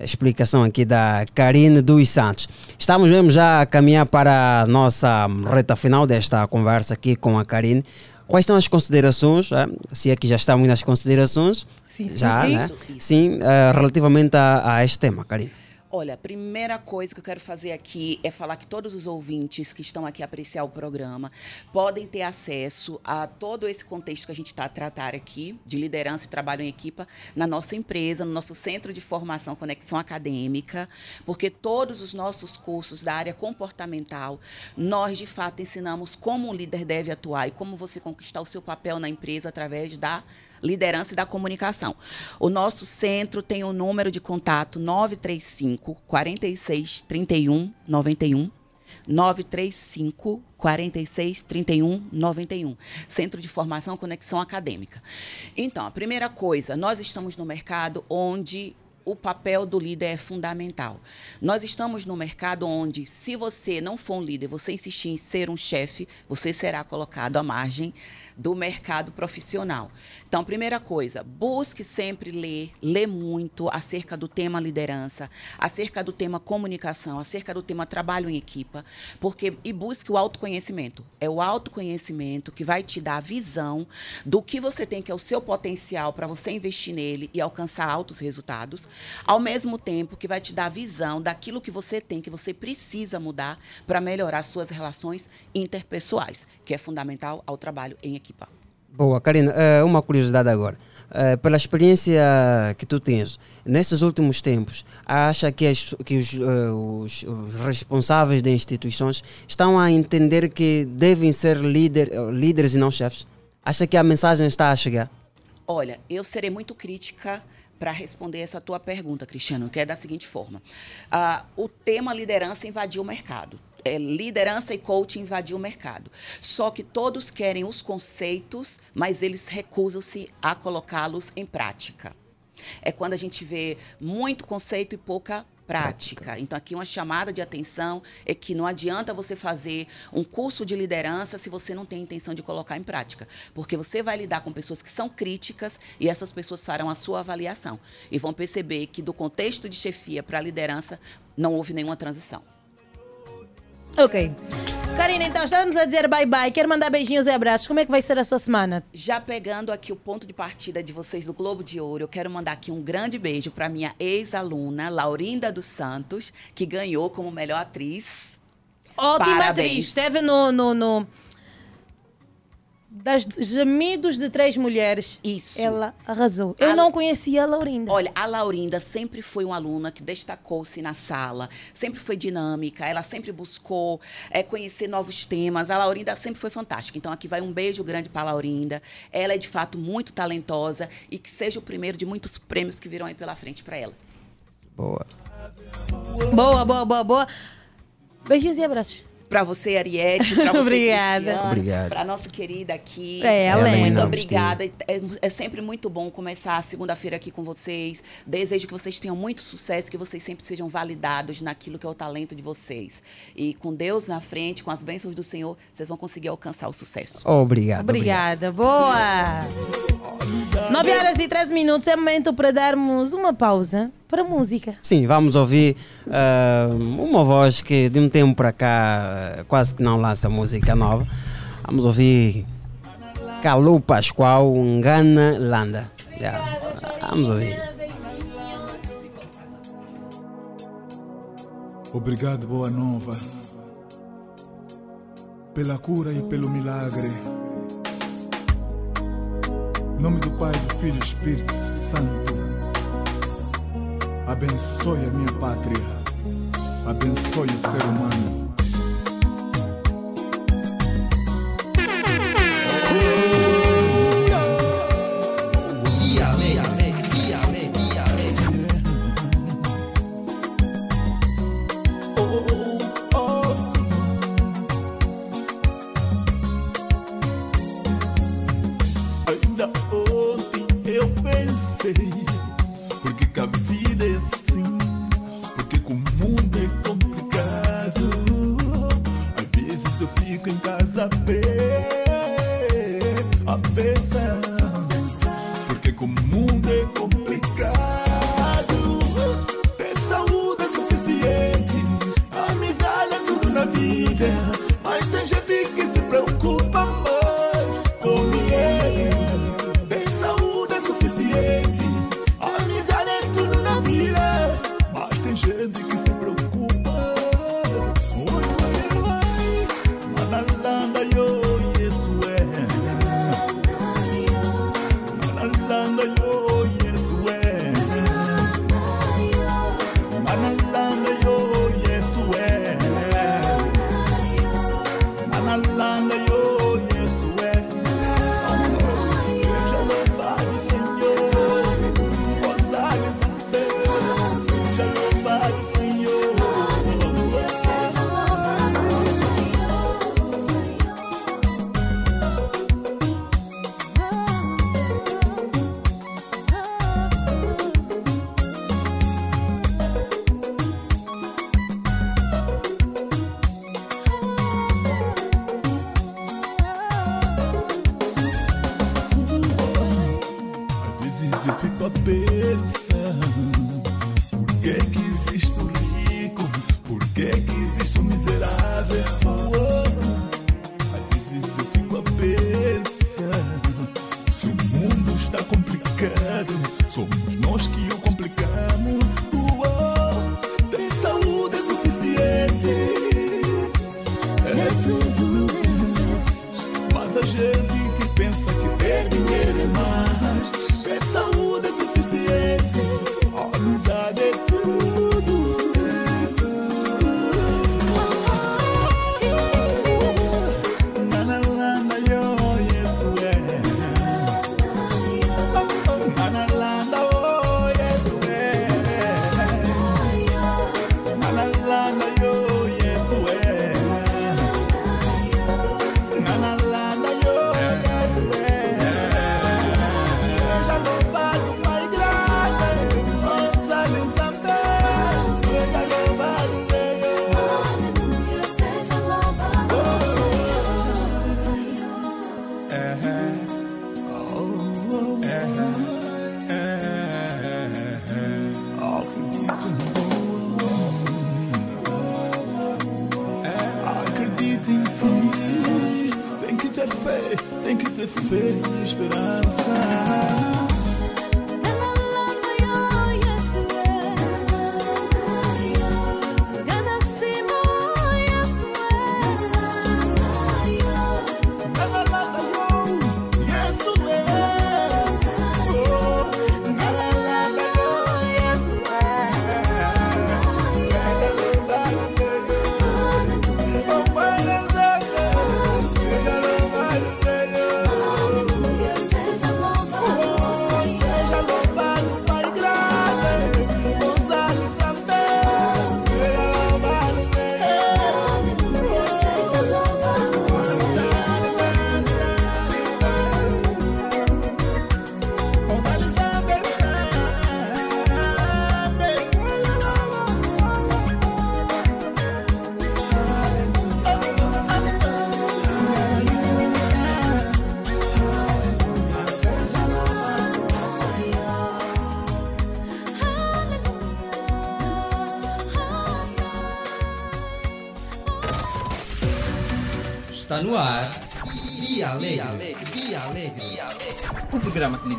Explicação aqui da Karine dos Santos. Estamos mesmo já a caminhar para a nossa reta final desta conversa aqui com a Karine. Quais são as considerações, eh, se é que já estamos nas considerações, Sim, sim, já, sim. né? Isso, isso. Sim, eh, relativamente a, a este tema, Karine. Olha, a primeira coisa que eu quero fazer aqui é falar que todos os ouvintes que estão aqui a apreciar o programa podem ter acesso a todo esse contexto que a gente está a tratar aqui, de liderança e trabalho em equipa, na nossa empresa, no nosso centro de formação Conexão Acadêmica, porque todos os nossos cursos da área comportamental, nós de fato ensinamos como um líder deve atuar e como você conquistar o seu papel na empresa através da liderança e da comunicação. O nosso centro tem o número de contato 935 46 31 91. 935 46 31 91. Centro de Formação Conexão Acadêmica. Então, a primeira coisa, nós estamos no mercado onde o papel do líder é fundamental. Nós estamos no mercado onde, se você não for um líder, você insistir em ser um chefe, você será colocado à margem do mercado profissional. Então, primeira coisa, busque sempre ler, ler muito acerca do tema liderança, acerca do tema comunicação, acerca do tema trabalho em equipa, porque e busque o autoconhecimento. É o autoconhecimento que vai te dar a visão do que você tem, que é o seu potencial para você investir nele e alcançar altos resultados, ao mesmo tempo que vai te dar a visão daquilo que você tem, que você precisa mudar para melhorar suas relações interpessoais, que é fundamental ao trabalho em equipa. Boa, Karina, eh, uma curiosidade agora. Eh, pela experiência que tu tens, nesses últimos tempos, acha que, as- que os, eh, os- os responsáveis das instituições estão a entender que devem ser líder, líderes e não chefes? Acha que a mensagem está a chegar? Olha, eu serei muito crítica para responder essa tua pergunta, Cristiano, que é da seguinte forma: Ah, o tema liderança invadiu o mercado. É, liderança e coaching invadiu o mercado. Só que todos querem os conceitos, mas eles recusam-se a colocá-los em prática. É quando a gente vê muito conceito e pouca prática. Então, aqui uma chamada de atenção é que não adianta você fazer um curso de liderança se você não tem intenção de colocar em prática. Porque você vai lidar com pessoas que são críticas e essas pessoas farão a sua avaliação. E vão perceber que do contexto de chefia para a liderança não houve nenhuma transição. Ok. Karina, então estamos a dizer bye bye. Quero mandar beijinhos e abraços. Como é que vai ser a sua semana? Já pegando aqui o ponto de partida de vocês do Globo de Ouro, eu quero mandar aqui um grande beijo para minha ex-aluna, Laurinda dos Santos, que ganhou como melhor atriz. Ótima Parabéns. atriz. Esteve no, no, no- Das Gemidos de Três Mulheres. Isso. Ela arrasou. Eu A- não conhecia a Laurinda. Olha, a Laurinda sempre foi uma aluna que destacou-se na sala, sempre foi dinâmica, ela sempre buscou eh, conhecer novos temas. A Laurinda sempre foi fantástica. Então, aqui vai um beijo grande para a Laurinda. Ela é, de fato, muito talentosa e que seja o primeiro de muitos prêmios que virão aí pela frente para ela. Boa. Boa, boa, boa, boa. Beijinhos e abraços. Para você, Ariete, para você, Obrigada. Cristiano, Obrigado. para nossa querida aqui. É, a É. Muito obrigada. É, é sempre muito bom começar a segunda-feira aqui com vocês. Desejo que vocês tenham muito sucesso, que vocês sempre sejam validados naquilo que é o talento de vocês. E com Deus na frente, com as bênçãos do Senhor, vocês vão conseguir alcançar o sucesso. Obrigado. Obrigada, boa! 9 horas e 13 minutos é momento para darmos uma pausa para música. Sim, vamos ouvir ah, uma voz que de um tempo para cá quase que não lança música nova. Vamos ouvir Calu Pascoal, Ngana Landa. Yeah. Vamos ouvir. Obrigado, Boa Nova, pela cura e pelo milagre. Em nome do Pai, do Filho e Espírito Santo, abençoe a minha pátria, abençoe o ser humano.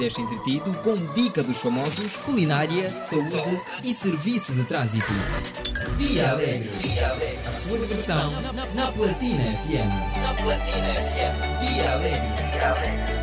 deixa entretido com dica dos famosos, culinária, saúde e serviço de trânsito. Via Alegre. A sua diversão na Platina FM. Na Platina FM. Via Alegre.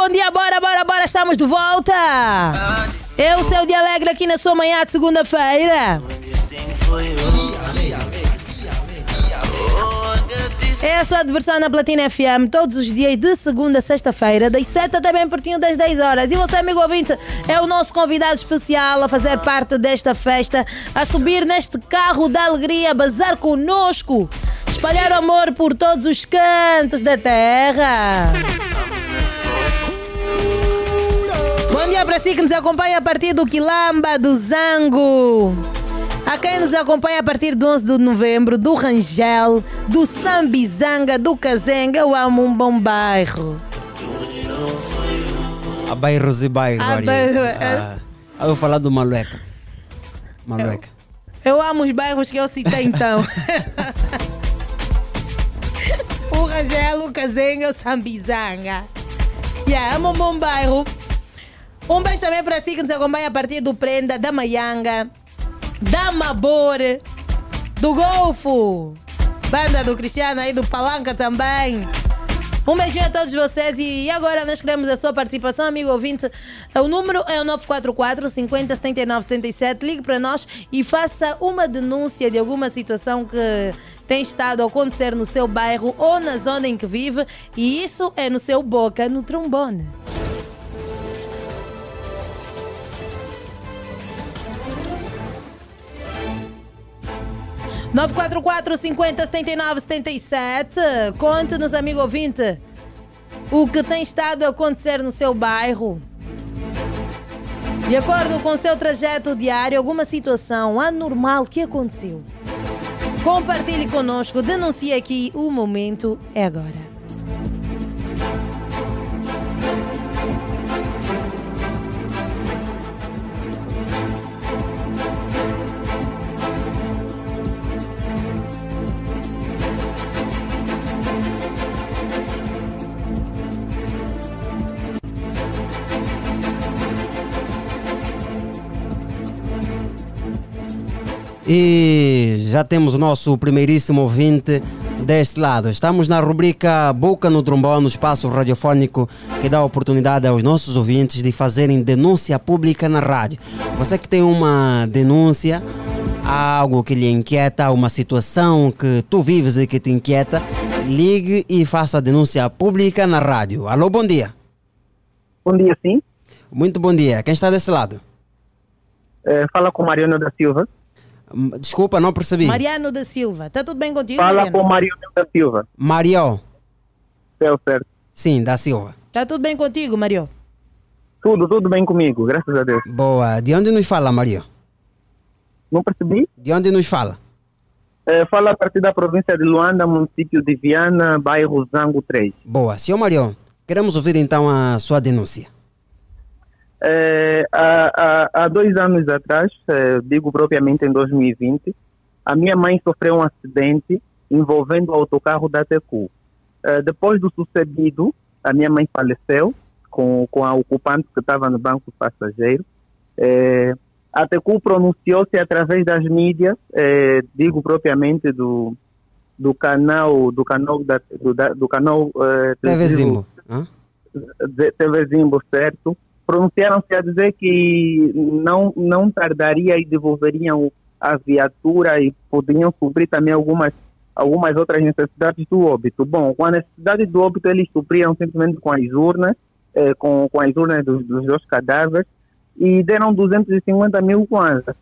Bom dia, bora, bora, bora, estamos de volta. Eu, seu dia alegre aqui na sua manhã de segunda-feira. É a sua diversão na Platina FM, todos os dias de segunda a sexta-feira, das 7 até bem pertinho das 10 horas. E você, amigo ouvinte, é o nosso convidado especial a fazer parte desta festa, a subir neste carro da alegria, bazar conosco, espalhar o amor por todos os cantos da terra. Dia para si que nos acompanha a partir do Quilamba, do Zango. A quem nos acompanha a partir do 11 de novembro, do Rangel, do Sambizanga, do Kazenga, eu amo um bom bairro. Há bairros e bairros. Há bairro- Ah, eu vou falar do Malueca. Malueca. Eu amo os bairros que eu citei então. o Rangel, o Kazenga, o Sambizanga. Yeah, amo um bom bairro. Um beijo também para si que nos acompanha a partir do Prenda, da Maianga, da Mabor, do Golfo, banda do Cristiano aí do Palanca também. Um beijinho a todos vocês e agora nós queremos a sua participação, amigo ouvinte. O número é o 944 50 79 77. Ligue para nós e faça uma denúncia de alguma situação que tem estado a acontecer no seu bairro ou na zona em que vive e isso é no seu boca, no trombone. Nove quatro quatro cinquenta setenta e nove setenta e sete. Conte-nos, amigo ouvinte, o que tem estado a acontecer no seu bairro. De acordo com o seu trajeto diário, alguma situação anormal que aconteceu. Compartilhe conosco, denuncie aqui, o momento é agora. E já temos o nosso primeiríssimo ouvinte deste lado. Estamos na rubrica Boca no Trombone, no espaço radiofónico que dá oportunidade aos nossos ouvintes de fazerem denúncia pública na rádio. Você que tem uma denúncia algo que lhe inquieta, uma situação que tu vives e que te inquieta, ligue e faça a denúncia pública na rádio. Alô, bom dia. Bom dia, sim. Muito bom dia. Quem está desse lado? É, fala com Mariano da Silva. Desculpa, não percebi. Mariano da Silva, está tudo bem contigo, Fala Mariano? com Mariano da Silva. Mario. Certo, certo. Sim, da Silva. Está tudo bem contigo, Mario? Tudo, tudo bem comigo, graças a Deus. Boa. De onde nos fala, Mario? Não percebi? De onde nos fala? É, fala a partir da província de Luanda, município de Viana, bairro Zango 3. Boa. Senhor Mario, queremos ouvir então a sua denúncia. É, há, há, há dois anos atrás, é, digo propriamente em 2020, a minha mãe sofreu um acidente envolvendo o autocarro da TECU. É, depois do sucedido, a minha mãe faleceu com, com a ocupante que estava no banco passageiro. É, a TECU pronunciou-se através das mídias, é, digo propriamente do, do canal do canal da, do, da- do canal é, TV Zimbo. TV Zimbo, certo? Pronunciaram-se a dizer que não, não tardaria e devolveriam a viatura e poderiam suprir também algumas, algumas outras necessidades do óbito. Bom, com a necessidade do óbito, eles supriam simplesmente com as urnas, eh, com, com as urnas dos, dos dois cadáveres, e deram 250 mil kwanzas.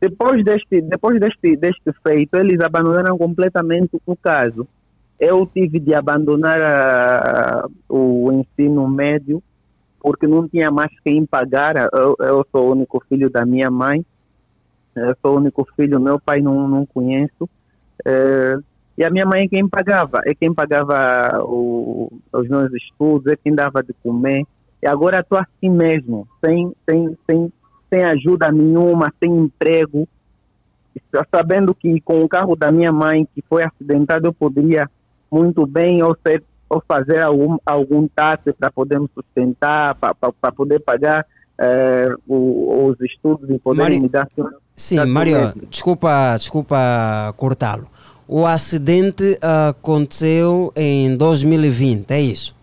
Depois deste, depois deste, deste feito, eles abandonaram completamente o caso. Eu tive de abandonar a- o ensino médio porque não tinha mais quem pagar. Eu, eu sou o único filho da minha mãe. Eu sou o único filho, meu pai não, não conheço. Eh, e a minha mãe é quem pagava, é quem pagava o- os meus estudos, é quem dava de comer. E agora estou assim mesmo, sem, sem, sem, sem ajuda nenhuma, sem emprego. Sabendo que com o carro da minha mãe, que foi acidentado, eu poderia muito bem ou, ser, ou fazer algum, algum táxi para poder me sustentar, para poder pagar eh, o- os estudos e poder Mari- me dar... Sim, dar Mario, remédio. desculpa, desculpa cortá-lo. O acidente aconteceu em 2020, é isso?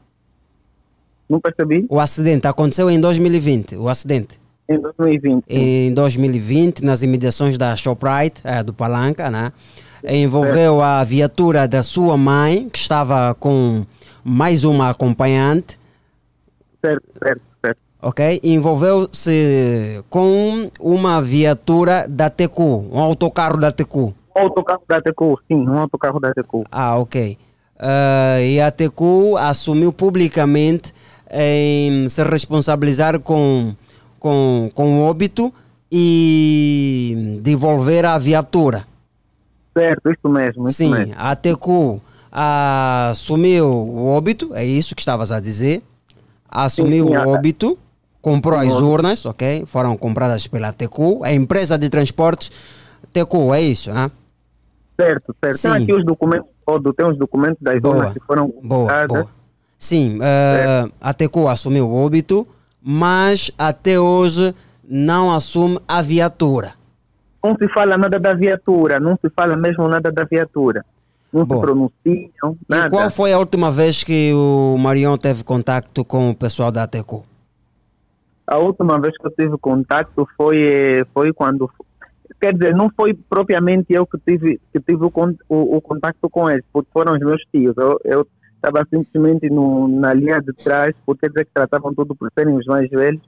Não percebi? O acidente aconteceu em 2020, o acidente. Em 2020. Em 2020, nas imediações da Shoprite, eh, do Palanca, né? Envolveu a viatura da sua mãe, que estava com mais uma acompanhante. Certo, certo, certo. Ok? Envolveu-se com uma viatura da TECU, um autocarro da TECU. Um autocarro da TECU, sim, um autocarro da TECU. Ah, ok. Ah, e a TECU assumiu publicamente em se responsabilizar com, com, com o óbito e devolver a viatura. Certo, isso mesmo, isso Sim, mesmo. a TECU assumiu o óbito, é isso que estavas a dizer. Assumiu Sim, o a- óbito, comprou as urnas, ok? Foram compradas pela TECU, a empresa de transportes TECU, é isso, né? Certo, certo. Tem Sim. aqui os documentos, todos, tem os documentos das Boa, urnas que foram Boa, compradas. boa. Sim, eh, a TECU assumiu o óbito, mas até hoje não assume a viatura. Não se fala nada da viatura, não se fala mesmo nada da viatura. Não Boa. se pronunciam, nada. E qual foi a última vez que o Marion teve contato com o pessoal da TECU? A última vez que eu tive contato foi, foi quando. Quer dizer, não foi propriamente eu que tive, que tive o, o, o contato com eles, porque foram os meus tios. Eu estava simplesmente no, na linha de trás, porque quer dizer que tratavam tudo por serem os mais velhos.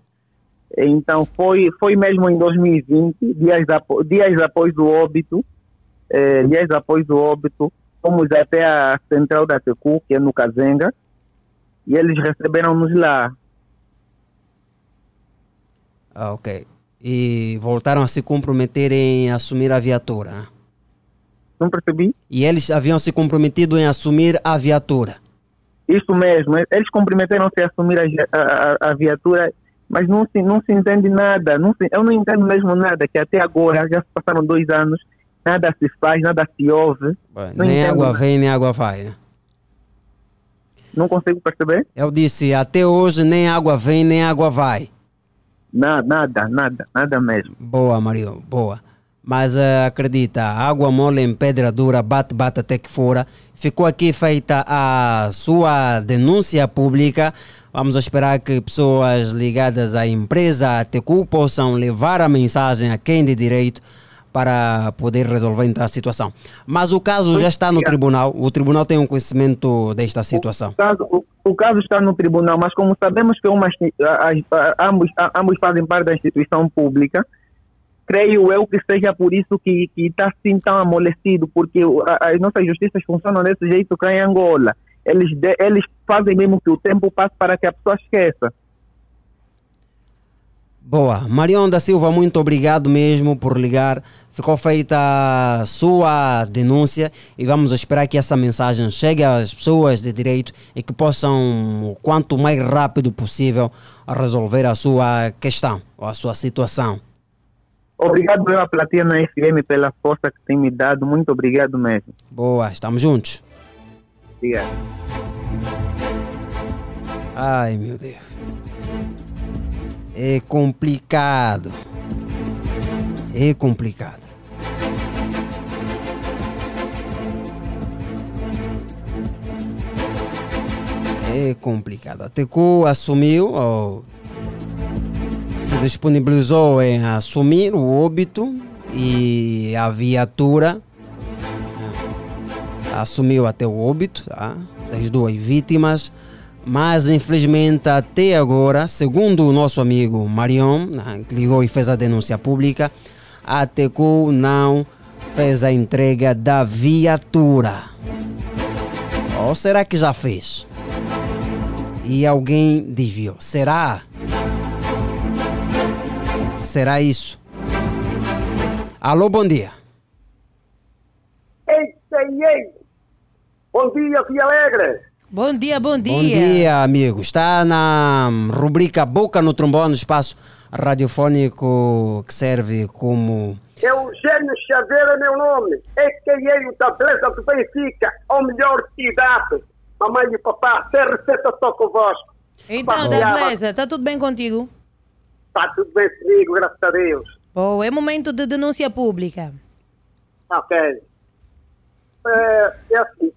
Então foi, foi mesmo em 2020, dias, apo, dias após o óbito, eh, dias após o óbito, fomos até a central da TECU, que é no Cazenga, e eles receberam-nos lá. Ah, ok. E voltaram a se comprometer em assumir a viatura. Não percebi? E eles haviam se comprometido em assumir a viatura. Isso mesmo, eles comprometeram-se a assumir a- a- a viatura, mas não se, não se entende nada. Não se- eu não entendo mesmo nada, que até agora, já se passaram dois anos, nada se faz, nada se ouve. Nem entendo água vem, nem água vai. né? Não consigo perceber? Eu disse, até hoje nem água vem, nem água vai. Nada, nada, nada, nada mesmo. Boa, Mario, boa. Mas eh, acredita, água mole em pedra dura, bate, bate até que fora. Ficou aqui feita a sua denúncia pública. Vamos esperar que pessoas ligadas à empresa, à TECU, possam levar a mensagem a quem de direito para poder resolver então a situação. Mas o caso já está no tribunal, o tribunal tem um conhecimento desta situação. O caso, o, o caso está no tribunal, mas como sabemos que uma, a- a- ambos, a- ambos fazem parte da instituição pública, creio eu que seja por isso que está assim tão amolecido, porque as nossas justiças funcionam desse jeito cá em Angola. Eles, de- eles fazem mesmo que o tempo passe para que a pessoa esqueça. Boa. Marion da Silva, muito obrigado mesmo por ligar. Ficou feita a sua denúncia e vamos esperar que essa mensagem chegue às pessoas de direito e que possam, o quanto mais rápido possível, resolver a sua questão ou a sua situação. Obrigado eu, a platina na FM pela força que tem me dado. Muito obrigado mesmo. Boa, estamos juntos. Obrigado. Ai, meu Deus. É complicado. É complicado. É complicado. A TECU assumiu, ou se disponibilizou em assumir o óbito e a viatura eh, assumiu até o óbito tá? das duas vítimas, mas infelizmente até agora, segundo o nosso amigo Marion, né, que ligou e fez a denúncia pública, a TECU não fez a entrega da viatura. Ou será que já fez? E alguém desviou? Será? Será isso? Alô, bom dia. Ei, ei, ei! Bom dia, Via Alegre! Bom dia, bom dia. Bom dia, amigo. Está na rubrica Boca no Trombone, espaço radiofônico que serve como. Eugênio Xavier é meu nome. A.K.A. o da Beleza do Benfica, ou melhor, cidade. Mamãe e papá, sem receita só convosco. Então, da beleza, está tudo bem contigo? Está tudo bem comigo, graças a Deus. Bom, é momento de denúncia pública. Ok. É, é assim.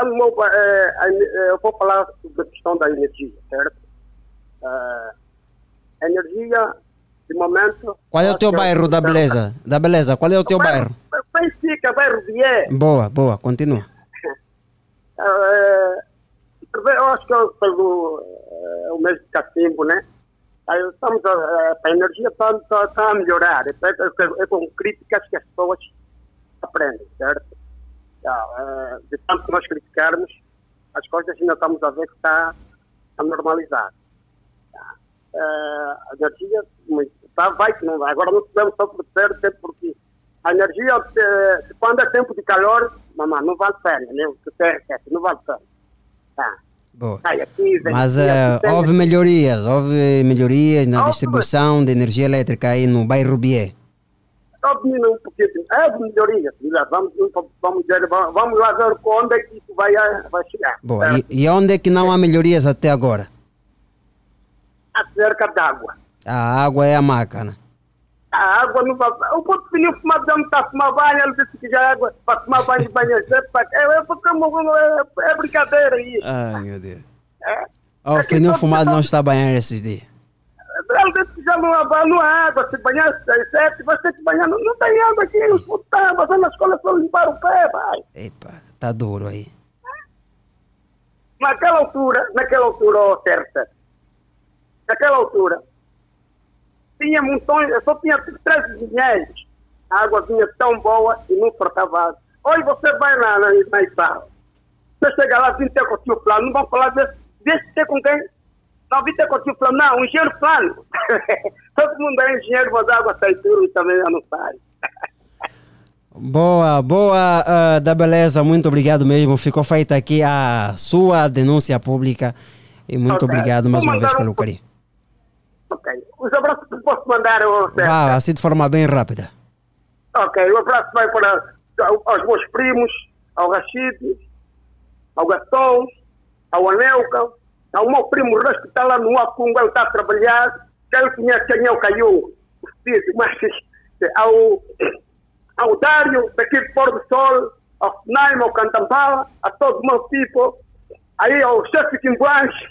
Meu, é, é, eu vou falar sobre a questão da energia, certo? É, a energia, de momento. Qual é o teu bairro da beleza? Da beleza, qual é o teu bairro? Benfica, bairro Vier. Boa, boa, continua. Eu acho que pelo o mês de cacimbo, né? Estamos a, a energia está tá, tá a melhorar. É, é- é com críticas que as pessoas aprendem, certo? Já, é, de tanto que nós criticarmos, as coisas ainda estamos a ver que está a normalizar. Tá? É, a energia tá, vai que não vai. Agora não podemos só proteger até porque a energia, quando é tempo de calor, mamãe, não vale pena, né? O que não vale pena. Tá. Boa. Aqui, Mas aqui, eh, aqui, tem- houve melhorias, houve melhorias na Houve. distribuição de energia elétrica aí no bairro Bié. Só diminuir um pouquinho. É de melhoria. Vamos, vamos, ver, vamos lá ver onde é que isso vai, eh, vai chegar. Boa. E, e onde é que não há melhorias até agora? Acerca d'água. A água é a maca, né? A água não vai. O puto filho fumar não está a tomar banho, ele disse que já é água para tomar banho de banho. É, é, é, porque é, é brincadeira isso. Ai, meu Deus. É. Ó, o pneu fumado não está a banhar esses dias. Que já não há água. Se banhar às sete, vai ter que banhar. Não, não tem água aqui. Os putos estão fazendo na escola só limpar o pé, vai. Tá duro aí. Naquela altura, naquela altura, ó, certa, naquela altura, tinha montões, eu só tinha três dinheiros. A água vinha tão boa e não faltava água. Hoje você vai lá na, na Isala, você chega lá, vim ter com o tio plano, não vão falar desse, desse ter com quem? Não, vim ter com o tio plano, não, um engenheiro plano. Todo mundo é engenheiro, mas a água sai tudo e também já não sai. Boa, boa, ah, da beleza, muito obrigado mesmo. Ficou feita aqui a sua denúncia pública e muito Ok. obrigado mais uma vez um- pelo carinho. Ok. Os abraços que posso mandar, ô, Sérgio? Vá, assim de forma bem rápida. Ok, um abraço vai para aos meus primos, ao Rachid, ao Gastão, ao Anelca, ao meu primo Resto que está lá no Acungo, ele está a trabalhar, ele conhece quem é o Caiu, mas ao, ao Dário, daqui de Pôr do Sol, ao Naima, ao Cantambala, a todo o meu tipo, aí ao chefe Quimbuanche,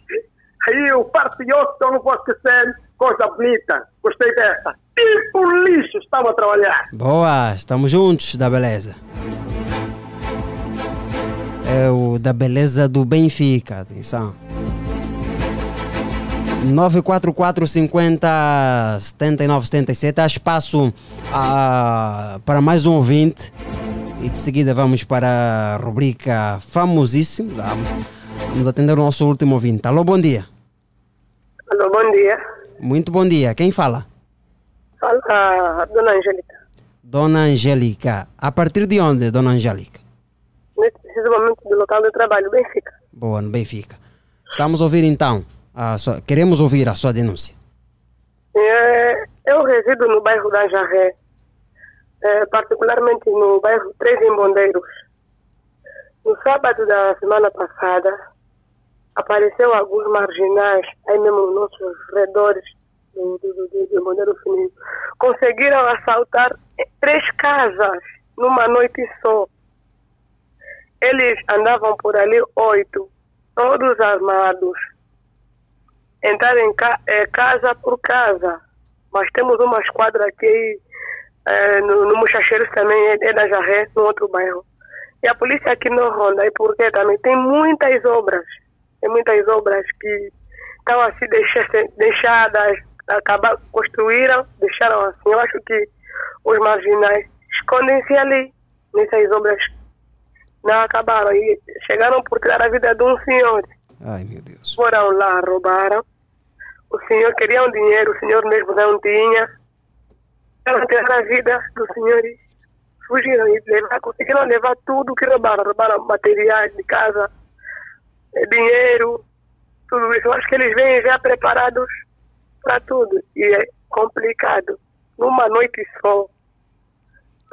aí o Partioso, eu não vou esquecer, coisa bonita, gostei dessa. tipo lixo estava a trabalhar. Boa, estamos juntos da beleza. É o da beleza do Benfica, atenção. 944 50 79 77. Há espaço ah, para mais um ouvinte. E de seguida vamos para a rubrica famosíssima. Vamos atender o nosso último ouvinte. Alô, bom dia. Alô, bom dia. Muito bom dia. Quem fala? Fala a dona Angélica. Dona Angélica. A partir de onde, Dona Angélica? Nesse preciso momento do local do trabalho, Benfica. Boa, no Benfica. Estamos a ouvir então. Sua, queremos ouvir a sua denúncia. É, eu resido no bairro da Jarré, é, particularmente no bairro Três Embondeiros. No sábado da semana passada, apareceu alguns marginais, aí mesmo nos nossos redores do, do, do, do Fininho, conseguiram assaltar três casas numa noite só. Eles andavam por ali oito, todos armados. Entraram em ca eh, casa por casa. Mas temos uma esquadra aqui eh, no, no Muxaxeiros também, é, é da Jarré, no outro bairro. E a polícia aqui não ronda, e porque também tem muitas obras. Tem muitas obras que estão assim deixa- deixadas, acabar, construíram, deixaram assim. Eu acho que os marginais escondem-se ali, nessas obras não acabaram. E chegaram por tirar a vida de um senhor. Ai, meu Deus. Foram lá, roubaram. O senhor queria um dinheiro, o senhor mesmo não tinha. Ela tirar a vida do senhor e fugiram e levar, conseguiram levar tudo que roubaram. Roubaram materiais de casa, eh, dinheiro, tudo isso. Eu acho que eles vêm já preparados para tudo. E é complicado. Numa noite só.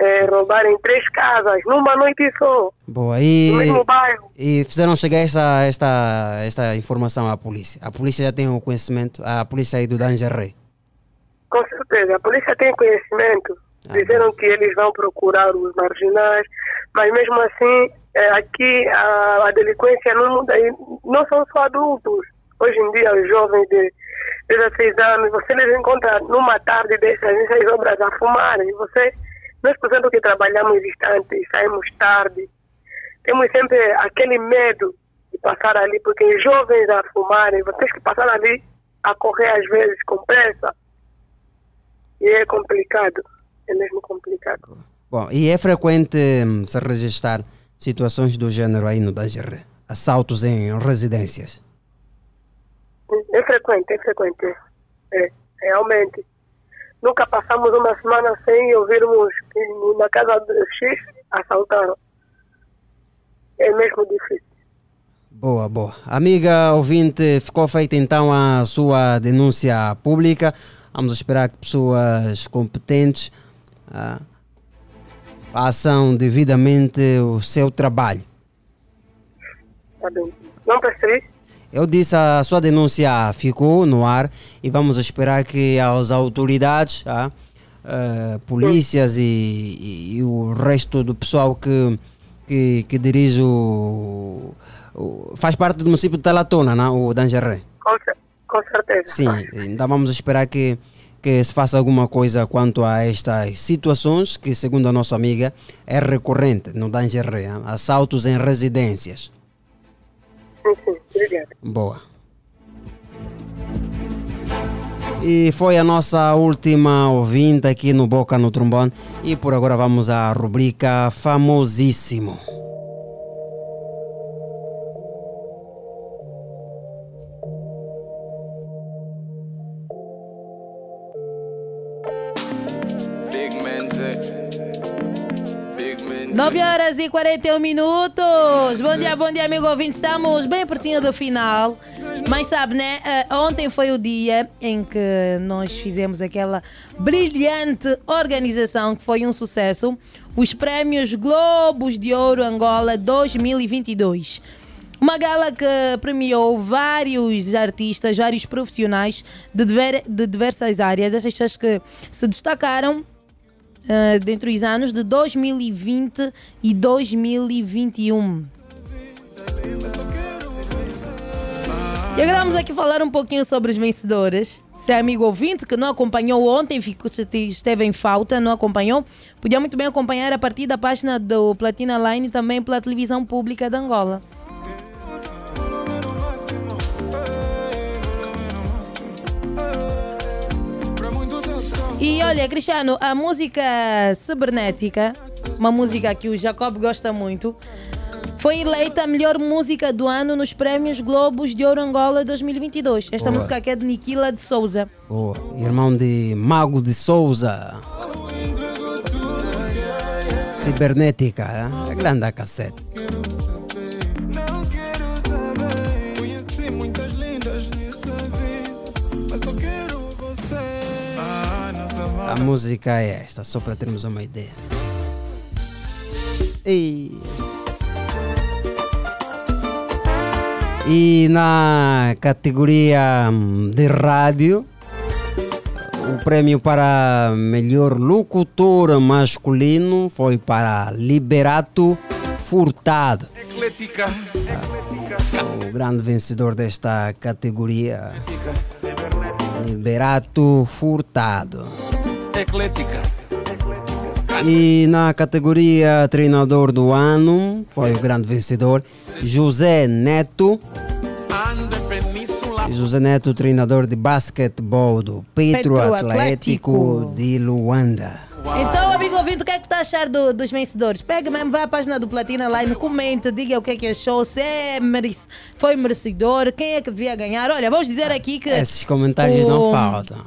É, roubarem três casas, numa noite só. Boa, e, No mesmo bairro. e fizeram chegar essa, esta, esta informação à polícia. A polícia já tem o conhecimento, a polícia aí do Dangeré. Com certeza, a polícia tem conhecimento. Disseram que eles vão procurar os marginais, mas mesmo assim, é, aqui a, a delinquência não muda. E não são só adultos. Hoje em dia, os jovens de 16 anos, você les encontra numa tarde dessas, nessas obras a fumarem. Você, nós, por exemplo, que trabalhamos distante, saímos tarde, temos sempre aquele medo de passar ali, porque jovens a fumarem, vocês que passaram ali a correr às vezes com pressa, e é complicado, é mesmo complicado. Bom, e é frequente hum, se registrar situações do gênero aí no Dangeré? Assaltos em residências? É frequente, é frequente. É, realmente. Nunca passamos uma semana sem ouvirmos que na casa de X assaltaram. É mesmo difícil. Boa, boa. Amiga ouvinte, ficou feita então a sua denúncia pública. Vamos esperar que pessoas competentes ah, façam devidamente o seu trabalho. Tá bem. Não percebi? Eu disse a sua denúncia ficou no ar e vamos esperar que as autoridades, ah, ah, polícias e, e- e o resto do pessoal que, que, que dirige o, o- faz parte do município de Talatona, não? o Dangeré. Com, cer- com certeza. Sim, então vamos esperar que, que se faça alguma coisa quanto a estas situações que, segundo a nossa amiga, é recorrente no Dangeré, assaltos em residências. Sim, sim. Obrigado. Boa. E foi a nossa última ouvinte aqui no Boca no Trombone. E por agora vamos à rubrica Famosíssimo. 9 horas e 41 minutos. Bom dia, bom dia, amigo ouvinte. Estamos bem pertinho do final. Mas sabe, né? eh, Ontem foi o dia em que nós fizemos aquela brilhante organização que foi um sucesso. Os Prémios Globos de Ouro Angola 2022. Uma gala que premiou vários artistas, vários profissionais de, de diversas áreas. Essas pessoas que se destacaram uh, dentro dos anos de 2020 e 2021. E agora vamos aqui falar um pouquinho sobre os vencedores. Se é amigo ouvinte que não acompanhou ontem, ficou, esteve em falta, não acompanhou, podia muito bem acompanhar a partir da página do Platina Line também pela televisão pública de Angola. E olha, Cristiano, a música cibernética, uma música que o Jacob gosta muito, foi eleita a melhor música do ano nos prémios Globos de Ouro Angola 2022. Esta Boa. música aqui é de Niquila de Souza. Boa. Irmão de Mago de Souza. Cibernética, é? É grande a cassete. A música é esta, só para termos uma ideia. E... E na categoria hum, de rádio, o prêmio para melhor locutor masculino foi para Liberato Furtado. Eclética. O grande vencedor desta categoria, Liberato Furtado. Eclética. E na categoria treinador do ano foi o grande vencedor José Neto. José Neto, treinador de basquetebol do Petro, Petro Atlético, Atlético. de Luanda. Então, amigo ouvinte, o que é que está a achar do- dos vencedores? Pega mesmo, vai à página do Platina Line, comente, diga o que é que achou, se é merec- foi merecedor, quem é que devia ganhar. Olha, vamos dizer aqui que. Esses comentários o- não faltam.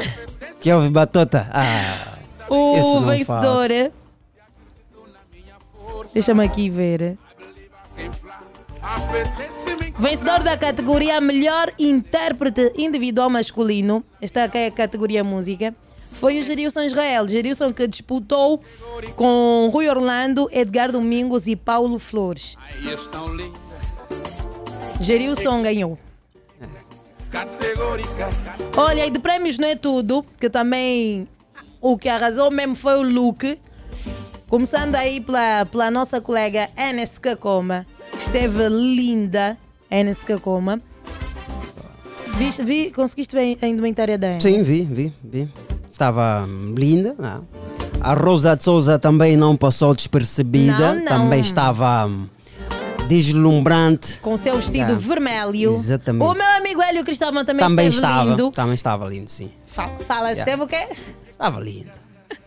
que houve batota? Ah, O vencedor é. Deixa-me aqui ver. Vencedor da categoria Melhor Intérprete Individual Masculino, esta aqui é a categoria música, foi o Gerilson Israel. Gerilson que disputou com Rui Orlando, Edgar Domingos e Paulo Flores. Gerilson ganhou. Olha, e de prémios não é tudo, que também o que arrasou mesmo foi o look. Começando aí pela, pela nossa colega Enes Kakoma, que esteve linda, Enes Kakoma. Viste, vi, conseguiste ver a indumentária da Enes? Sim, vi, vi, vi. Estava linda. ah. A Rosa de Souza também não passou despercebida. Não, não. Também estava deslumbrante. Com seu vestido Ah, vermelho. Exatamente. O meu amigo Hélio Cristóvão também, Também esteve estava, lindo. também estava lindo, sim. Fala, fala Yeah. esteve o quê? Estava lindo.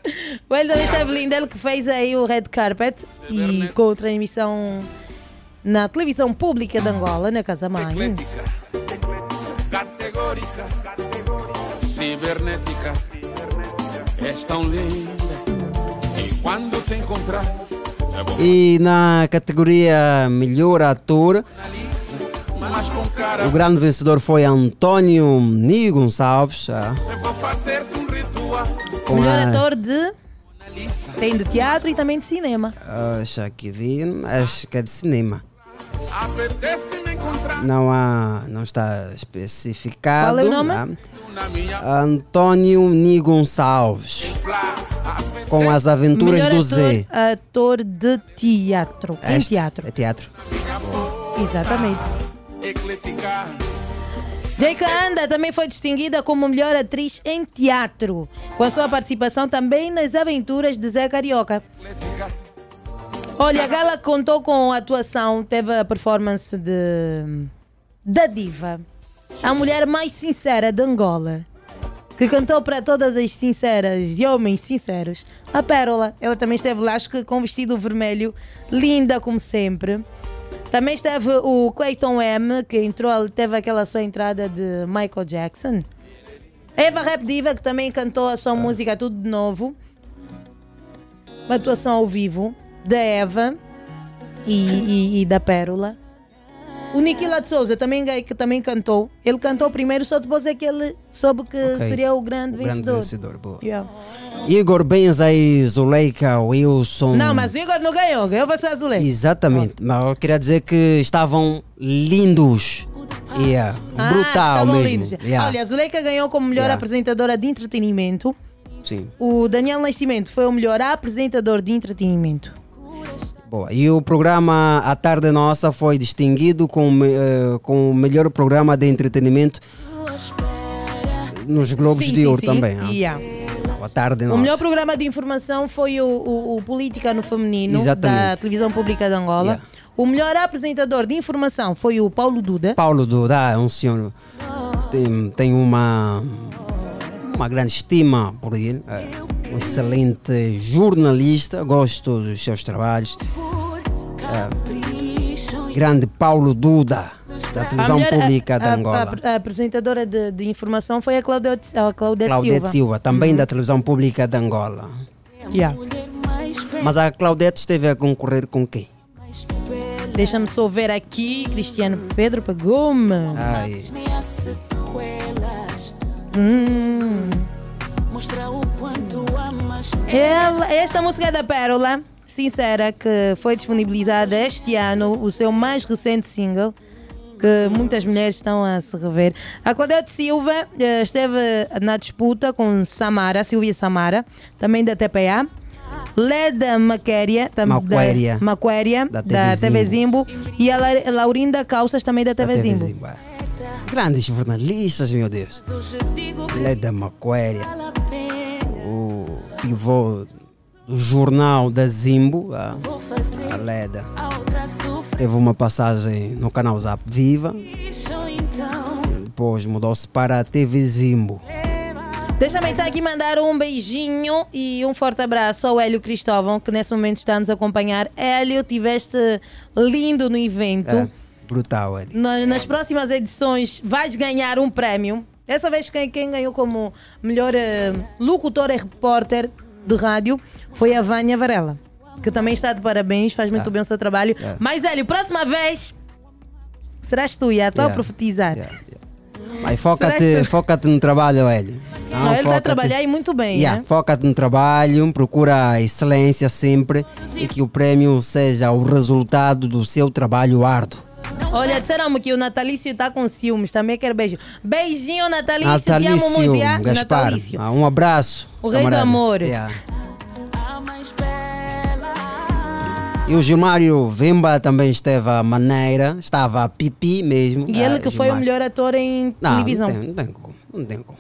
O Hélio também esteve lindo, ele que fez aí o red carpet e com transmissão na televisão pública de Angola, na Casa Mãe. Categórica. Cibernética. És tão linda. E quando te encontrar, é bom. E na categoria melhor ator, o grande vencedor foi António Ni Gonçalves. um Melhor a- ator de. Tem de teatro e também de cinema. Acho que vi, acho que é de cinema. Não há, não está especificado. Qual é o nome? ah. Antônio Ni Gonçalves. Com as aventuras Melhor do ator, Z. ator de teatro. Em Este teatro. É teatro. Exatamente. Jake Anda também foi distinguida como melhor atriz em teatro, com a sua participação também nas aventuras de Zé Carioca. Olha, a gala contou com a atuação, teve a performance de da diva, a mulher mais sincera de Angola, que cantou para todas as sinceras e homens sinceros, a Pérola. Ela também esteve lá, acho que com vestido vermelho, linda como sempre. Também esteve o Clayton M, que entrou, teve aquela sua entrada de Michael Jackson. Eva Rap Diva, que também cantou a sua música tudo de novo. Uma atuação ao vivo da Eva e, e- e da Pérola. O Niquila de Souza também, ga- que também cantou. Ele cantou primeiro, só depois é que ele soube que Ok. seria o grande O grande vencedor. vencedor, boa. Yeah. Igor Benza e Zuleika Wilson. Não, mas o Igor não ganhou, ganhou você Azulei. Exatamente, mas eu queria dizer que estavam lindos. Yeah. Ah, Brutal estavam mesmo. lindos. Yeah. Olha, a Zuleika ganhou como melhor Yeah. apresentadora de entretenimento. Sim. O Daniel Nascimento foi o melhor apresentador de entretenimento. Boa. E o programa A Tarde Nossa foi distinguido com, eh, com o melhor programa de entretenimento nos Globos Sim, de sim, Ouro sim. também. ah. Yeah. A Tarde O Nossa. melhor programa de informação foi o, o, o Política no Feminino, Exatamente. da Televisão Pública de Angola. Yeah. O melhor apresentador de informação foi o Paulo Duda. Paulo Duda é um senhor tem, tem uma uma grande estima por ele é um excelente jornalista gosto dos seus trabalhos É, grande Paulo Duda da A televisão pública a- de a- Angola A, a apresentadora de, de informação foi a Claudete, a Claudete, Claudete Silva, também Uhum. da televisão pública de Angola Yeah. mas a Claudete esteve a concorrer com quem? Deixa-me só ver aqui, Cristiano Pedro pegou-me. Ai, Hum. Ela- esta música é da Pérola, sincera, que foi disponibilizada este ano, o seu mais recente single, que muitas mulheres estão a se rever. A Claudete Silva eh, esteve na disputa com Samara, Silvia Samara, também da TPA. Leda Maquéria, Maquéria. da, Maquéria, Da da, TV TV Zimbo. E a La- Laurinda Calças, também da TV TV Zimbo. Zimbo, é. grandes jornalistas meu Deus Leda Maquéria pivô do jornal da Zimbo a, a Leda teve uma passagem no canal Zap Viva depois mudou-se para a TV Zimbo Deixa-me então aqui mandar um beijinho e um forte abraço ao Hélio Cristóvão, que nesse momento está a nos acompanhar. Hélio, tiveste lindo no evento. é, brutal ele. Na- nas próximas edições vais ganhar um prémio. Dessa vez quem, quem ganhou como melhor eh, locutor e repórter de rádio foi a Vânia Varela, que também está de parabéns, faz muito É. bem o seu trabalho. É. Mas Hélio, próxima vez serás tu, já estou a profetizar. Mas foca-te foca no trabalho, Hélio. Não, ele está a trabalhar e muito bem, Yeah, né? Foca-te no trabalho, procura a excelência sempre e que o prémio seja o resultado do seu trabalho árduo. Olha, disseram-me que o Natalício está com ciúmes, também quer beijo. Beijinho, Natalício, te amo Natalício muito, já? Gaspar, Natalício. ah, um abraço. O rei do camarada. amor. Yeah. E o Gilmário Vemba também esteve a maneira, estava a pipi mesmo. E ele Ah, que foi o Gilmário. melhor ator em Não, televisão. Não tem, não tem como, não tem como.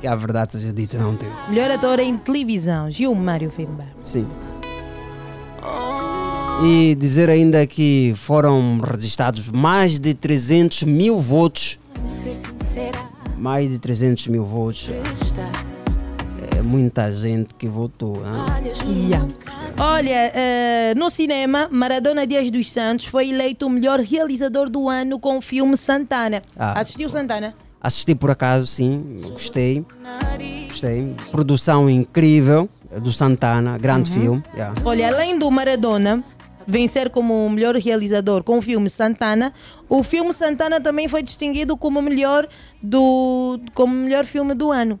Que a verdade seja dita, não tem. Melhor ator em televisão, Gilmário Fimba. Sim. E dizer ainda que foram registrados mais de 300 mil votos. Mais de 300 mil votos. É muita gente que votou. Yeah. Olha, eh, no cinema, Maradona Dias dos Santos foi eleito o melhor realizador do ano com o filme Santana. Ah, Assistiu Santana? Assisti por acaso, sim, gostei. Gostei. Produção incrível é do Santana, grande Uhum. filme. yeah. Olha, além do Maradona vencer como o melhor realizador com o filme Santana, o filme Santana também foi distinguido como o melhor do como melhor filme do ano.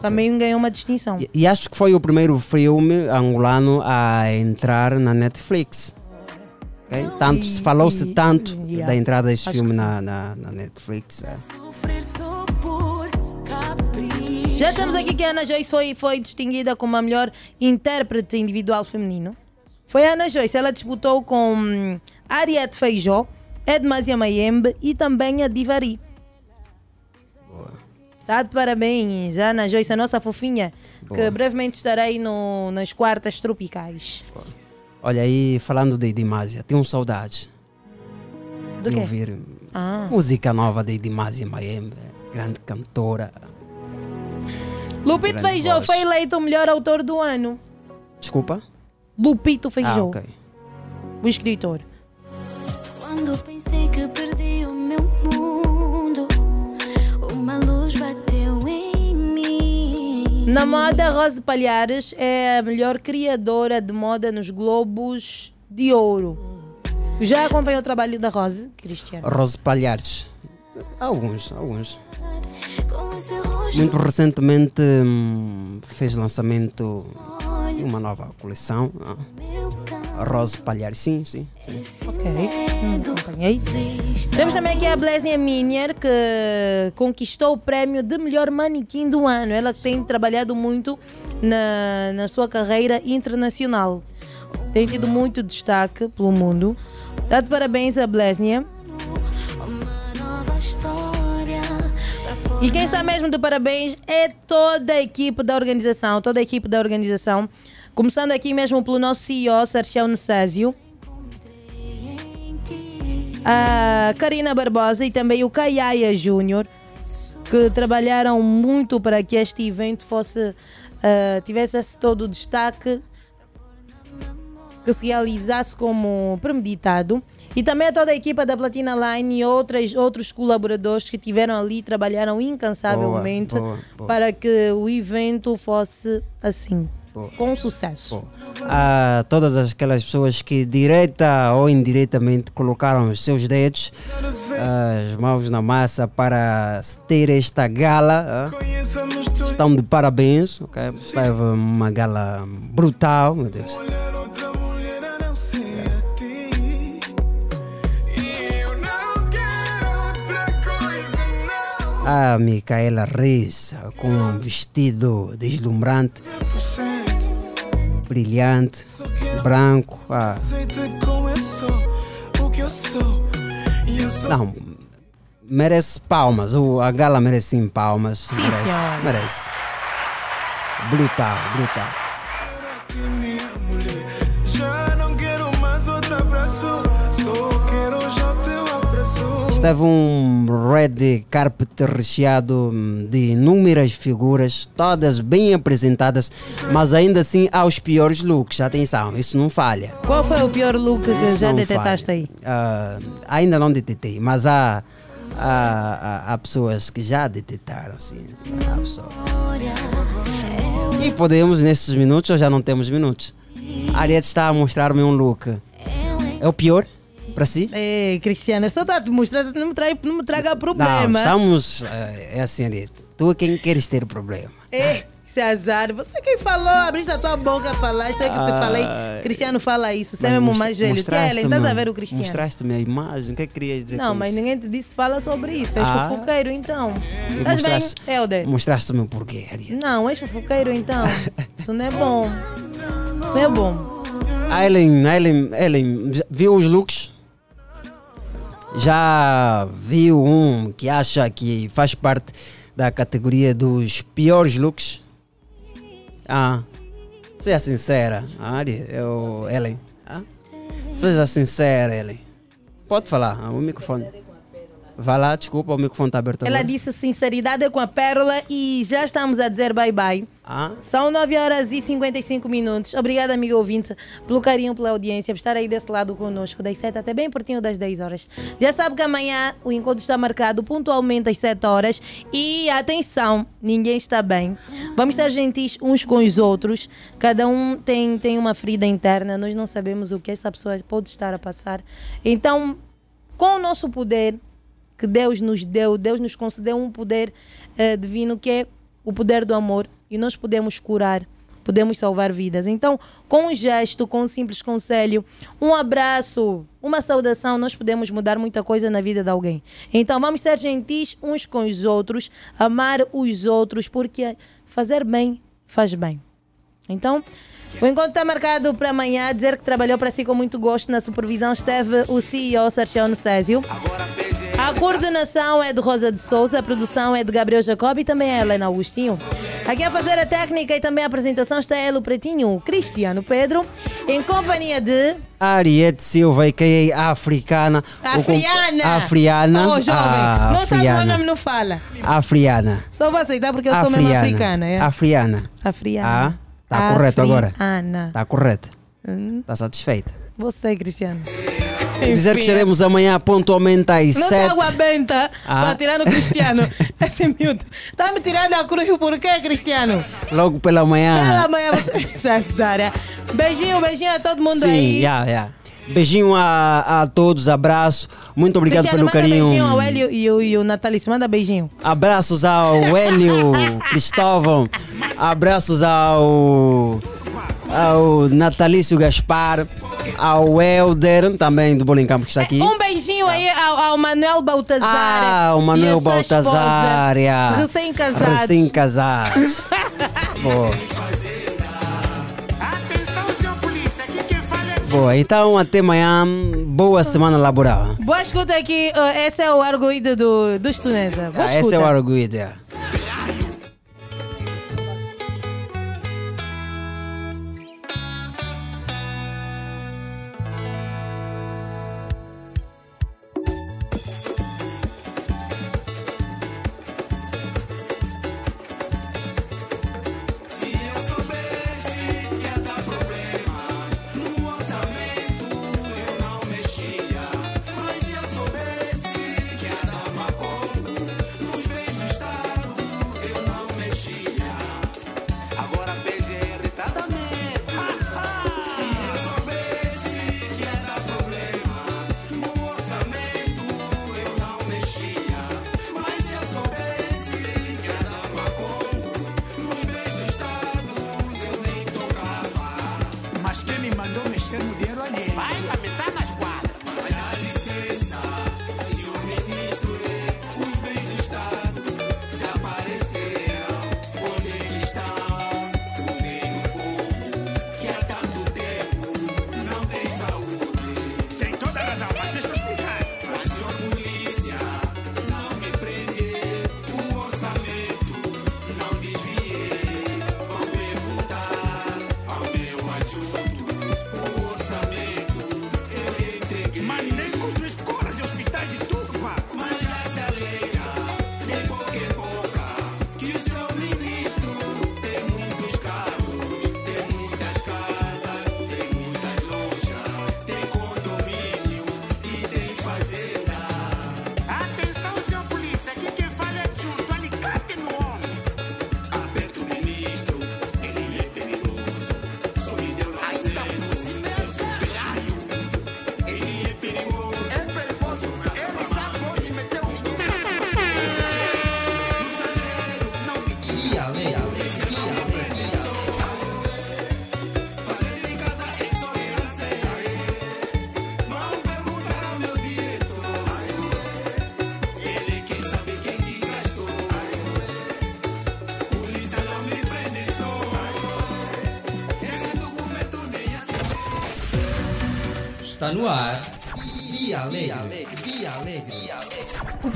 Também ganhou uma distinção. E, e acho que foi o primeiro filme angolano a entrar na Netflix. ok? Tanto, se falou-se tanto yeah. da entrada deste Acho filme na, na, na Netflix. é. Já estamos aqui que a Ana Joyce foi, foi distinguida como a melhor intérprete individual feminino. Foi a Ana Joyce, ela disputou com Ariete Feijó, Edmasia Mayembe e também a Divari. Está de parabéns, a Ana Joyce, a nossa fofinha, que Boa. brevemente estarei no, nas quartas tropicais. Olha aí, falando de Dimásia, tenho saudades De quê? ouvir Ah. música nova de Dimásia Maembe, grande cantora. Lupito Feijó foi eleito o melhor autor do ano. Desculpa? Lupito Feijó, Ah, ok. o escritor. Quando pensei que perdi o meu mundo, uma luz bateu em mim. Na moda, Rose Palhares é a melhor criadora de moda nos Globos de Ouro. Já acompanhou o trabalho da Rose, Cristiano? Rose Palhares. Alguns, alguns. Muito recentemente hum, fez lançamento de uma nova coleção. ah. Rose Palhares, sim, sim. sim. Ok, hum, acompanhei. Temos também aqui a Blesnia Minier, que conquistou o prémio de melhor manequim do ano. Ela tem trabalhado muito na, na sua carreira internacional. tem tido muito destaque pelo mundo. Dá-te parabéns a Blesnia. E quem está mesmo de parabéns é toda a equipe da organização, toda a equipe da organização. Começando aqui mesmo pelo nosso CEO, Sarchel Necésio. A Karina Barbosa e também o Caiaia Júnior, que trabalharam muito para que este evento fosse ah, tivesse esse todo o destaque que se realizasse como premeditado. E também a toda a equipa da Platina Line e outras, outros colaboradores que tiveram ali, trabalharam incansavelmente Boa, boa, boa. para que o evento fosse assim, com sucesso. a todas aquelas pessoas que direta ou indiretamente colocaram os seus dedos, as mãos na massa para ter esta gala. ah. Estão de parabéns, ok? Foi uma gala brutal, meu Deus. A Micaela Reis com um vestido deslumbrante, brilhante, branco. ah. Não, merece palmas. O, a gala merece sim palmas. merece, senhora. merece. Brutal, brutal. Esteve um red carpet recheado hum, de inúmeras figuras, todas bem apresentadas, mas ainda assim aos piores looks. Atenção, isso não falha. Qual foi o pior look que Isso já falha. aí? Ah, ainda não detetei, mas há, há, há, há pessoas que já detetaram, sim. Há pessoas. E podemos, nesses minutos, ou já não temos minutos? A Ariete está a mostrar-me um look. É o pior para si? Ei, Cristiana, só está a te mostrar, não me, trai, não me traga problema. Não, estamos. eh, É assim, Ariete. Tu é quem queres ter problema. Ei, esse azar, você quem falou, abriste a tua boca a falar, isso é que eu te Ai. falei. Cristiano fala isso, você é mesmo mais velho. Mostraste-me- Ellen, estás a ver o Cristiano? Mostraste-me a imagem, o que é que querias dizer Não, mas isso? ninguém te disse fala sobre isso. És Ah. fofoqueiro então. Estás bem, mostraste- Helder? Mostraste-me o porquê, Ariete. Não, és fofoqueiro então. Isso não é bom. Não é bom. A Ellen, a Ellen, Ellen, viu os looks? Já viu um que acha que faz parte da categoria dos piores looks? Ah, seja sincera, Ari, eu, Ellen. Ah? Seja sincera, Ellen. Pode falar, ah, o microfone. Vai lá, desculpa, o microfone está aberto Ela agora. disse sinceridade com a pérola e já estamos a dizer bye bye. Ah? São 9 horas e 55 minutos. Obrigada, amigo ouvinte, pelo carinho, pela audiência, por estar aí desse lado conosco, das 7 até bem pertinho das 10 horas. Já sabe que amanhã o encontro está marcado pontualmente às 7 horas. E atenção, ninguém está bem. Vamos ser gentis uns com os outros. Cada um tem, tem uma ferida interna. Nós não sabemos o que essa pessoa pode estar a passar. Então, com o nosso poder que Deus nos deu, Deus nos concedeu um poder eh, divino que é o poder do amor e nós podemos curar, podemos salvar vidas. Então, com um gesto, com um simples conselho, um abraço, uma saudação, nós podemos mudar muita coisa na vida de alguém. Então, vamos ser gentis uns com os outros, amar os outros, porque fazer bem faz bem. Então, o encontro está marcado para amanhã. Dizer que trabalhou para si com muito gosto. Na supervisão esteve o CEO Sergio Césio. A coordenação é de Rosa de Souza, a produção é de Gabriel Jacob e também a Helena Agostinho. Aqui a fazer a técnica e também a apresentação está Elo Pretinho, Cristiano Pedro, em companhia de. Ariete Silva, que é africana. o com- Afriana! Afriana. Oh, jovem! Não sabe o afriana. nome, não fala. Afriana. Só vou aceitar porque eu sou mesmo africana. É? Afriana. Afriana. Ah, tá correto agora. Afriana. Tá correto. Hum, Tá satisfeita. Você, Cristiano. Dizer que estaremos amanhã pontualmente às Não 7. tem água benta Ah. para tirar no Cristiano. Esse miúdo. Tá me tirando a cruz por quê, Cristiano? Logo pela Pela manhã. manhã você. Cesária. Beijinho, beijinho a todo mundo Sim, aí. já, já. Beijinho a, a todos, abraço. Muito obrigado Cristiano, pelo carinho. beijinho ao Hélio e o, e o Natalício. Manda beijinho. Abraços ao Hélio Cristóvão. Abraços ao, ao Natalício Gaspar, ao Helder, também do Bolinho Campo que está é, aqui. Um beijinho aí ao, ao Manuel Baltazar. Ah, o Manuel Baltazar. Recém-casado. Ah. Recém-casado. Boa, então até amanhã. Boa semana laboral. Boa escuta aqui. Esse é o arguido do, do Tunesa. Boa ah, escuta. Esse é o arguido. É.